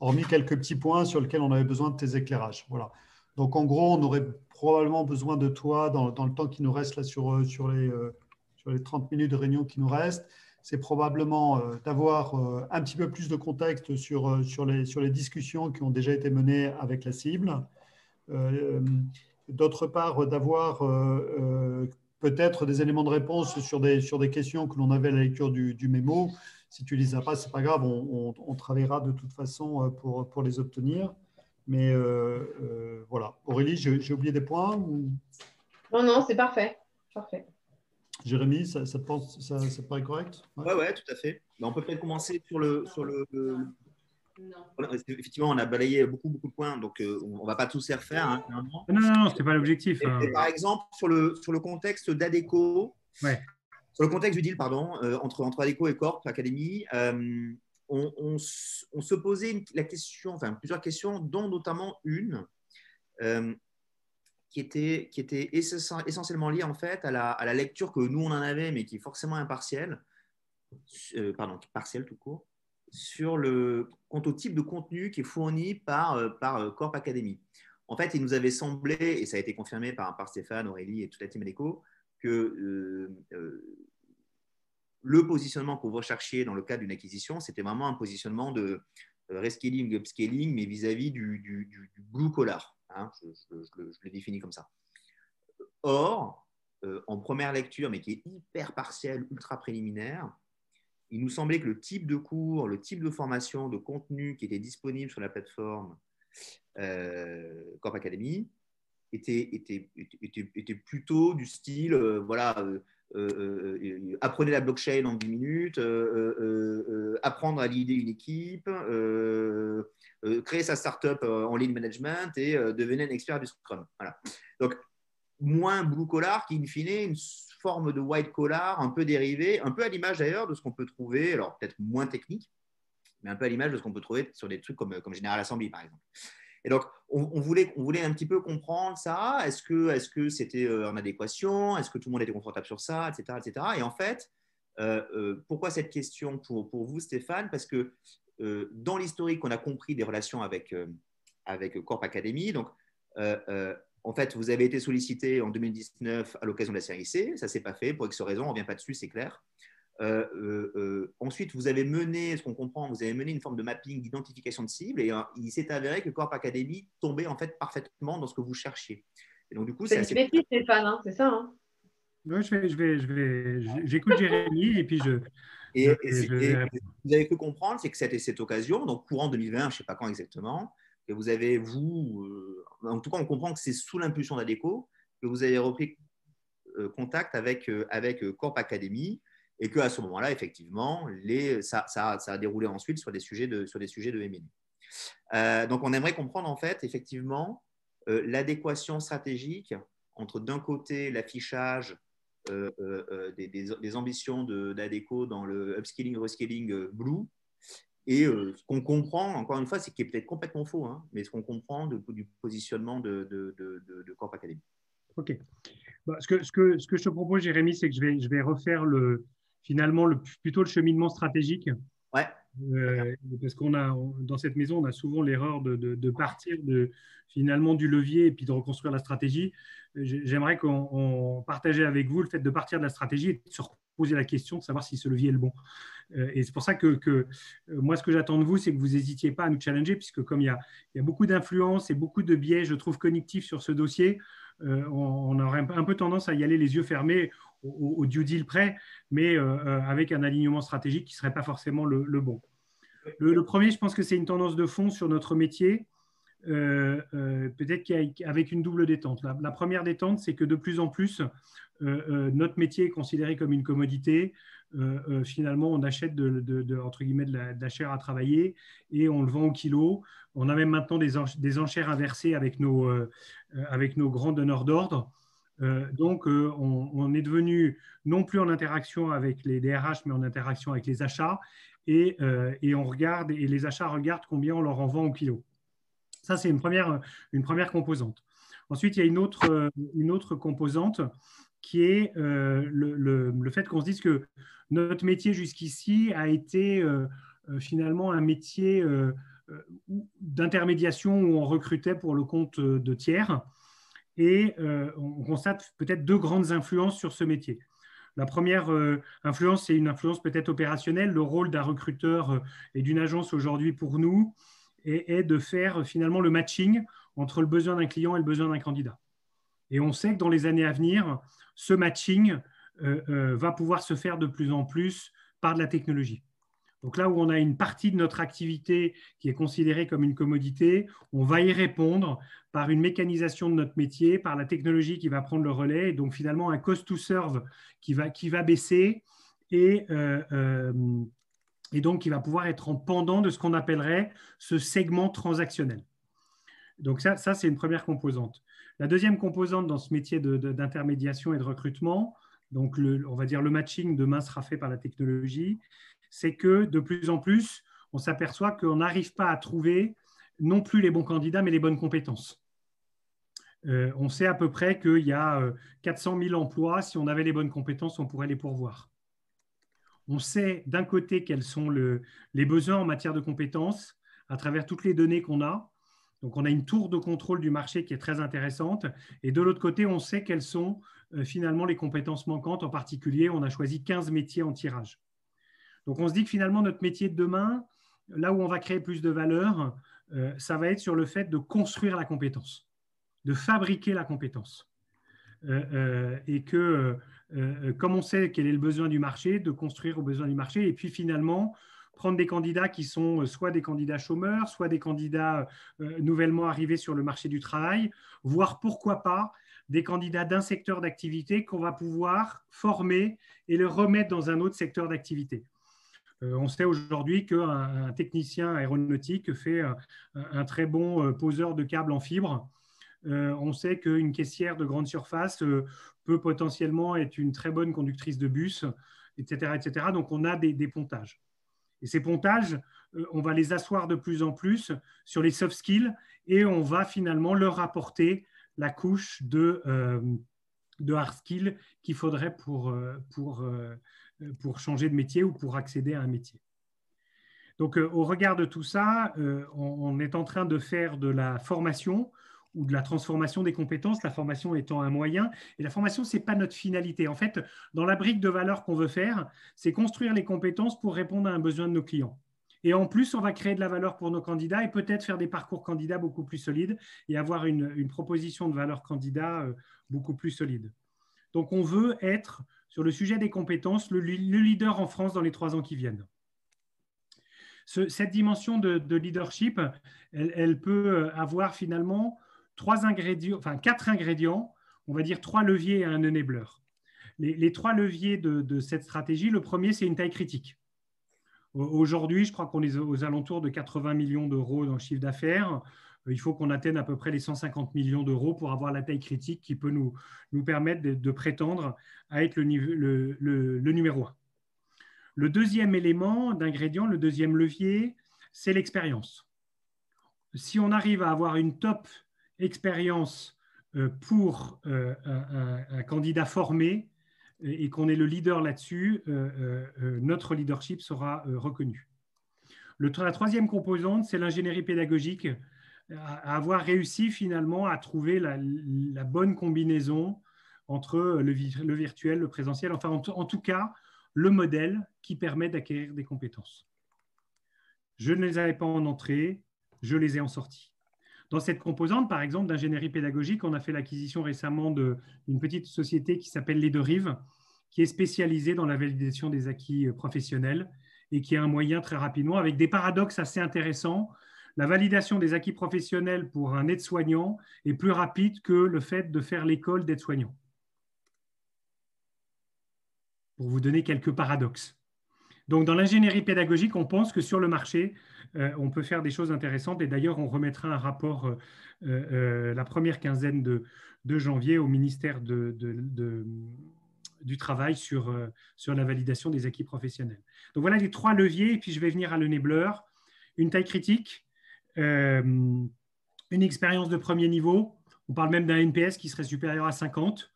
hormis quelques petits points sur lesquels on avait besoin de tes éclairages. Voilà. Donc, en gros, on aurait probablement besoin de toi dans, dans le temps qui nous reste là sur, sur les les 30 minutes de réunion qui nous restent, c'est probablement euh, d'avoir euh, un petit peu plus de contexte sur, euh, sur, les, sur les discussions qui ont déjà été menées avec la cible. D'autre part, d'avoir peut-être des éléments de réponse sur des, sur des questions que l'on avait à la lecture du, du mémo. Si tu ne les as pas, ce n'est pas grave, on, on, travaillera de toute façon pour, pour les obtenir. Mais voilà. Aurélie, j'ai oublié des points Non, non, c'est parfait. Parfait. Jérémy, ça, ça, pense, ça, ça paraît correct? Oui, ouais, tout à fait. on peut peut-être commencer sur le. Sur le, Effectivement, on a balayé beaucoup, beaucoup de points, donc euh, on ne va pas tous les refaire. Hein, non, non, non, ce n'est pas l'objectif. Hein. Par exemple, sur le, sur le contexte d'ADECO, ouais. sur le contexte du deal pardon, euh, entre, entre ADECO et Corp Academy, euh, on, on, on, se posait la question, enfin plusieurs questions, dont notamment une qui était, essentiellement lié en fait à la, lecture que nous on en avait, mais qui est forcément impartielle, euh, pardon, partielle tout court, sur le, quant au type de contenu qui est fourni par, euh, euh, Corp Academy. En fait, il nous avait semblé, et ça a été confirmé par, par Stéphane, Aurélie et toute la team Adeco, que le positionnement qu'on recherchait dans le cadre d'une acquisition, c'était vraiment un positionnement de rescaling, upscaling, mais vis-à-vis du, du, blue collar. Hein, je, le définis comme ça. Or, euh, en première lecture, mais qui est hyper partielle, ultra préliminaire, il nous semblait que le type de cours, le type de formation, de contenu qui était disponible sur la plateforme euh, Corp Academy était, était, était, plutôt du style, euh, voilà, apprenez la blockchain en 10 minutes, apprendre à l'idée une équipe, euh, créer sa startup euh, en lead management et euh, devenir un expert du Scrum. Voilà. Donc, moins blue collar qui, in fine, une forme de white collar un peu dérivée, un peu à l'image d'ailleurs de ce qu'on peut trouver, alors peut-être moins technique, mais un peu à l'image de ce qu'on peut trouver sur des trucs comme, comme General Assembly, par exemple. Et donc, on, voulait, on voulait un petit peu comprendre ça. Est-ce que que c'était en adéquation? Est-ce que tout le monde était confortable sur ça, etc., etc. Et en fait, pourquoi cette question pour, pour vous, Stéphane? Parce que euh, dans l'historique qu'on a compris des relations avec, euh, avec Corp Academy. Donc, euh, en fait, vous avez été sollicité en 2019 à l'occasion de la série C. Ça ne s'est pas fait. Pour X raisons, on ne revient pas dessus, c'est clair. Ensuite, vous avez mené, ce qu'on comprend, vous avez mené une forme de mapping, d'identification de cible, et il s'est avéré que Corp Academy tombait en fait parfaitement dans ce que vous cherchiez. Et donc, du coup, c'est assez... Stéphane, hein, c'est ça hein? Je vais, je vais, je vais, j'écoute Jérémy et puis je, et, vous avez pu comprendre, c'est que c'était cette occasion, donc courant 2020, je ne sais pas quand exactement, que vous avez, vous, euh, en tout cas, on comprend que c'est sous l'impulsion d'ADECO que vous avez repris euh, contact avec, euh, avec Corp Academy et qu'à ce moment-là, effectivement, les, ça, ça, a déroulé ensuite sur des sujets de, sur des sujets de M&A. donc, on aimerait comprendre, en fait, effectivement, l'adéquation stratégique entre, d'un côté, l'affichage euh, euh, euh, des, ambitions d'ADECO dans le upscaling, rescaling blue. Et ce qu'on comprend, encore une fois, c'est qui est peut-être complètement faux, hein, mais ce qu'on comprend du positionnement de, de, de, Corp Academy. OK. Bah, ce, que, ce, que, ce, que, je te propose, Jérémy, c'est que je vais, je vais refaire le, finalement le, plutôt le cheminement stratégique ouais. parce qu'on a, dans cette maison, on a souvent l'erreur de, de, partir de, finalement du levier et puis de reconstruire la stratégie. J'aimerais qu'on partageait avec vous le fait de partir de la stratégie et de se poser la question de savoir si ce levier est le bon. Euh, et c'est pour ça que, que euh, moi, ce que j'attends de vous, c'est que vous n'hésitiez pas à nous challenger, puisque comme il y a, il y a beaucoup d'influence et beaucoup de biais, je trouve, cognitifs sur ce dossier, euh, on, aurait un peu tendance à y aller les yeux fermés au, due deal près, mais avec un alignement stratégique qui ne serait pas forcément le, bon. Le, premier, je pense que c'est une tendance de fond sur notre métier. peut-être qu'avec une double détente. La, première détente, c'est que de plus en plus, notre métier est considéré comme une commodité. finalement, on achète de, entre guillemets, de la, chair à travailler et on le vend au kilo. On a même maintenant des, des enchères inversées avec nos, avec nos grands donneurs d'ordre. Donc, on, est devenu non plus en interaction avec les DRH, mais en interaction avec les achats. Et, et, on regarde, et les achats regardent combien on leur en vend au kilo. Ça, c'est une première, une première composante. Ensuite, il y a une autre, une autre composante qui est euh, le, fait qu'on se dise que notre métier jusqu'ici a été euh, euh, finalement un métier d'intermédiation où on recrutait pour le compte de tiers. Et on constate peut-être deux grandes influences sur ce métier. La première influence, c'est une influence peut-être opérationnelle. Le rôle d'un recruteur et d'une agence aujourd'hui pour nous est, de faire finalement le matching entre le besoin d'un client et le besoin d'un candidat. Et on sait que dans les années à venir, ce matching euh, euh, va pouvoir se faire de plus en plus par de la technologie. Donc là où on a une partie de notre activité qui est considérée comme une commodité, on va y répondre par une mécanisation de notre métier, par la technologie qui va prendre le relais, et donc finalement un cost to serve qui va, qui va baisser et, euh, et donc qui va pouvoir être en pendant de ce qu'on appellerait ce segment transactionnel. Donc ça, ça c'est une première composante. La deuxième composante dans ce métier d'intermédiation et de recrutement, donc on va dire le matching demain sera fait par la technologie, c'est que de plus en plus, on s'aperçoit qu'on n'arrive pas à trouver non plus les bons candidats, mais les bonnes compétences. Euh, on sait à peu près qu'il y a 400 euh, 000 emplois. Si on avait les bonnes compétences, on pourrait les pourvoir. On sait d'un côté quels sont les besoins en matière de compétences à travers toutes les données qu'on a. Donc, on a une tour de contrôle du marché qui est très intéressante. Et de l'autre côté, on sait quelles sont euh, finalement les compétences manquantes. En particulier, on a choisi 15 métiers en tirage. Donc, on se dit que finalement, notre métier de demain, là où on va créer plus de valeur, euh, ça va être sur le fait de construire la compétence, de fabriquer la compétence. Euh, et que, comme on sait quel est le besoin du marché, de construire au besoin du marché. Et puis finalement, prendre des candidats qui sont euh, soit des candidats chômeurs, soit des candidats euh, nouvellement arrivés sur le marché du travail, voire pourquoi pas des candidats d'un secteur d'activité qu'on va pouvoir former et le remettre dans un autre secteur d'activité. Euh, on sait aujourd'hui qu'un technicien aéronautique fait un, très bon poseur de câbles en fibre. on sait qu'une caissière de grande surface peut potentiellement être une très bonne conductrice de bus, etc. etc. Donc on a des pontages. Et ces pontages, euh, on va les asseoir de plus en plus sur les soft skills et on va finalement leur apporter la couche de, euh, de hard skills qu'il faudrait pour, euh, pour, pour changer de métier ou pour accéder à un métier. Donc, au regard de tout ça, on, est en train de faire de la formation ou de la transformation des compétences, la formation étant un moyen. Et la formation, ce n'est pas notre finalité. En fait, dans la brique de valeur qu'on veut faire, c'est construire les compétences pour répondre à un besoin de nos clients. Et en plus, on va créer de la valeur pour nos candidats et peut-être faire des parcours candidats beaucoup plus solides et avoir une, proposition de valeur candidat euh, beaucoup plus solide. Donc, on veut être, sur le sujet des compétences, le, leader en France dans les trois ans qui viennent. cette dimension de, leadership, elle, peut avoir finalement trois ingrédients, enfin quatre ingrédients, on va dire trois leviers et un enabler. Les, les trois leviers de, cette stratégie, le premier, c'est une taille critique. Aujourd'hui, je crois qu'on est aux alentours de 80 millions d'euros dans le chiffre d'affaires. Euh, il faut qu'on atteigne à peu près les 150 millions d'euros pour avoir la taille critique qui peut nous, nous permettre de, prétendre à être le, le numéro un. Le deuxième élément d'ingrédient, le deuxième levier, c'est l'expérience. Si on arrive à avoir une top expérience euh, pour euh, un, candidat formé et qu'on est le leader là-dessus, notre leadership sera reconnu. la troisième composante, c'est l'ingénierie pédagogique, à, avoir réussi finalement à trouver la, bonne combinaison entre le, virtuel, le présentiel, enfin en, tout cas, le modèle qui permet d'acquérir des compétences. Je ne les avais pas en entrée, je les ai en sortie. Dans cette composante, par exemple, d'ingénierie pédagogique, on a fait l'acquisition récemment d'une petite société qui s'appelle Les Deux Rives, qui est spécialisée dans la validation des acquis professionnels et qui a un moyen très rapidement, avec des paradoxes assez intéressants. La validation des acquis professionnels pour un aide-soignant est plus rapide que le fait de faire l'école d'aide-soignant. Pour vous donner quelques paradoxes. Donc, dans l'ingénierie pédagogique, on pense que sur le marché, euh, on peut faire des choses intéressantes. Et d'ailleurs, on remettra un rapport euh, euh, la première quinzaine de, janvier au ministère du travail sur, la validation des acquis professionnels. Donc voilà les trois leviers, et puis je vais venir à l'enabler. Une taille critique, une expérience de premier niveau, on parle même d'un NPS qui serait supérieur à 50,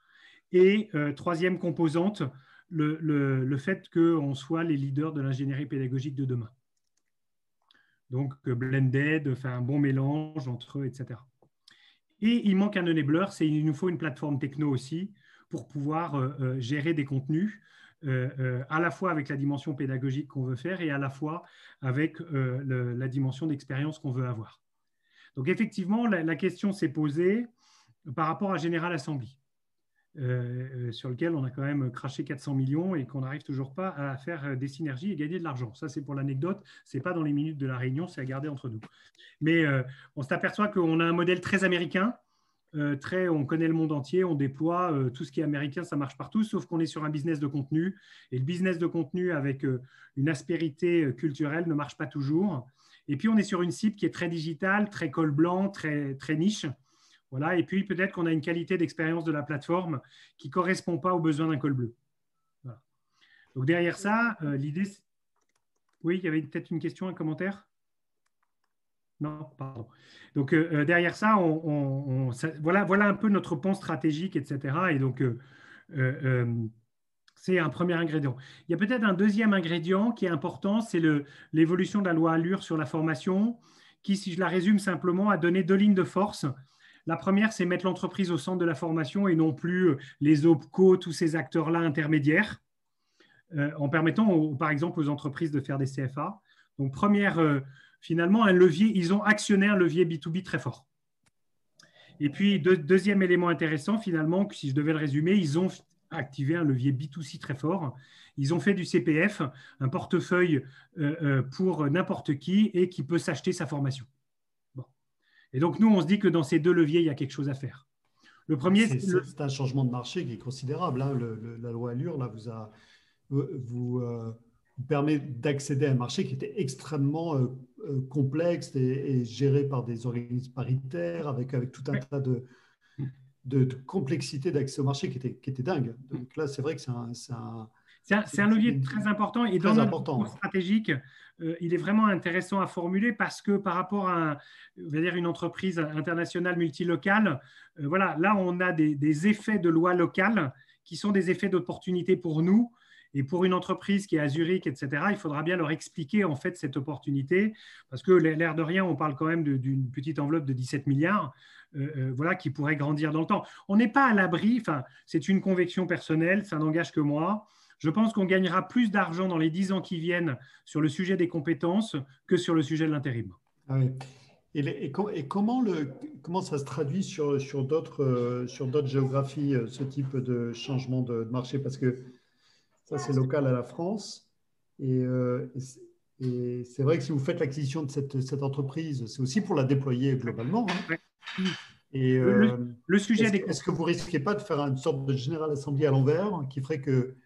et euh, troisième composante, le, le, le fait qu'on soit les leaders de l'ingénierie pédagogique de demain. Donc blended, enfin un bon mélange entre eux, etc. Et il manque un enabler, c'est il nous faut une plateforme techno aussi pour pouvoir euh, euh, gérer des contenus. Euh, à la fois avec la dimension pédagogique qu'on veut faire et à la fois avec la dimension d'expérience qu'on veut avoir. Donc effectivement, la, question s'est posée par rapport à General Assembly, sur lequel on a quand même craché 400 millions et qu'on n'arrive toujours pas à faire des synergies et gagner de l'argent. Ça, c'est pour l'anecdote, ce n'est pas dans les minutes de la réunion, c'est à garder entre nous. Mais on s'aperçoit qu'on a un modèle très américain, euh, très, on connaît le monde entier, on déploie euh, tout ce qui est américain, ça marche partout, sauf qu'on est sur un business de contenu. Et le business de contenu avec euh, une aspérité culturelle ne marche pas toujours. Et puis, on est sur une cible qui est très digitale, très col blanc, très, très niche. Voilà. Et puis, peut-être qu'on a une qualité d'expérience de la plateforme qui ne correspond pas aux besoins d'un col bleu. Donc, derrière ça, l'idée. Oui, il y avait peut-être une question, un commentaire? Non, pardon. Donc euh, euh, derrière ça, voilà, voilà un peu notre pont stratégique, etc. Et donc euh, c'est un premier ingrédient. Il y a peut-être un deuxième ingrédient qui est important, c'est l'évolution de la loi Allure sur la formation, qui, si je la résume simplement, a donné deux lignes de force. La première, c'est mettre l'entreprise au centre de la formation et non plus les OPCO, tous ces acteurs-là intermédiaires, en permettant, par exemple, aux entreprises de faire des CFA. Donc, première, finalement un levier, ils ont actionné un levier B2B très fort. Et puis, deuxième élément intéressant, finalement, si je devais le résumer, ils ont activé un levier B2C très fort. Ils ont fait du CPF, un portefeuille euh, euh, pour n'importe qui et qui peut s'acheter sa formation. Et donc, nous, on se dit que dans ces deux leviers, il y a quelque chose à faire. Le premier, c'est un changement de marché qui est considérable. Hein. la loi Allure là, vous a, vous, euh, permet d'accéder à un marché qui était extrêmement euh, euh, complexe et, géré par des organismes paritaires, avec, avec tout un tas de, de, complexité d'accès au marché qui était, qui était dingue. Donc là, c'est vrai que c'est un, c'est un, levier très important et dans notre stratégique, euh, il est vraiment intéressant à formuler parce que par rapport à dire une entreprise internationale multilocale, voilà, là on a des, des, effets de loi locale qui sont des effets d'opportunité pour nous et pour une entreprise qui est à Zurich, etc., il faudra bien leur expliquer en fait cette opportunité, parce que l'air de rien, on parle quand même d'une petite enveloppe de 17 milliards, euh, euh, voilà, qui pourrait grandir dans le temps. On n'est pas à l'abri, c'est une conviction personnelle, ça n'engage que moi. Je pense qu'on gagnera plus d'argent dans les 10 ans qui viennent sur le sujet des compétences que sur le sujet de l'intérim. Ah et, comment, le, comment ça se traduit sur, sur d'autres euh, géographies, ce type de changement de marché? Parce que ça, c'est local à la France. Euh, et, c'est vrai que si vous faites l'acquisition de cette, cette entreprise, c'est aussi pour la déployer globalement. Hein. Et le, euh, sujet est-ce, est-ce que vous risquez pas de faire une sorte de général assembly à l'envers qui ferait que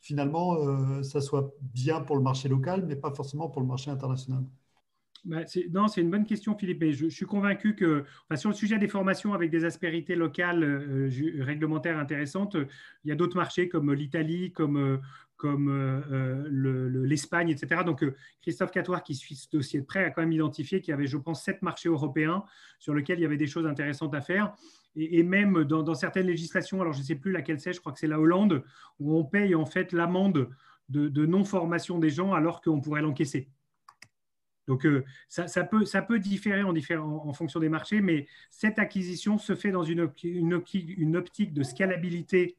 finalement euh, ça soit bien pour le marché local, mais pas forcément pour le marché international? Non, c'est une bonne question, Philippe. je, suis convaincu que sur le sujet des formations avec des aspérités locales euh, réglementaires intéressantes, il y a d'autres marchés comme l'Italie, comme, euh, comme euh, l'Espagne, etc. Donc, Christophe Catoire, qui suit ce dossier de près, a quand même identifié qu'il y avait, je pense, sept marchés européens sur lesquels il y avait des choses intéressantes à faire. Et, même dans, certaines législations, alors je ne sais plus laquelle c'est, je crois que c'est la Hollande, où on paye en fait l'amende de non-formation des gens alors qu'on pourrait l'encaisser. Donc, ça, ça, peut, différer en, fonction des marchés, mais cette acquisition se fait dans une, optique de scalabilité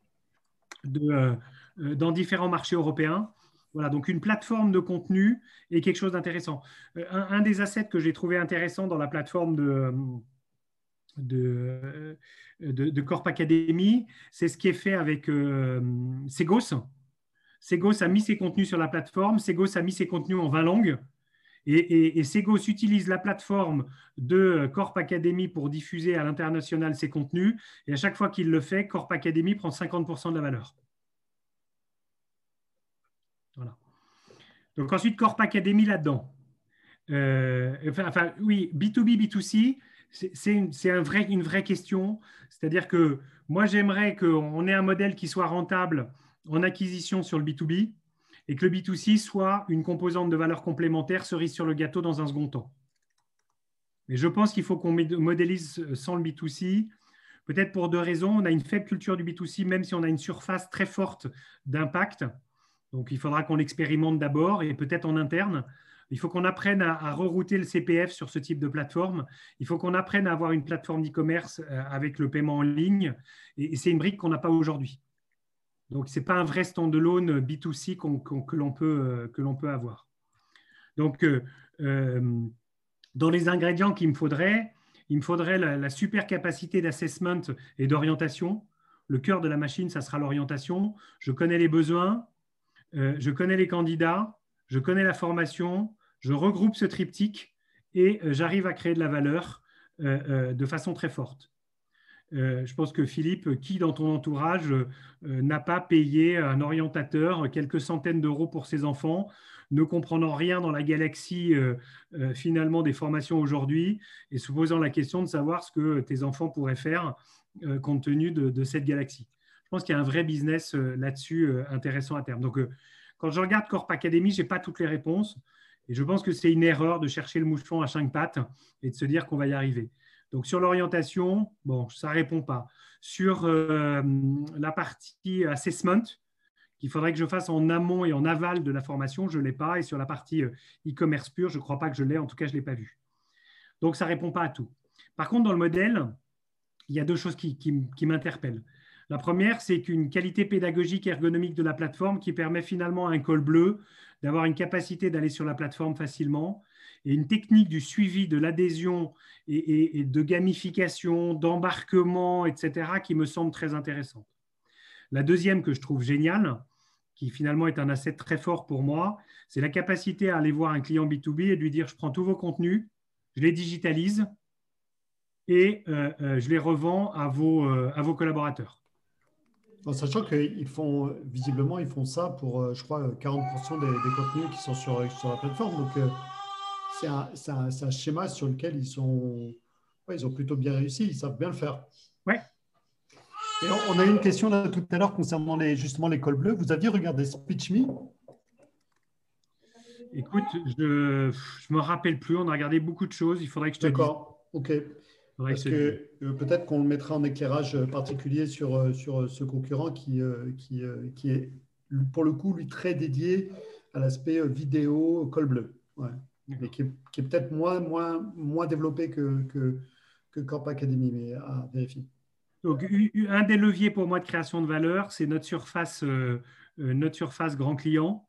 de, dans différents marchés européens. Voilà, donc une plateforme de contenu est quelque chose d'intéressant. Un, un, des assets que j'ai trouvé intéressant dans la plateforme de, Corp Academy, c'est ce qui est fait avec euh, Segos. Segos a mis ses contenus sur la plateforme, Segos a mis ses contenus en 20 langues. Et, Segos utilise la plateforme de Corp Academy pour diffuser à l'international ses contenus. Et à chaque fois qu'il le fait, Corp Academy prend 50% de la valeur. Voilà. Donc ensuite, Corp Academy là-dedans. Euh, enfin, oui, B2B, B2C, c'est un vrai, une vraie question. C'est-à-dire que moi, j'aimerais qu'on ait un modèle qui soit rentable en acquisition sur le B2B et que le B2C soit une composante de valeur complémentaire cerise sur le gâteau dans un second temps. Mais je pense qu'il faut qu'on modélise sans le B2C, peut-être pour deux raisons. On a une faible culture du B2C, même si on a une surface très forte d'impact. Donc, il faudra qu'on l'expérimente d'abord et peut-être en interne. Il faut qu'on apprenne à, rerouter le CPF sur ce type de plateforme. Il faut qu'on apprenne à avoir une plateforme d'e-commerce euh, avec le paiement en ligne. Et, c'est une brique qu'on n'a pas aujourd'hui. Donc, ce n'est pas un vrai standalone B2C que l'on peut, euh, avoir. Donc, euh, dans les ingrédients qu'il me faudrait, il me faudrait la, super capacité d'assessment et d'orientation. Le cœur de la machine, ça sera l'orientation. Je connais les besoins, je connais les candidats, je connais la formation, je regroupe ce triptyque et euh, j'arrive à créer de la valeur euh, euh, de façon très forte. Je pense que Philippe, qui dans ton entourage n'a pas payé un orientateur quelques centaines d'euros pour ses enfants, ne comprenant rien dans la galaxie finalement des formations aujourd'hui et se posant la question de savoir ce que tes enfants pourraient faire compte tenu de, cette galaxie. Je pense qu'il y a un vrai business là-dessus intéressant à terme. Donc, quand je regarde Corp Academy, je n'ai pas toutes les réponses. Et je pense que c'est une erreur de chercher le moucheron à cinq pattes et de se dire qu'on va y arriver. Donc sur l'orientation, bon, ça ne répond pas. Sur euh, la partie assessment, qu'il faudrait que je fasse en amont et en aval de la formation, je ne l'ai pas. Et sur la partie euh, e-commerce pur, je ne crois pas que je l'ai, en tout cas, je ne l'ai pas vu. Donc ça ne répond pas à tout. Par contre, dans le modèle, il y a deux choses qui, qui m'interpellent. La première, c'est qu'une qualité pédagogique et ergonomique de la plateforme qui permet finalement à un col bleu d'avoir une capacité d'aller sur la plateforme facilement et une technique du suivi de l'adhésion et, de gamification, d'embarquement, etc., qui me semble très intéressante. La deuxième que je trouve géniale, qui finalement est un asset très fort pour moi, c'est la capacité à aller voir un client B2B et lui dire, je prends tous vos contenus, je les digitalise et euh, euh, je les revends à vos, euh, à vos collaborateurs. En sachant qu'ils font, visiblement, ils font ça pour, je crois, 40% des, contenus qui sont sur, sur la plateforme. Donc, c'est un, un, un, schéma sur lequel ils, sont, ils ont plutôt bien réussi, ils savent bien le faire. Ouais. Et on, a eu une question là tout à l'heure concernant les, justement l'école bleue. Vous aviez regardé SpeechMe Écoute, je ne me rappelle plus. On a regardé beaucoup de choses. Il faudrait que je te dise. D'accord, ok. Parce que euh, peut-être qu'on le mettra en éclairage euh, particulier sur, euh, sur ce concurrent qui, qui, qui, est, pour le coup, lui, très dédié à l'aspect vidéo col bleu. Ouais. Mais qui est, est peut-être moins, moins, moins développé que, que, que Corp Academy, mais à vérifier. Donc, un des leviers pour moi de création de valeur, c'est notre surface, notre surface grand client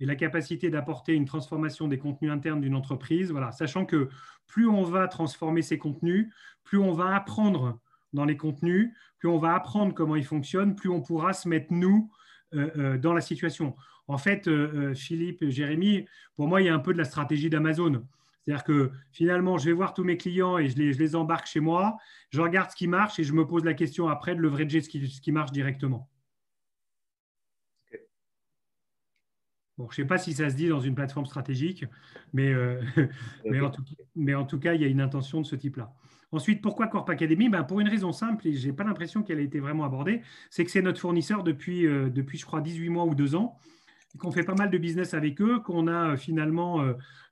et la capacité d'apporter une transformation des contenus internes d'une entreprise. Voilà, sachant que plus on va transformer ces contenus, plus on va apprendre dans les contenus, plus on va apprendre comment ils fonctionnent, plus on pourra se mettre nous euh, euh, dans la situation. En fait, euh, Philippe, Jérémy, pour moi, il y a un peu de la stratégie d'Amazon. C'est-à-dire que finalement, je vais voir tous mes clients et je les, je les, embarque chez moi, je regarde ce qui marche et je me pose la question après de leverager ce qui, ce qui marche directement. Bon, je ne sais pas si ça se dit dans une plateforme stratégique, mais, euh, mais, en, tout, cas, il y a une intention de ce type-là. Ensuite, pourquoi Corp Academy? Ben, Pour une raison simple, et je n'ai pas l'impression qu'elle ait été vraiment abordée, c'est que c'est notre fournisseur depuis, euh, depuis, je crois, 18 mois ou 2 ans, qu'on fait pas mal de business avec eux, qu'on a euh, finalement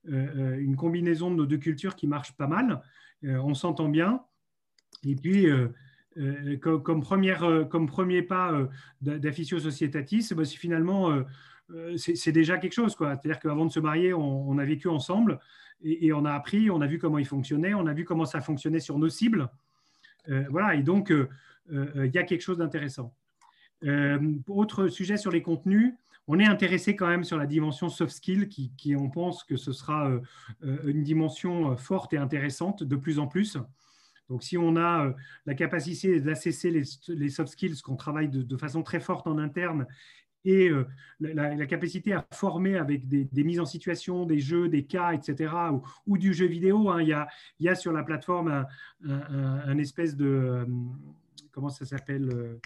une combinaison de nos deux cultures qui marche pas mal, on s'entend bien. Et puis, comme, première, comme premier pas d'Afficio Societatis, ben, c'est finalement c'est déjà quelque chose. C'est-à-dire qu'avant de se marier, on, a vécu ensemble et, on a appris, on a vu comment il fonctionnait, on a vu comment ça fonctionnait sur nos cibles. voilà, et donc, il y a quelque chose d'intéressant. autre sujet sur les contenus, on est intéressé quand même sur la dimension soft skill, qui, on pense que ce sera euh, euh, une dimension euh, forte et intéressante de plus en plus. Donc, si on a la capacité d'assesser les, soft skills, qu'on travaille de, façon très forte en interne, et la, capacité à former avec des, mises en situation, des jeux, des cas, etc., ou, du jeu vidéo, hein. il, y a, sur la plateforme un, espèce de, comment ça s'appelle,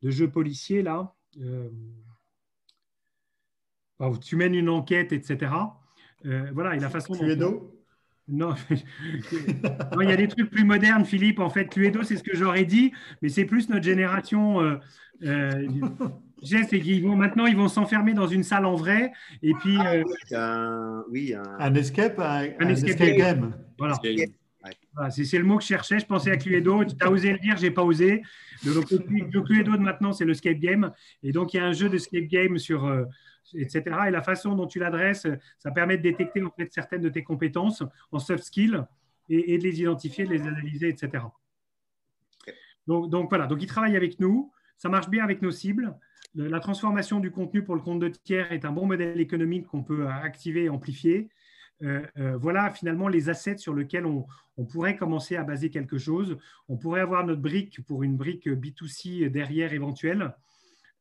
de jeu policier, là tu mènes une enquête, etc. Euh, voilà, et la façon Cluedo non. non, il y a des trucs plus modernes, Philippe. En fait, Cluedo, c'est ce que j'aurais dit, mais c'est plus notre génération. Euh, euh, c'est qu'ils vont maintenant, ils vont s'enfermer dans une salle en vrai, et puis. Euh, un, oui, un, escape, un, escape, game. Voilà. c'est le mot que je cherchais. Je pensais à Cluedo. Tu as osé le dire, j'ai pas osé. Le, le, Cluedo de maintenant, c'est le escape game. Et donc, il y a un jeu de escape game sur, etc. Et la façon dont tu l'adresses, ça permet de détecter en fait certaines de tes compétences en soft skills et, de les identifier, de les analyser, etc. Donc, donc, voilà, donc il travaille avec nous, ça marche bien avec nos cibles. La transformation du contenu pour le compte de tiers est un bon modèle économique qu'on peut activer et amplifier. Euh, euh, voilà finalement les assets sur lesquels on, on, pourrait commencer à baser quelque chose. On pourrait avoir notre brique pour une brique B2C derrière éventuelle.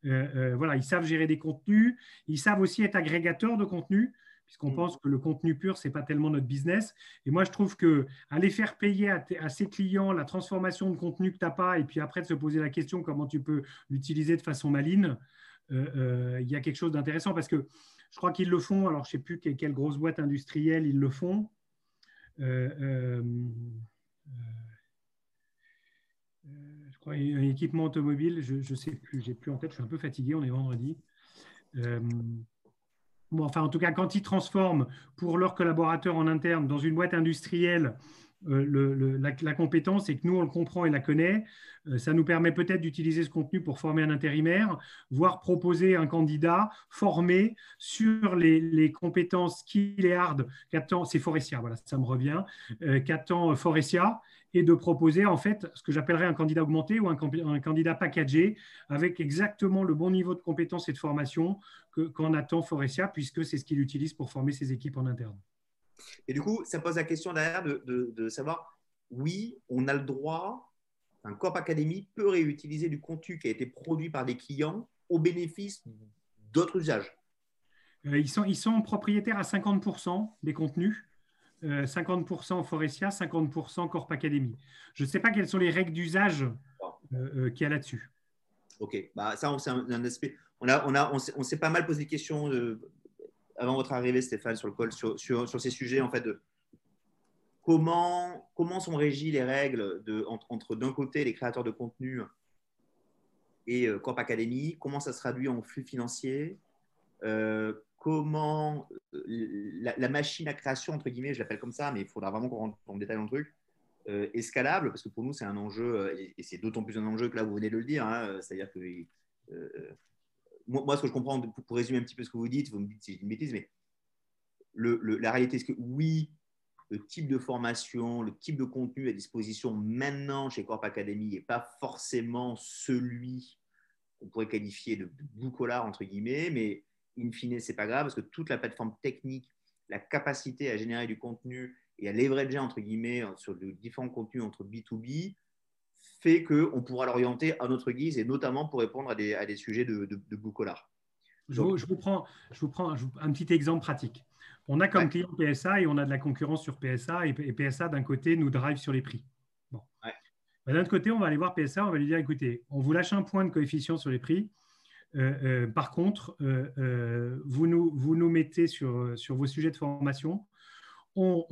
Euh, euh, voilà, ils savent gérer des contenus, ils savent aussi être agrégateurs de contenus, puisqu'on mm. pense que le contenu pur, ce n'est pas tellement notre business. Et moi, je trouve que aller faire payer à, ses clients la transformation de contenu que tu n'as pas, et puis après de se poser la question comment tu peux l'utiliser de façon maligne, euh, il y a quelque chose d'intéressant parce que je crois qu'ils le font. Alors, je ne sais plus quelle, grosse boîte industrielle ils le font. Euh, un équipement automobile, je ne sais plus, j'ai plus en tête, je suis un peu fatigué, on est vendredi. Euh, bon, enfin, en tout cas, quand ils transforment pour leurs collaborateurs en interne dans une boîte industrielle euh, la, compétence et que nous, on le comprend et la connaît, euh, ça nous permet peut-être d'utiliser ce contenu pour former un intérimaire, voire proposer un candidat formé sur les, compétences qu'il est hard, qu'attend, c'est Forestia, voilà, ça me revient, qu'attend Forestia et de proposer en fait ce que j'appellerais un candidat augmenté ou un, candidat packagé avec exactement le bon niveau de compétences et de formation qu'en attend Forestia, puisque c'est ce qu'il utilise pour former ses équipes en interne. Et du coup, ça pose la question derrière de, savoir, oui, on a le droit, un Corp Academy peut réutiliser du contenu qui a été produit par des clients au bénéfice d'autres usages? Euh, ils, sont, ils sont propriétaires à 50% des contenus. 50% euh, Forestia, 50% Corp Academy. Je ne sais pas quelles sont les règles d'usage euh, euh, qu'il y a là-dessus. Ok, bah, ça, c'est un, aspect. On, a, s'est pas mal posé des questions avant votre arrivée, Stéphane, sur le col, sur, ces sujets, en fait, comment, sont régies les règles entre, d'un côté les créateurs de contenu et Corp Academy, comment ça se traduit en flux financier, comment euh, la, machine à création, entre guillemets, je l'appelle comme ça, mais il faudra vraiment qu'on rentre en détail dans le truc, euh, est scalable, parce que pour nous, c'est un enjeu, euh, et, c'est d'autant plus un enjeu que là, vous venez de le dire, hein, c'est-à-dire que moi, ce que je comprends, pour, résumer un petit peu ce que vous dites, vous me dites si c'est une bêtise, mais la réalité, c'est que oui, le type de formation, le type de contenu à disposition maintenant chez Corp Academy n'est pas forcément celui qu'on pourrait qualifier de, de entre guillemets, mais in fine, c'est pas grave parce que toute la plateforme technique, la capacité à générer du contenu et à leverager entre guillemets sur de différents contenus entre B2B fait qu'on pourra l'orienter à notre guise et notamment pour répondre à des, à des sujets de, de, de je, vous, je, vous prends, je vous prends un petit exemple pratique. On a comme client PSA et on a de la concurrence sur PSA et, PSA d'un côté nous drive sur les prix. Bon. D'un autre côté, on va aller voir PSA, on va lui dire écoutez, on vous lâche un point de coefficient sur les prix, euh, euh, par contre, euh, vous, nous, vous nous mettez sur, sur vos sujets de formation, on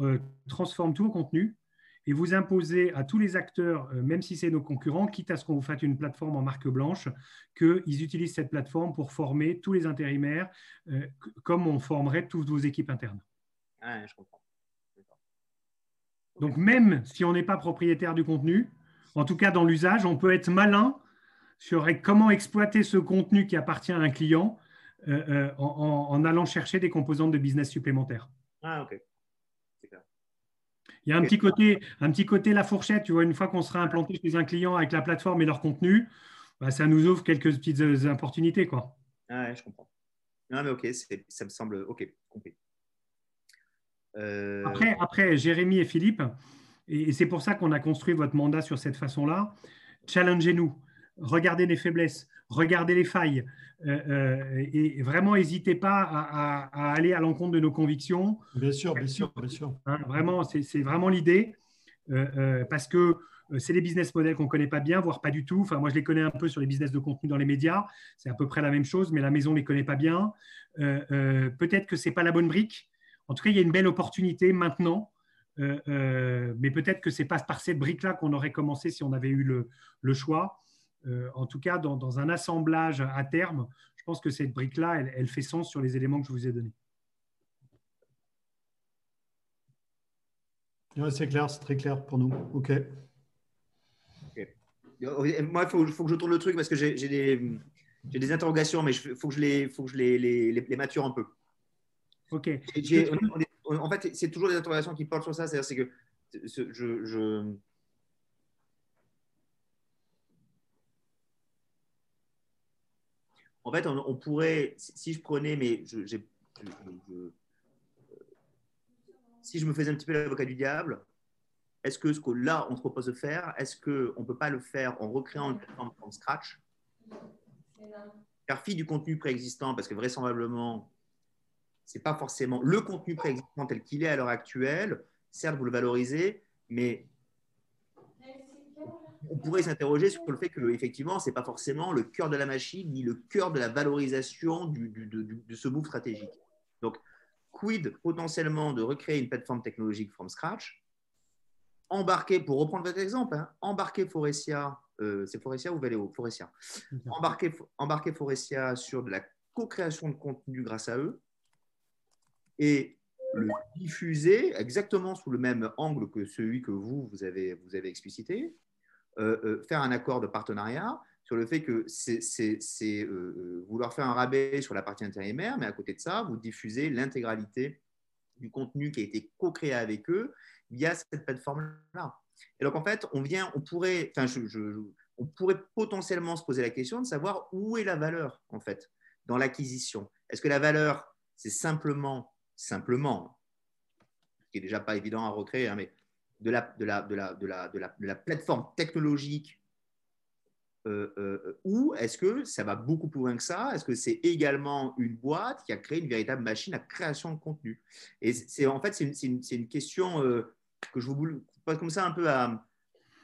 transforme tout au contenu et vous imposez à tous les acteurs, même si c'est nos concurrents, quitte à ce qu'on vous fasse une plateforme en marque blanche, qu'ils utilisent cette plateforme pour former tous les intérimaires comme on formerait toutes vos équipes internes. je comprends. Donc même si on n'est pas propriétaire du contenu, en tout cas dans l'usage, on peut être malin sur comment exploiter ce contenu qui appartient à un client en, allant chercher des composantes de business supplémentaires. Ah, ok. Il y a un petit, côté, un petit côté la fourchette, tu vois, une fois qu'on sera implanté chez un client avec la plateforme et leur contenu, bah, ça nous ouvre quelques petites opportunités. Quoi. Ah ouais, je comprends. Non, mais ok, ça me semble ok, compris. Euh, après, après, Jérémy et Philippe, et, c'est pour ça qu'on a construit votre mandat sur cette façon-là, challengez-nous, regardez les faiblesses, regardez les failles, euh, euh, et vraiment n'hésitez pas à, aller à l'encontre de nos convictions. Bien sûr, bien sûr, bien sûr. Hein, vraiment, c'est vraiment l'idée, parce que c'est les business models qu'on ne connaît pas bien, voire pas du tout. Enfin, moi, je les connais un peu sur les business de contenu dans les médias. C'est à peu près la même chose, mais la maison ne les connaît pas bien. Peut-être que ce n'est pas la bonne brique. En tout cas, il y a une belle opportunité maintenant, euh, euh, mais peut-être que ce n'est pas par cette brique-là qu'on aurait commencé si on avait eu le, choix. Euh, en tout cas, dans, un assemblage à terme, je pense que cette brique-là, elle, fait sens sur les éléments que je vous ai donnés. c'est clair, c'est très clair pour nous. OK. Moi, il faut, que je tourne le truc parce que j'ai des, interrogations, mais il faut que je, les, faut que je les mature un peu. Ok. en fait, c'est toujours des interrogations qui portent sur ça. C'est-à-dire que je, En fait, on, pourrait, si je prenais, mais je, si je me faisais un petit peu l'avocat du diable, est-ce que ce que là, on se propose de faire, est-ce qu'on ne peut pas le faire en recréant une plateforme from scratch? Faire fi du contenu préexistant, parce que vraisemblablement, c'est pas forcément le contenu préexistant tel qu'il est à l'heure actuelle. Certes, vous le valorisez, mais on pourrait s'interroger sur le fait que effectivement, c'est pas forcément le cœur de la machine ni le cœur de la valorisation de, ce move stratégique. Donc, quid potentiellement de recréer une plateforme technologique from scratch, embarquer, pour reprendre votre exemple, hein, embarquer Forestia, euh, c'est Forestia ou Valeo? Forestia, embarquer, embarquer Forestia sur de la co-création de contenu grâce à eux, et le diffuser exactement sous le même angle que celui que vous, vous avez, vous avez explicité, faire un accord de partenariat sur le fait que c'est euh, vouloir faire un rabais sur la partie intérimaire, mais à côté de ça, vous diffusez l'intégralité du contenu qui a été co-créé avec eux via cette plateforme-là. Et donc, en fait, on vient, on pourrait, enfin, on pourrait potentiellement se poser la question de savoir où est la valeur, en fait, dans l'acquisition. Est-ce que la valeur, c'est simplement simplement, ce qui n'est déjà pas évident à recréer, hein, mais de la, de, la, de, la, de, la, de, la, plateforme technologique euh, euh, ou est-ce que ça va beaucoup plus loin que ça? Est-ce que c'est également une boîte qui a créé une véritable machine à création de contenu? Et c'est en fait c'est une, une, question euh, que je vous pose comme ça un peu à,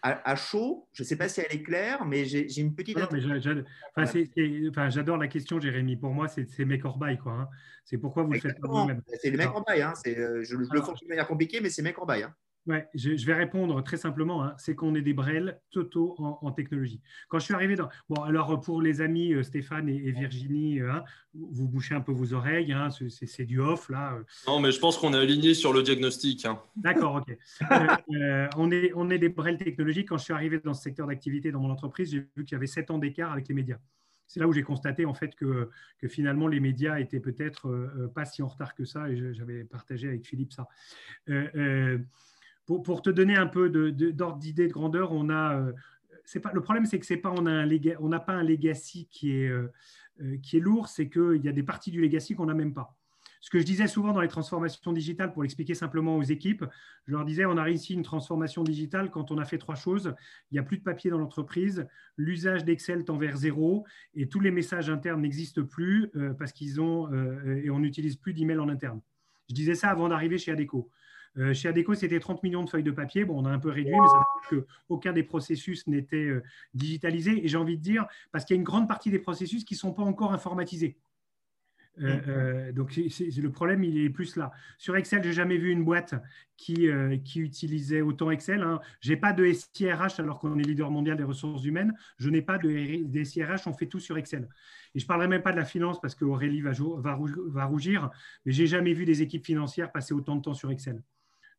à, chaud. Je ne sais pas si elle est claire, mais j'ai une petite. J'adore la question, Jérémy. Pour moi, c'est mes corbeilles. Hein. C'est pourquoi vous le faites vous-même. C'est les mecs. Hein. Euh, je, le fais de manière compliquée, mais c'est mes corbeilles. Hein. Ouais, je, vais répondre très simplement. Hein. c'est qu'on est des brels totaux en, technologie. Quand je suis arrivé dans. Bon, alors pour les amis euh, Stéphane et, Virginie, euh, hein, vous bouchez un peu vos oreilles. Hein, c'est du off là. Non, mais je pense qu'on est aligné sur le diagnostic. D'accord, ok. Euh, on, est, on est des brels technologiques. Quand je suis arrivé dans ce secteur d'activité dans mon entreprise, j'ai vu qu'il y avait sept ans d'écart avec les médias c'est là où j'ai constaté en fait que, que, finalement les médias étaient peut-être pas si en retard que ça et j'avais partagé avec Philippe ça pour, te donner un peu d'ordre d'idée de grandeur, on a, euh, le problème, c'est que c'est pas, on n'a pas un legacy qui est, euh, euh, qui est lourd, c'est qu'il y a des parties du legacy qu'on n'a même pas. Ce que je disais souvent dans les transformations digitales, pour l'expliquer simplement aux équipes, je leur disais, on a réussi une transformation digitale quand on a fait trois choses. Il n'y a plus de papier dans l'entreprise, l'usage d'Excel tend vers zéro et tous les messages internes n'existent plus parce qu'ils ont, et on n'utilise plus d'email en interne. Je disais ça avant d'arriver chez Adeco. Euh, chez Adeco, c'était 30 millions de feuilles de papier. Bon, on a un peu réduit, mais ça veut dire qu'aucun des processus n'était euh, digitalisé. Et j'ai envie de dire, parce qu'il y a une grande partie des processus qui ne sont pas encore informatisés. Euh, donc, le problème, il est plus là. Sur Excel, je n'ai jamais vu une boîte qui, qui utilisait autant Excel. Hein. Je n'ai pas de SIRH alors qu'on est leader mondial des ressources humaines. Je n'ai pas de, SIRH, on fait tout sur Excel. Et je ne parlerai même pas de la finance parce qu'Aurélie va, va, va rougir, mais je n'ai jamais vu des équipes financières passer autant de temps sur Excel.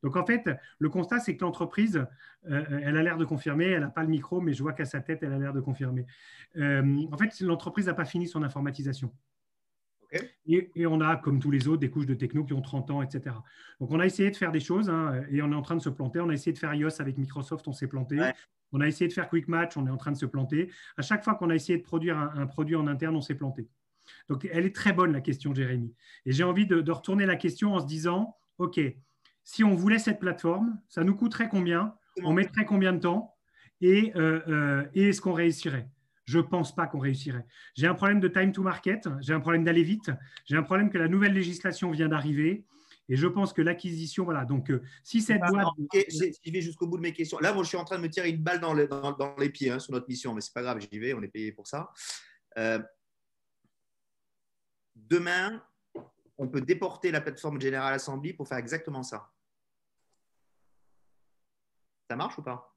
Donc en fait, le constat, c'est que l'entreprise, euh, elle a l'air de confirmer, elle n'a pas le micro, mais je vois qu'à sa tête, elle a l'air de confirmer. Euh, en fait, l'entreprise n'a pas fini son informatisation. Et, on a, comme tous les autres, des couches de techno qui ont 30 ans, etc. Donc, on a essayé de faire des choses hein, et on est en train de se planter. On a essayé de faire iOS avec Microsoft, on s'est planté. On a essayé de faire Quick Match, on est en train de se planter. À chaque fois qu'on a essayé de produire un, produit en interne, on s'est planté. Donc, elle est très bonne, la question, Jérémy. Et j'ai envie de, retourner la question en se disant, OK, si on voulait cette plateforme, ça nous coûterait combien? On mettrait combien de temps? Et, euh, euh, et est-ce qu'on réussirait? Je ne pense pas qu'on réussirait. J'ai un problème de time to market, j'ai un problème d'aller vite, j'ai un problème que la nouvelle législation vient d'arriver. Et je pense que l'acquisition, voilà. Donc, euh, si cette boîte. j'y vais jusqu'au bout de mes questions. Là, moi, je suis en train de me tirer une balle dans, les pieds hein, sur notre mission, mais ce n'est pas grave, j'y vais, on est payé pour ça. Demain, on peut déporter la plateforme General Assembly pour faire exactement ça. Ça marche ou pas?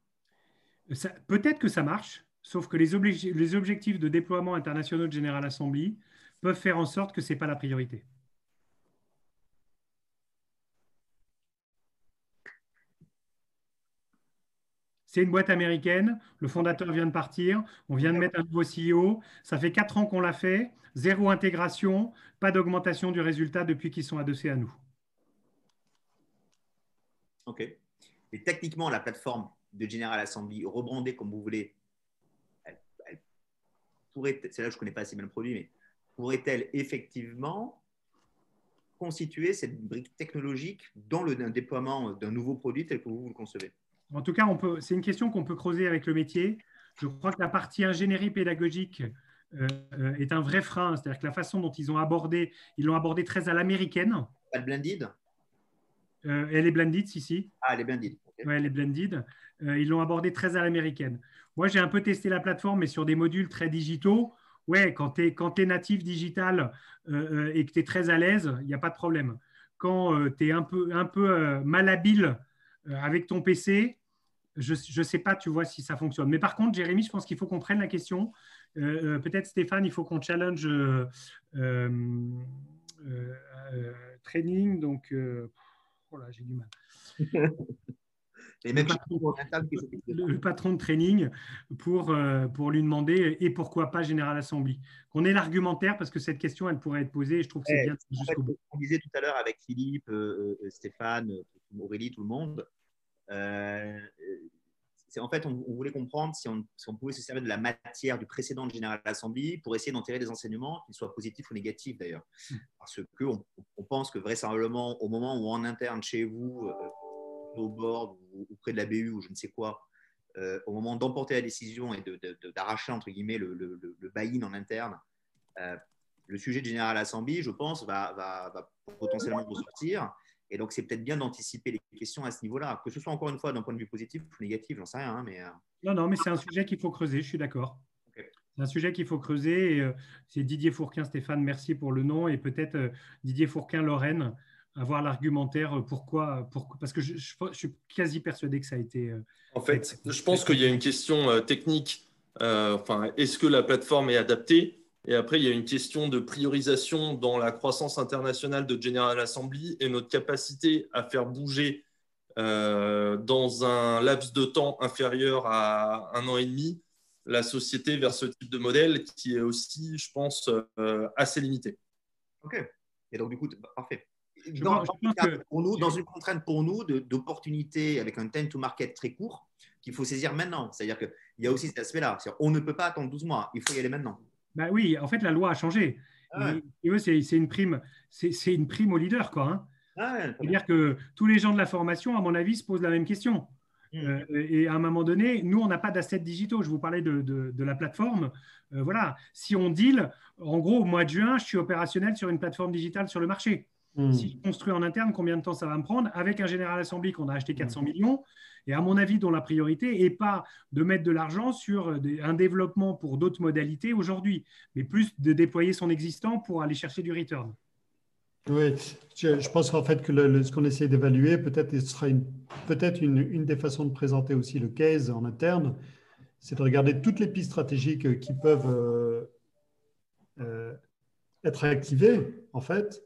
Peut-être que ça marche. Sauf que les, objectifs de déploiement internationaux de General Assembly peuvent faire en sorte que ce n'est pas la priorité. C'est une boîte américaine, le fondateur vient de partir, on vient de mettre un nouveau CEO, ça fait quatre ans qu'on l'a fait, zéro intégration, pas d'augmentation du résultat depuis qu'ils sont adossés à nous. OK. Et techniquement, la plateforme de General Assembly, rebrandée comme vous voulez, pourrait, c'est là que je ne connais pas assez bien le produit, mais pourrait-elle effectivement constituer cette brique technologique dans le déploiement d'un nouveau produit tel que vous, le concevez? En tout cas, c'est une question qu'on peut creuser avec le métier. Je crois que la partie ingénierie pédagogique euh, euh, est un vrai frein. C'est-à-dire que la façon dont ils ont abordé, ils l'ont abordé très à l'américaine. Pas de blended euh, Elle est blended, si, si. Ah, elle est blended. Oui, elle est blended. ils l'ont abordé très à l'américaine. Moi, j'ai un peu testé la plateforme, mais sur des modules très digitaux. Ouais, quand tu es, natif digital euh, euh, et que tu es très à l'aise, il n'y a pas de problème. Quand euh, tu es un peu, un peu malhabile avec ton PC, je ne sais pas, tu vois, si ça fonctionne. Mais par contre, Jérémy, je pense qu'il faut qu'on prenne la question. Peut-être Stéphane, il faut qu'on challenge training. Donc, oh j'ai du mal. le, patron, de training pour, euh, pour lui demander et pourquoi pas Général Assembly. Qu'on ait l'argumentaire parce que cette question, elle pourrait être posée et je trouve que c'est bien jusqu'au bout. On disait tout à l'heure avec Philippe, euh, euh, Stéphane, Aurélie, tout le monde. En fait, on, voulait comprendre si on, si on, pouvait se servir de la matière du précédent Général Assembly pour essayer d'en tirer des enseignements, qu'ils soient positifs ou négatifs d'ailleurs. Hmm. Parce qu'on on pense que vraisemblablement, au moment où en interne chez vous, au board ou, près de la BU ou je ne sais quoi, euh, au moment d'emporter la décision et d'arracher entre guillemets le, le, buy-in en interne, euh, le sujet de General Assembly, je pense, va, va, potentiellement ressortir. Et donc, c'est peut-être bien d'anticiper les questions à ce niveau-là, que ce soit encore une fois d'un point de vue positif ou négatif, j'en sais rien. Hein, mais, euh, Non, non, mais c'est un sujet qu'il faut creuser, je suis d'accord. C'est un sujet qu'il faut creuser. c'est Didier Fourquin, Stéphane, merci pour le nom, et peut-être Didier Fourquin, Lorraine, avoir l'argumentaire euh, pourquoi, pourquoi, parce que je, suis quasi persuadé que ça a été. Euh, en fait, je pense qu'il y a une question euh, technique. enfin, est-ce que la plateforme est adaptée? Et après, il y a une question de priorisation dans la croissance internationale de General Assembly et notre capacité à faire bouger dans un laps de temps inférieur à un an et demi la société vers ce type de modèle qui est aussi, je pense, assez limité. OK. Et donc, du coup, parfait dans, pour nous, dans une contrainte pour nous d'opportunité avec un time to market très court qu'il faut saisir maintenant. C'est-à-dire qu'il y a aussi cet aspect-là. On ne peut pas attendre 12 mois, il faut y aller maintenant. Bah oui, en fait, la loi a changé. Ah c'est une prime, c'est une prime au leader, quoi. Hein. Ah C'est-à-dire que tous les gens de la formation, à mon avis, se posent la même question. Mmh. Euh, et à un moment donné, nous, on n'a pas d'assets digitaux. Je vous parlais de, de, la plateforme. Euh, voilà. Si on deal, en gros, au mois de juin, je suis opérationnel sur une plateforme digitale sur le marché. Hmm. Si je construis en interne, combien de temps ça va me prendre? Avec un General Assembly qu'on a acheté 400 hmm. millions, et à mon avis, dont la priorité n'est pas de mettre de l'argent sur un développement pour d'autres modalités aujourd'hui, mais plus de déployer son existant pour aller chercher du return. Oui, je, pense qu'en fait que ce qu'on essaie d'évaluer, peut-être sera une, peut-être une, des façons de présenter aussi le case en interne, c'est de regarder toutes les pistes stratégiques qui peuvent euh, euh, être activées, en fait,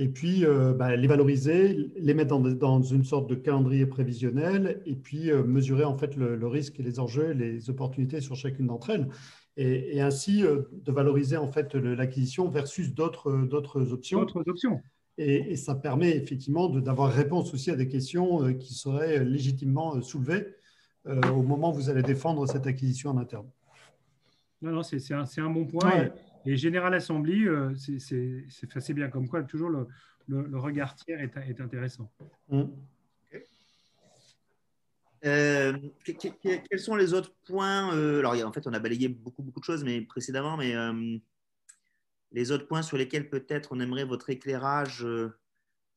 et puis euh, bah, les valoriser, les mettre dans, une sorte de calendrier prévisionnel, et puis euh, mesurer en fait le, risque et les enjeux, les opportunités sur chacune d'entre elles. et, ainsi de valoriser en fait l'acquisition versus d'autres options. D'autres options. Et, ça permet effectivement d'avoir réponse aussi à des questions qui seraient légitimement soulevées au moment où vous allez défendre cette acquisition en interne. Non, non, c'est un, un, bon point. Et, Général Assembly, c'est bien comme quoi toujours le, regard tiers est, intéressant. Mmh. Euh, quels sont les autres points euh, Alors, en fait, on a balayé beaucoup, beaucoup de choses mais, précédemment, mais euh, les autres points sur lesquels peut-être on aimerait votre éclairage,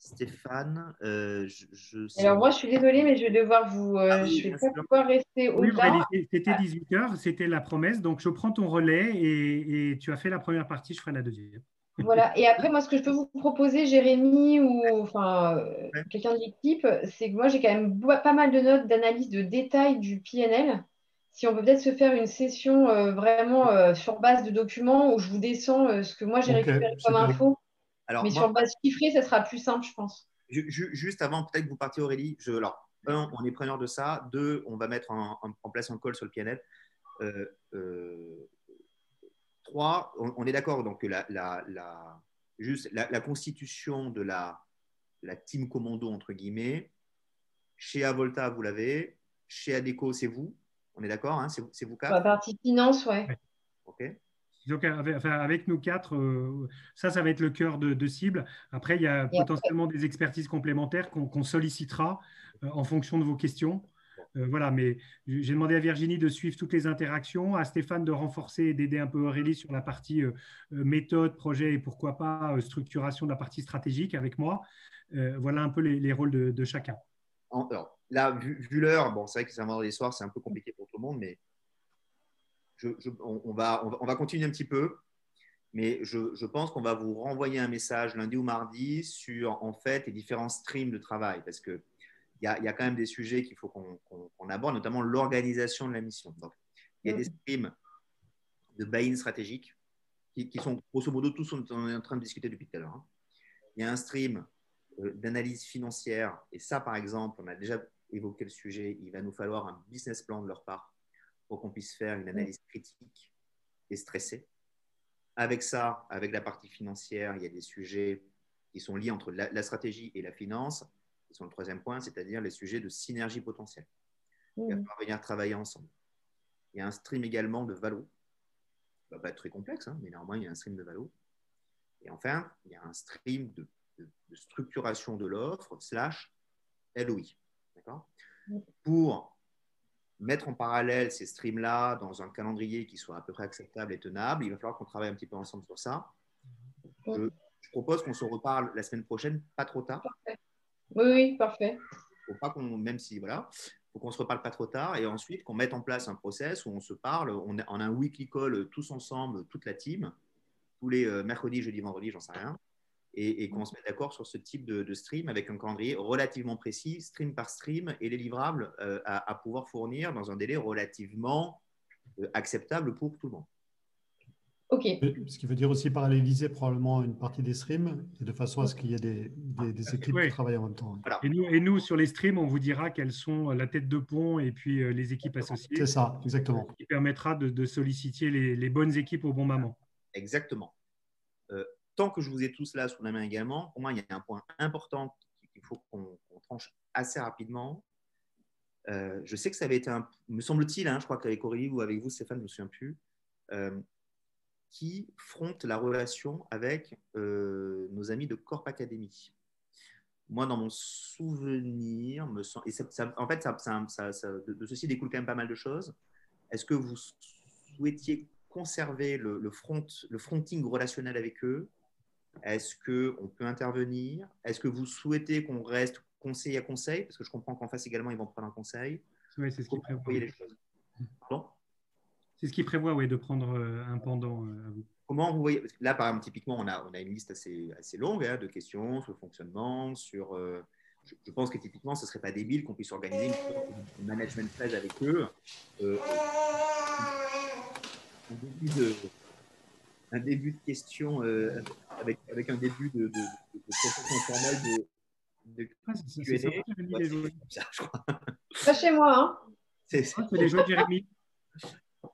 Stéphane je, Alors, moi, je suis désolée, mais je vais devoir vous. Ah je vais pas pouvoir rester au-delà. c'était 18 h c'était la promesse. Donc, je prends ton relais et, et tu as fait la première partie, je ferai la deuxième. Voilà. Et après, moi, ce que je peux vous proposer, Jérémy ou enfin, euh, quelqu'un de l'équipe, c'est que moi, j'ai quand même pas mal de notes d'analyse de détails du PNL. Si on peut peut-être se faire une session euh, vraiment euh, sur base de documents où je vous descends ce que moi j'ai récupéré comme info. Mais sur base chiffrée, ça sera plus simple, je pense. Juste avant, peut-être que vous partiez, Aurélie. Je, alors, un, on est preneur de ça. Deux, on va mettre en, en place un call sur le PNL. Trois, on, est d'accord donc la, la, juste la, constitution de la, la team commando entre guillemets. Chez Avolta, vous l'avez. Chez Adeco, c'est vous. On est d'accord, hein, c'est vous quatre. La partie finance, ouais. Ok. Donc, avec, nous quatre, euh, ça, ça va être le cœur de, cible. Après, il y a potentiellement des expertises complémentaires qu'on sollicitera euh, en fonction de vos questions. Euh, voilà, mais j'ai demandé à Virginie de suivre toutes les interactions, à Stéphane de renforcer et d'aider un peu Aurélie sur la partie euh, euh, méthode, projet et pourquoi pas structuration de la partie stratégique avec moi. voilà un peu les, rôles de, chacun. Alors, là, vu, l'heure, bon, c'est vrai que c'est un vendredi soir, c'est un peu compliqué pour tout le monde, mais on, va, on, va, continuer un petit peu. Mais je, je pense qu'on va vous renvoyer un message lundi ou mardi sur en fait les différents streams de travail. Parce que il y, a, quand même des sujets qu'il faut qu'on aborde, notamment l'organisation de la mission. il y a des streams de buy-in stratégique qui, sont grosso modo tous on est en train de discuter depuis tout à l'heure. Hein. Il y a un stream euh, d'analyse financière et ça, par exemple, on a déjà évoqué le sujet. Il va nous falloir un business plan de leur part pour qu'on puisse faire une analyse critique et stressée. Avec ça, avec la partie financière, il y a des sujets qui sont liés entre la stratégie et la finance sur le troisième point, c'est-à-dire les sujets de synergie potentielle. Il va mmh. falloir venir travailler ensemble. Il y a un stream également de Valo. Ça va pas être très complexe, hein, mais néanmoins, il y a un stream de Valo. Et enfin, il y a un stream de, structuration de l'offre slash LOI. Mmh. Pour mettre en parallèle ces streams-là dans un calendrier qui soit à peu près acceptable et tenable, il va falloir qu'on travaille un petit peu ensemble sur ça. Mmh. Je, je propose qu'on se reparle la semaine prochaine, pas trop tard. Oui, oui, parfait. Faut pas qu'on, même si voilà, faut qu'on se reparle pas trop tard et ensuite qu'on mette en place un process où on se parle, on a, un weekly call tous ensemble, toute la team, tous les euh, mercredis, jeudi, vendredi, j'en sais rien, et, qu'on se mette d'accord sur ce type de, stream avec un calendrier relativement précis, stream par stream, et les livrables euh, à, pouvoir fournir dans un délai relativement euh, acceptable pour tout le monde. Ce qui veut dire aussi paralléliser probablement une partie des streams, de façon à ce qu'il y ait des, des, équipes qui travaillent en même temps. Et, nous, et nous, sur les streams, on vous dira quelles sont la tête de pont et puis euh, les équipes associées. C'est ça, exactement. Ce qui permettra de, solliciter les, bonnes équipes au bon moment. Exactement. Euh, tant que je vous ai tous là sous la main également, pour moi, il y a un point important qu'il faut qu'on tranche assez rapidement. Euh, je sais que ça avait été un. Me semble-t-il, hein, je crois qu'avec Aurélie ou avec vous, Stéphane, je ne me souviens plus qui fronte la relation avec euh, nos amis de Corp Academy. Moi, dans mon souvenir, me et en fait, de, ceci découle quand même pas mal de choses. Est-ce que vous souhaitiez conserver le, front, le fronting relationnel avec eux? Est-ce qu'on peut intervenir? Est-ce que vous souhaitez qu'on reste conseil à conseil? Parce que je comprends qu'en face également, ils vont prendre un conseil. Oui, c'est ce qui Pardon? C'est ce qui prévoit, oui, de prendre euh, un pendant euh, à vous. Comment vous voyez? Là, par exemple, typiquement, on a, on a une liste assez, assez longue hein, de questions sur le fonctionnement, sur. Euh, je, pense que typiquement, ce ne serait pas débile qu'on puisse organiser une, management phase avec eux. un, début de, un début de questions avec, avec un début de, de, de, de de, ah, Pas chez moi. Hein. C'est les jeux de Jérémy.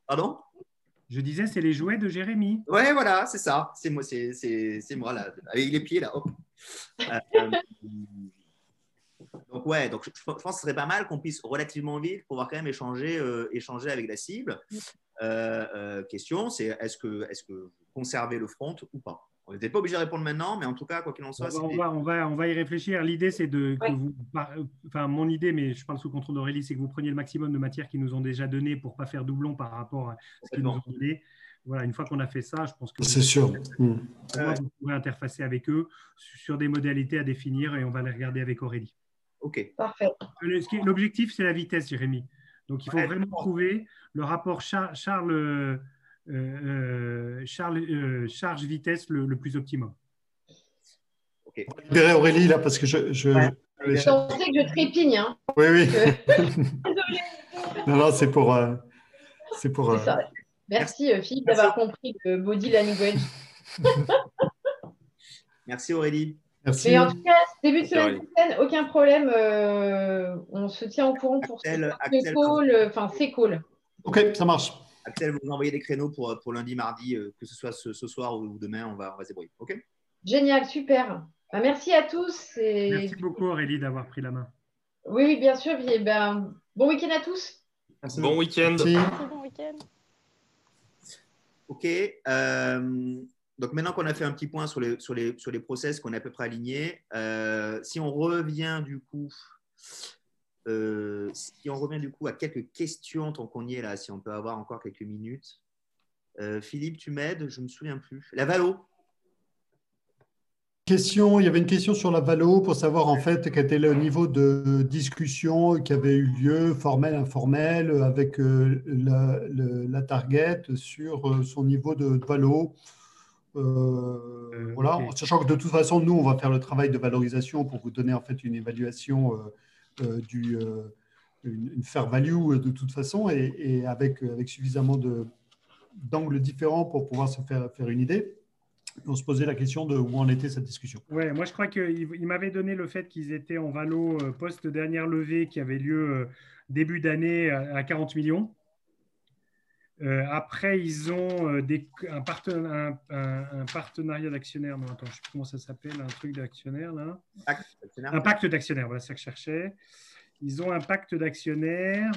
Pardon? Je disais, c'est les jouets de Jérémy. Ouais, voilà, c'est ça. C'est moi, c'est moi là, avec les pieds là. Hop. Euh, donc ouais, donc je, pense que ce serait pas mal qu'on puisse relativement vite pouvoir quand même échanger, euh, échanger avec la cible. Euh, question, c'est est-ce que, est -ce que vous conservez le front ou pas? On n'était pas obligé de répondre maintenant, mais en tout cas, quoi qu'il en soit. On va, on, va, on, va, y réfléchir. L'idée, c'est de. vous, enfin, mon idée, mais je parle sous contrôle d'Aurélie, c'est que vous preniez le maximum de matières qu'ils nous ont déjà donné pour ne pas faire doublon par rapport à ce qu'ils nous ont donné. Voilà, une fois qu'on a fait ça, je pense que c'est sûr. Vous pourrez interfacer avec eux sur des modalités à définir et on va les regarder avec Aurélie. Ok. Parfait. L'objectif, c'est la vitesse, Jérémy. Donc, il faut vraiment trouver le rapport Charles, euh, euh, euh, charge-vitesse le, plus optimum. Ok. On va libérer Aurélie là parce que je. je, ouais. je... que je trépigne. Hein. Oui, oui. non, non, c'est pour. c'est pour. Ça. Merci Philippe d'avoir compris le body language. Merci Aurélie. Merci. Mais en tout cas, début de semaine prochaine, aucun problème. Euh, on se tient au courant pour Axel, ce call, enfin ces calls. Ok, ça marche. Axel, vous envoyez des créneaux pour, pour lundi, mardi, euh, que ce soit ce, ce, soir ou demain, on va, on va se débrouiller. Ok? Génial, super. Ben, merci à tous. Et... Merci beaucoup Aurélie d'avoir pris la main. Oui, bien sûr. Et ben, bon week-end à tous. Merci. Bon week-end. Merci. Bon week-end. Ok. Euh, donc maintenant qu'on a fait un petit point sur les, sur les, sur les process qu'on est à peu près alignés, euh, si on revient du coup, euh, si on revient du coup à quelques questions tant qu'on y est là, si on peut avoir encore quelques minutes. Euh, Philippe, tu m'aides? Je ne me souviens plus. La Valo. Question, il y avait une question sur la Valo pour savoir en fait quel était le niveau de discussion qui avait eu lieu, formel, informel, avec la, la, target sur son niveau de Valo. Euh, euh, voilà, en sachant que de toute façon, nous, on va faire le travail de valorisation pour vous donner en fait une évaluation euh, du une, fair value de toute façon et, avec, suffisamment d'angles différents pour pouvoir se faire, faire une idée. On se posait la question de où en était cette discussion. Ouais, moi je crois qu'il il, m'avait donné le fait qu'ils étaient en valo post-dernière levée qui avait lieu début d'année à 40 millions. Euh, après, ils ont euh, des, un, partenariat, un, partenariat d'actionnaires. Non, attends, je ne sais plus comment ça s'appelle, un truc d'actionnaires là. Un pacte d'actionnaires, voilà ça que je cherchais. Ils ont un pacte d'actionnaires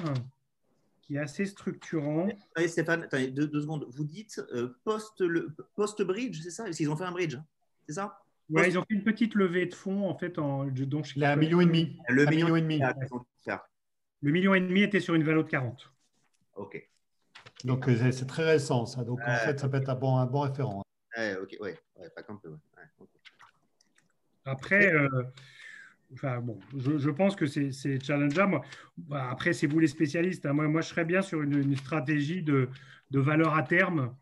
qui est assez structurant. Attendez, Stéphane, attendez, deux, secondes. Vous dites euh, post-bridge, c'est ça? Ils ont fait un bridge, c'est ça? Oui, ils ont fait une petite levée de fonds en fait. En, donc, Il a un million et demi. Le million, et demi. Le million et demi était sur une valeur de 40. OK. Donc, c'est très récent, ça. Donc, en fait, ça peut être un bon, un bon référent. Ouais, ok, ouais, pas qu'un peu. Après, euh, enfin, bon, je, je pense que c'est challengeable. Bah, après, c'est vous les spécialistes. Hein. Moi, moi, je serais bien sur une, une stratégie de, de, valeur à terme,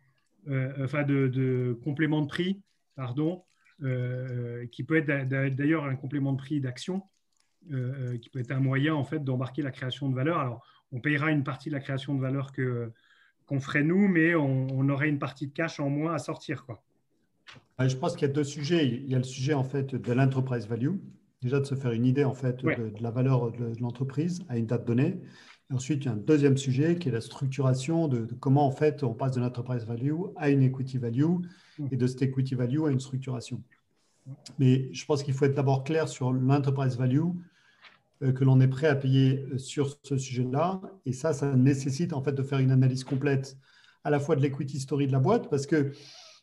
euh, enfin, de, de, complément de prix, pardon, euh, qui peut être d'ailleurs un complément de prix d'action, euh, qui peut être un moyen, en fait, d'embarquer la création de valeur. Alors, on payera une partie de la création de valeur que qu'on ferait nous, mais on, aurait une partie de cash en moins à sortir. Quoi. Je pense qu'il y a deux sujets. Il y a le sujet en fait de l'enterprise value, déjà de se faire une idée en fait de, la valeur de, l'entreprise à une date donnée. Et ensuite, il y a un deuxième sujet qui est la structuration de, comment en fait on passe de l'enterprise value à une equity value et de cette equity value à une structuration. Mais je pense qu'il faut être d'abord clair sur l'enterprise value que l'on est prêt à payer euh, sur ce sujet-là. Et ça, ça nécessite en fait de faire une analyse complète à la fois de l'equity story de la boîte, parce que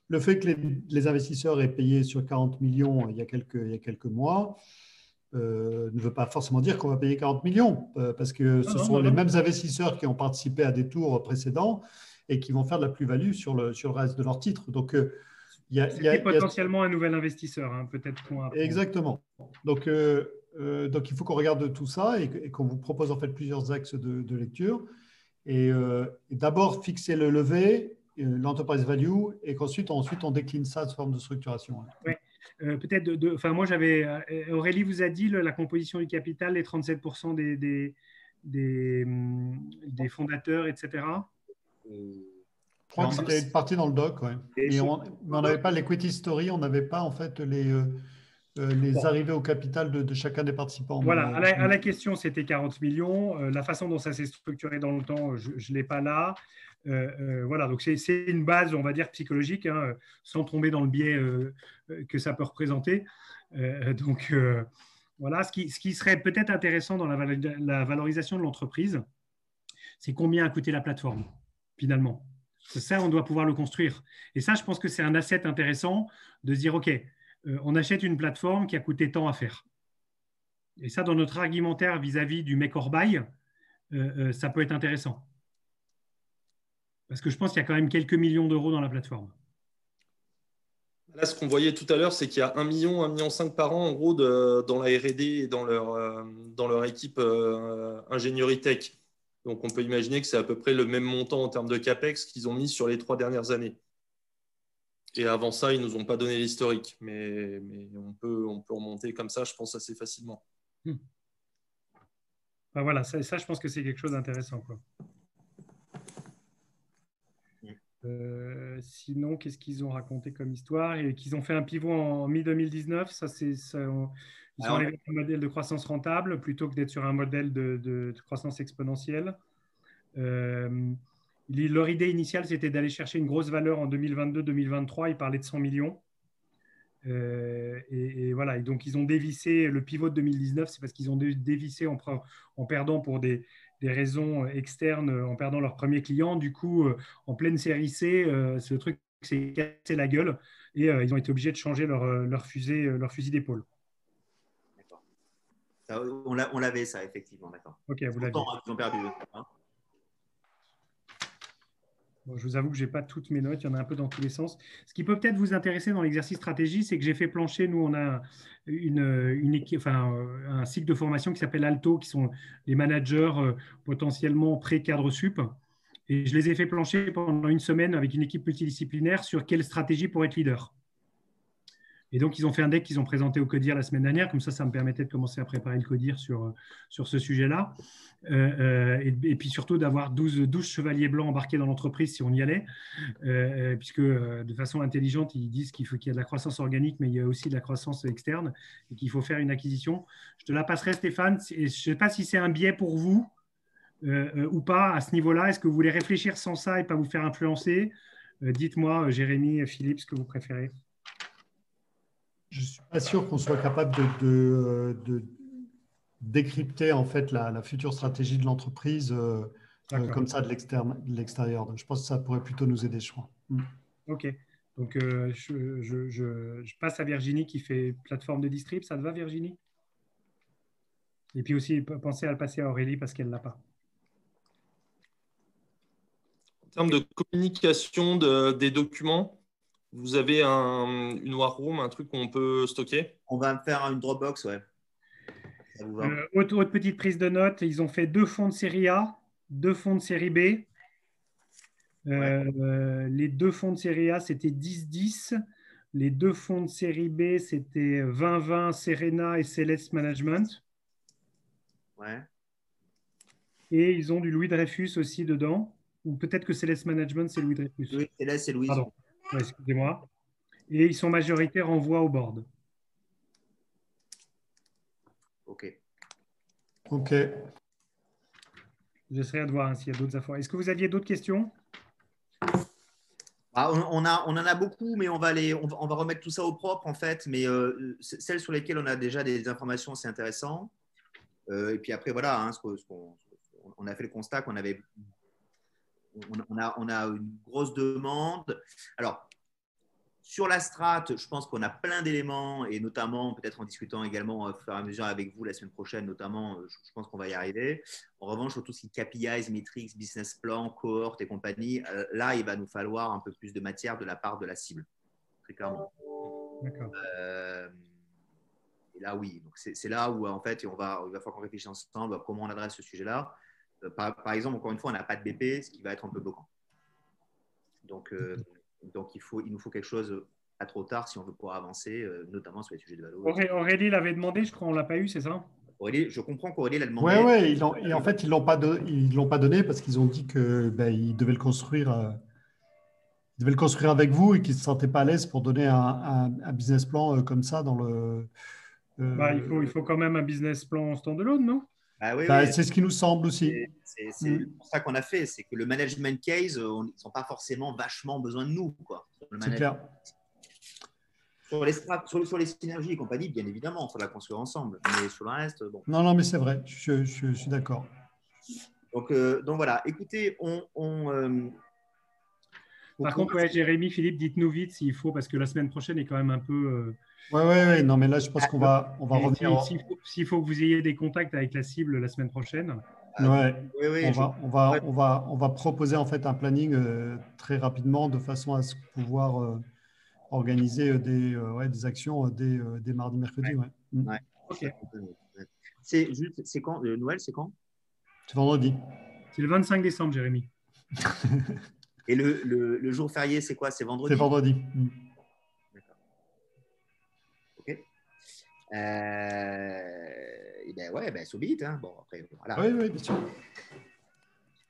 le fait que les, investisseurs aient payé sur 40 millions il y a quelques, il y a quelques mois euh, ne veut pas forcément dire qu'on va payer 40 millions, parce que ce sont les mêmes investisseurs qui ont participé à des tours précédents et qui vont faire de la plus-value sur le, sur le reste de leurs titres. Donc, il y a, il y a potentiellement un nouvel investisseur, hein, peut-être. Exactement. Donc, euh, donc, il faut qu'on regarde tout ça et, qu'on vous propose en fait plusieurs axes de, lecture. Euh, et, d'abord, fixer le levé, euh, l'enterprise value, et qu'ensuite, ensuite, on décline ça sous forme de structuration. Oui. Peut-être, de, enfin, moi, j'avais. Aurélie vous a dit la composition du capital, les 37% des, des, des, des, fondateurs, etc. Je crois que c'était une partie dans le doc, ouais. Mais on n'avait pas l'equity story, on n'avait pas en fait les, euh, les arrivées au capital de, chacun des participants. Voilà, à la, question, c'était 40 millions. Euh, la façon dont ça s'est structuré dans le temps, je ne l'ai pas là. voilà, donc c'est une base, on va dire, psychologique, hein, sans tomber dans le biais que ça peut représenter. donc, voilà, ce qui, ce qui serait peut-être intéressant dans la, la valorisation de l'entreprise, c'est combien a coûté la plateforme, finalement. Ça, on doit pouvoir le construire. Et ça, je pense que c'est un asset intéressant de se dire, OK, on achète une plateforme qui a coûté tant à faire. Et ça, dans notre argumentaire vis-à-vis du make or buy, ça peut être intéressant. Parce que je pense qu'il y a quand même quelques millions d'euros dans la plateforme. Là, ce qu'on voyait tout à l'heure, c'est qu'il y a 1 million, 1 million 5 par an, en gros, dans la R&D et dans leur, euh, équipe euh, ingénierie tech. Donc, on peut imaginer que c'est à peu près le même montant en termes de CAPEX qu'ils ont mis sur les trois dernières années. Et avant ça, ils ne nous ont pas donné l'historique. Mais, mais, on, peut, on peut remonter comme ça, je pense, assez facilement. Hmm. Ben voilà, ça, ça, je pense que c'est quelque chose d'intéressant. Euh, sinon, qu'est-ce qu'ils ont raconté comme histoire et qu'ils ont fait un pivot en mi-2019 Ça, c'est ils ont un modèle de croissance rentable plutôt que d'être sur un modèle de, croissance exponentielle. Euh, leur idée initiale, c'était d'aller chercher une grosse valeur en 2022-2023. Ils parlaient de 100 millions. Euh, et, voilà, et donc ils ont dévissé le pivot de 2019, c'est parce qu'ils ont dévissé en, en, perdant pour des, des raisons externes en perdant leur premier client. Du coup, euh, en pleine série C, euh, ce truc s'est cassé la gueule et euh, ils ont été obligés de changer leur, leur fusée, leur fusil d'épaule. D'accord. On l'avait ça, effectivement, d'accord. Ok, vous l'avez. Ils ont perdu. Hein je vous avoue que je n'ai pas toutes mes notes, il y en a un peu dans tous les sens. Ce qui peut peut-être vous intéresser dans l'exercice stratégie, c'est que j'ai fait plancher, nous, on a une, une enfin, un cycle de formation qui s'appelle Alto, qui sont les managers euh, potentiellement pré-cadre sup. Et je les ai fait plancher pendant une semaine avec une équipe multidisciplinaire sur quelle stratégie pour être leader. Et donc, ils ont fait un deck qu'ils ont présenté au CODIR la semaine dernière. Comme ça, ça me permettait de commencer à préparer le CODIR sur, sur ce sujet-là. Euh, euh, et, puis surtout d'avoir 12, 12, chevaliers blancs embarqués dans l'entreprise si on y allait. Euh, puisque de façon intelligente, ils disent qu'il faut qu'il y ait de la croissance organique, mais il y a aussi de la croissance externe et qu'il faut faire une acquisition. Je te la passerai, Stéphane. je ne sais pas si c'est un biais pour vous ou pas à ce niveau-là. Est-ce que vous voulez réfléchir sans ça et pas vous faire influencer? Dites-moi, Jérémy, Philippe, ce que vous préférez. Je ne suis pas sûr qu'on soit capable de, de, décrypter en fait la, future stratégie de l'entreprise euh, euh, comme ça de l'extérieur. Je pense que ça pourrait plutôt nous aider, je crois. Mm. Ok. Donc, euh, je, je, je, passe à Virginie qui fait plateforme de distrib. Ça te va, Virginie? Et puis aussi, pensez à le passer à Aurélie parce qu'elle ne l'a pas. En termes de communication des documents, vous avez un, une War Room, un truc qu'on peut stocker? On va faire une Dropbox, ouais. Euh, autre, petite prise de notes, ils ont fait deux fonds de série A, deux fonds de série B. Euh, les deux fonds de série A, c'était 10-10. Les deux fonds de série B, c'était 20-20 Serena et Celeste Management. Ouais. Et ils ont du Louis Dreyfus aussi dedans. Ou peut-être que Celeste Management, c'est Louis Dreyfus. Oui, Céleste, c'est Louis. Pardon excusez-moi. Et ils sont majoritaires en voix au board. OK. OK. J'essaierai de voir s'il y a d'autres infos. Est-ce que vous aviez d'autres questions? Ah, on, a, on en a beaucoup, mais on va, les, on, va, remettre tout ça au propre, en fait. Mais euh, celles sur lesquelles on a déjà des informations, c'est intéressant. Euh, et puis après, voilà, hein, on a fait le constat qu'on avait on, a, on a une grosse demande. Alors, sur la strate, je pense qu'on a plein d'éléments et notamment, peut-être en discutant également au fur et à mesure avec vous la semaine prochaine, notamment, je, pense qu'on va y arriver. En revanche, sur tout ce qui est KPIs, metrics, business plan, cohorte et compagnie, euh, là, il va nous falloir un peu plus de matière de la part de la cible, très clairement. Euh, et là, oui. c'est là où, en fait, on va, il va falloir qu'on réfléchisse ensemble à comment on adresse ce sujet-là. Euh, par, exemple, encore une fois, on n'a pas de BP, ce qui va être un peu bloquant. Donc, euh, donc il, faut, il nous faut quelque chose à trop tard si on veut pouvoir avancer, euh, notamment sur les sujets de valeur. Aurélie l'avait demandé, je crois, on ne l'a pas eu, c'est ça? Aurélie, je comprends qu'Aurélie l'a demandé. Oui, ouais, et en fait, ils ne l'ont pas, l'ont pas donné parce qu'ils ont dit qu'ils ben, devaient le construire. ils devaient le construire avec vous et qu'ils ne se sentaient pas à l'aise pour donner un, un, business plan comme ça dans le. Bah, il, faut, il faut quand même un business plan standalone, non? Bah bah, c'est ce qui nous semble aussi. C'est mm. pour ça qu'on a fait, c'est que le management case, ils n'ont pas forcément vachement besoin de nous. C'est clair. Sur les, sur, les synergies et compagnie, bien évidemment, il faut la construire ensemble. Mais sur le reste, bon. Non, non, mais c'est vrai, je, suis d'accord. Donc, euh, donc voilà, écoutez, on. Euh, Par contre, Jérémy, Philippe, dites-nous vite s'il faut, parce que la semaine prochaine est quand même un peu. Euh, oui, oui, oui. Non, mais là, je pense qu'on va, on va revenir. S'il faut, que vous ayez des contacts avec la cible la semaine prochaine. Ouais. Oui, oui, on, va, on, va, on, va, on va proposer en fait un planning euh, très rapidement de façon à pouvoir euh, organiser euh, des, ouais, des actions dès, dès mardi, mercredi. Ouais. Mm. C'est c'est quand Noël, c'est quand? C'est vendredi. C'est le 25 décembre, Jérémy. Et le, le, le jour férié, c'est quoi? C'est vendredi? C'est vendredi. Mm. Euh, et ben ouais, ben so Hein. Bon, après, voilà. Oui, oui, bien sûr.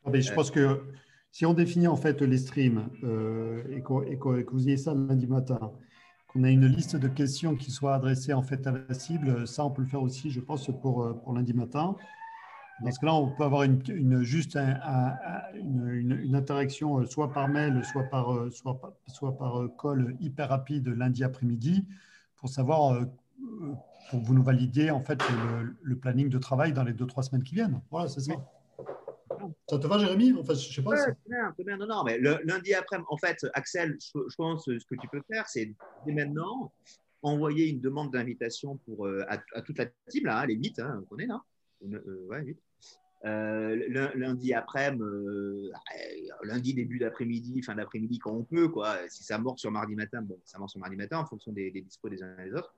Je euh, pense que si on définit en fait les streams euh, et, que, vous ayez ça lundi matin, qu'on a une liste de questions qui soient adressées en fait à la cible, ça on peut le faire aussi, je pense, pour, pour lundi matin. Parce que là, on peut avoir une, une juste une, une, interaction soit par mail, soit par, soit, soit par call hyper rapide lundi après-midi pour savoir pour vous nous validiez en fait le, planning de travail dans les deux trois semaines qui viennent. Voilà, c'est ça. Ça te va, Jérémy? Enfin, Je sais pas. Bien. Non, non, mais lundi après, en fait, Axel, je, pense que ce que tu peux faire, c'est dès maintenant envoyer une demande d'invitation euh, à, toute la team là, hein, les 8, hein, on connaît là. Euh, ouais, 8. Euh, lundi après, lundi début d'après-midi, fin d'après-midi quand on peut, quoi. Si ça mort sur mardi matin, bon, ça mort sur mardi matin en fonction des, des dispos des uns et des autres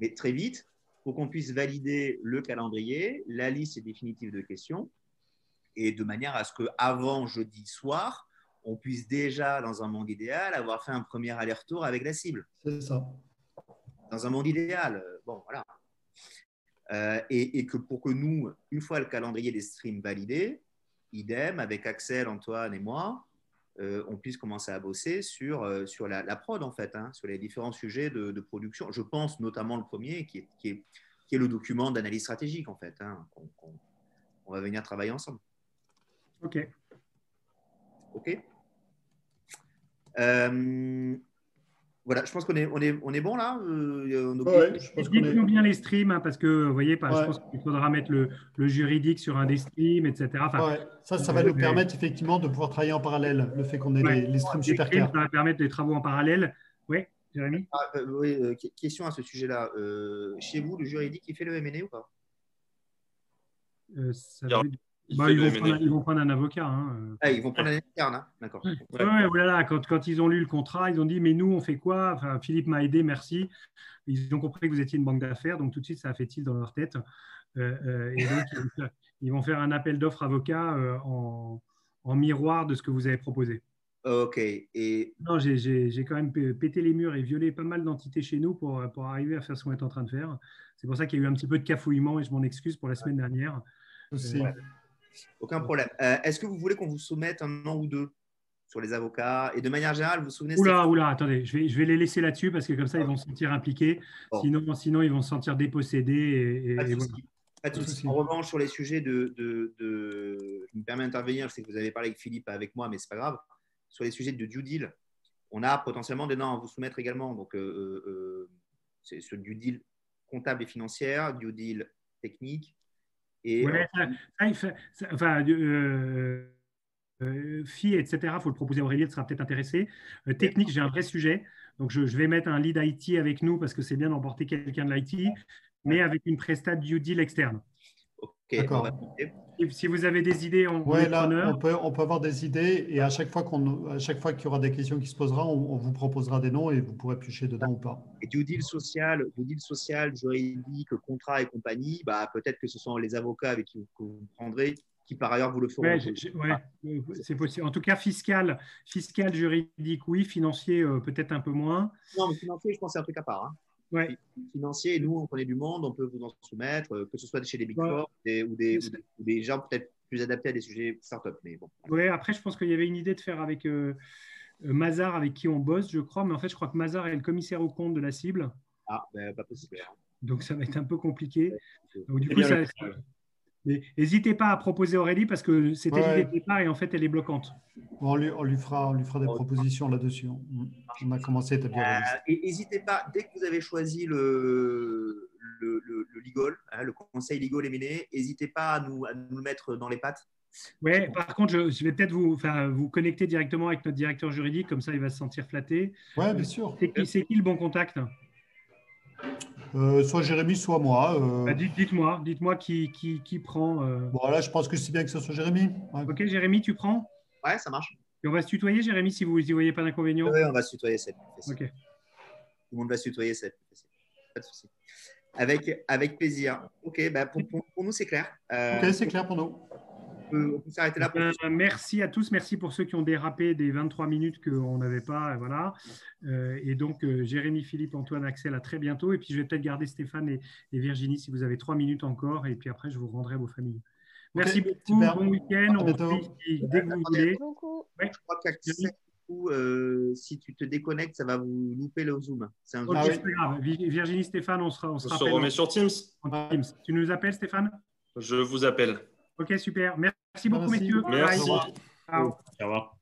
mais très vite, pour qu'on puisse valider le calendrier, la liste définitive de questions, et de manière à ce qu'avant jeudi soir, on puisse déjà, dans un monde idéal, avoir fait un premier aller-retour avec la cible. C'est ça. Dans un monde idéal, euh, bon, voilà. Euh, et, que pour que nous, une fois le calendrier des streams validé, idem avec Axel, Antoine et moi, euh, on puisse commencer à bosser sur, euh, sur la, prod, en fait, hein, sur les différents sujets de, production. Je pense notamment le premier, qui est, qui est, qui est le document d'analyse stratégique, en fait. Hein, on, va venir travailler ensemble. OK. OK. Euh, voilà, je pense qu'on est, on est, on est bon là. Euh, on bien les streams, hein, parce que vous voyez, je pense qu'il faudra mettre le, le, juridique sur un des streams, etc. Ça, ça va nous permettre effectivement de pouvoir travailler en parallèle, le fait qu'on ait les, streams super clairs. Ça va permettre les travaux en parallèle. Oui, Jérémy? Ah, euh, Oui, euh, question à ce sujet-là. chez vous, le juridique, il fait le MNE ou pas? Ça bah, ils, vont prendre, un avocat. Hein. Ah, ils vont prendre un externe, hein. d'accord. Ouais, voilà, quand, quand, ils ont lu le contrat, ils ont dit Mais nous, on fait quoi? Enfin, Philippe m'a aidé, merci. Ils ont compris que vous étiez une banque d'affaires, donc tout de suite, ça a fait tilt dans leur tête. Euh, euh, et donc, ils vont faire un appel d'offres avocat euh, en, en, miroir de ce que vous avez proposé. Ok. Et... Non, j'ai quand même pété les murs et violé pas mal d'entités chez nous pour, pour arriver à faire ce qu'on est en train de faire. C'est pour ça qu'il y a eu un petit peu de cafouillement et je m'en excuse pour la semaine dernière. Aucun problème. Euh, est-ce que vous voulez qu'on vous soumette un an ou deux sur les avocats? Et de manière générale, vous vous souvenez Oula, oula, attendez, je vais, je vais les laisser là-dessus parce que comme ça, ils vont se sentir impliqués. Sinon, sinon, ils vont se sentir dépossédés. Et, Pas de souci. En revanche, sur les sujets de, de, de, Je me permets d'intervenir, je sais que vous avez parlé avec Philippe, avec moi, mais ce n'est pas grave. Sur les sujets de due deal, on a potentiellement des noms à vous soumettre également. Donc, euh, euh, c'est ce due deal comptable et financière, due deal technique, et, ouais, euh, ça, ça, enfin, euh, euh, FI, etc., il faut le proposer à Aurélie, elle sera peut-être intéressée. Euh, technique, j'ai un vrai sujet. Donc, je, je, vais mettre un lead IT avec nous parce que c'est bien d'emporter quelqu'un de l'IT, mais avec une prestat due deal externe. D'accord. Si vous avez des idées, on, ouais, là, on, peut, on peut avoir des idées et à chaque fois qu'on, chaque fois qu'il y aura des questions qui se poseront, on, vous proposera des noms et vous pourrez piocher dedans ou pas. Et du deal social, du deal social, juridique, contrat et compagnie, bah, peut-être que ce sont les avocats avec qui vous, que vous prendrez qui par ailleurs vous le feront. Ouais, euh, c'est possible. En tout cas, fiscal, fiscal, juridique, oui. Financier, euh, peut-être un peu moins. Non, mais financier, je pense que c'est un truc à part. Hein ouais. financier. Nous, on connaît du monde, on peut vous en soumettre, euh, que ce soit chez les Big Four ou, des, des, gens peut-être plus adaptés à des sujets start-up. Mais bon. Oui, après, je pense qu'il y avait une idée de faire avec euh, euh, Mazar, avec qui on bosse, je crois. Mais en fait, je crois que Mazar est le commissaire au compte de la cible. Ah, ben, pas possible. Donc, ça va être un peu compliqué. Donc, du coup, ça, N'hésitez pas à proposer Aurélie parce que c'était l'idée de départ et en fait elle est bloquante. on, lui, on, lui, fera, on lui fera des propositions là-dessus. On, a commencé à établir. Euh, et n'hésitez pas, dès que vous avez choisi le, le, le, le hein, le conseil legal éminé, n'hésitez pas à nous, à nous mettre dans les pattes. Ouais, par contre, je, vais peut-être vous, vous connecter directement avec notre directeur juridique, comme ça il va se sentir flatté. Oui, bien sûr. C'est qui, le bon contact? Euh, soit Jérémy, soit moi. Euh. Bah, dites-moi, dites-moi qui, qui, qui prend. Euh... Bon, là, je pense que c'est bien que ce soit Jérémy. Ok, Jérémy, tu prends? Ouais, ça marche. Et on va se tutoyer, Jérémy, si vous n'y voyez pas d'inconvénient Oui, on va se tutoyer, c'est Ok. Tout le monde va se tutoyer, c'est Pas de souci. Avec, avec plaisir. Ok, bah, pour, pour, nous, c'est clair. Euh, ok, c'est clair pour nous on peut s'arrêter là. Euh, merci à tous. Merci pour ceux qui ont dérapé des 23 minutes qu'on n'avait pas. Voilà. Euh, et donc, euh, Jérémy, Philippe, Antoine, Axel, à très bientôt. Et puis, je vais peut-être garder Stéphane et, Virginie si vous avez trois minutes encore. Et puis après, je vous rendrai à vos familles. Merci beaucoup. Bon week-end. On se dès que vous voulez. Je crois qu'Axel, si tu te déconnectes, ça va vous louper le Zoom. C'est un pas grave. Virginie, Stéphane, on sera. On se, remet sur Teams. Teams. Tu nous appelles, Stéphane? Je vous appelle. Ok, super. Merci beaucoup, messieurs. Merci. Ciao. Au revoir.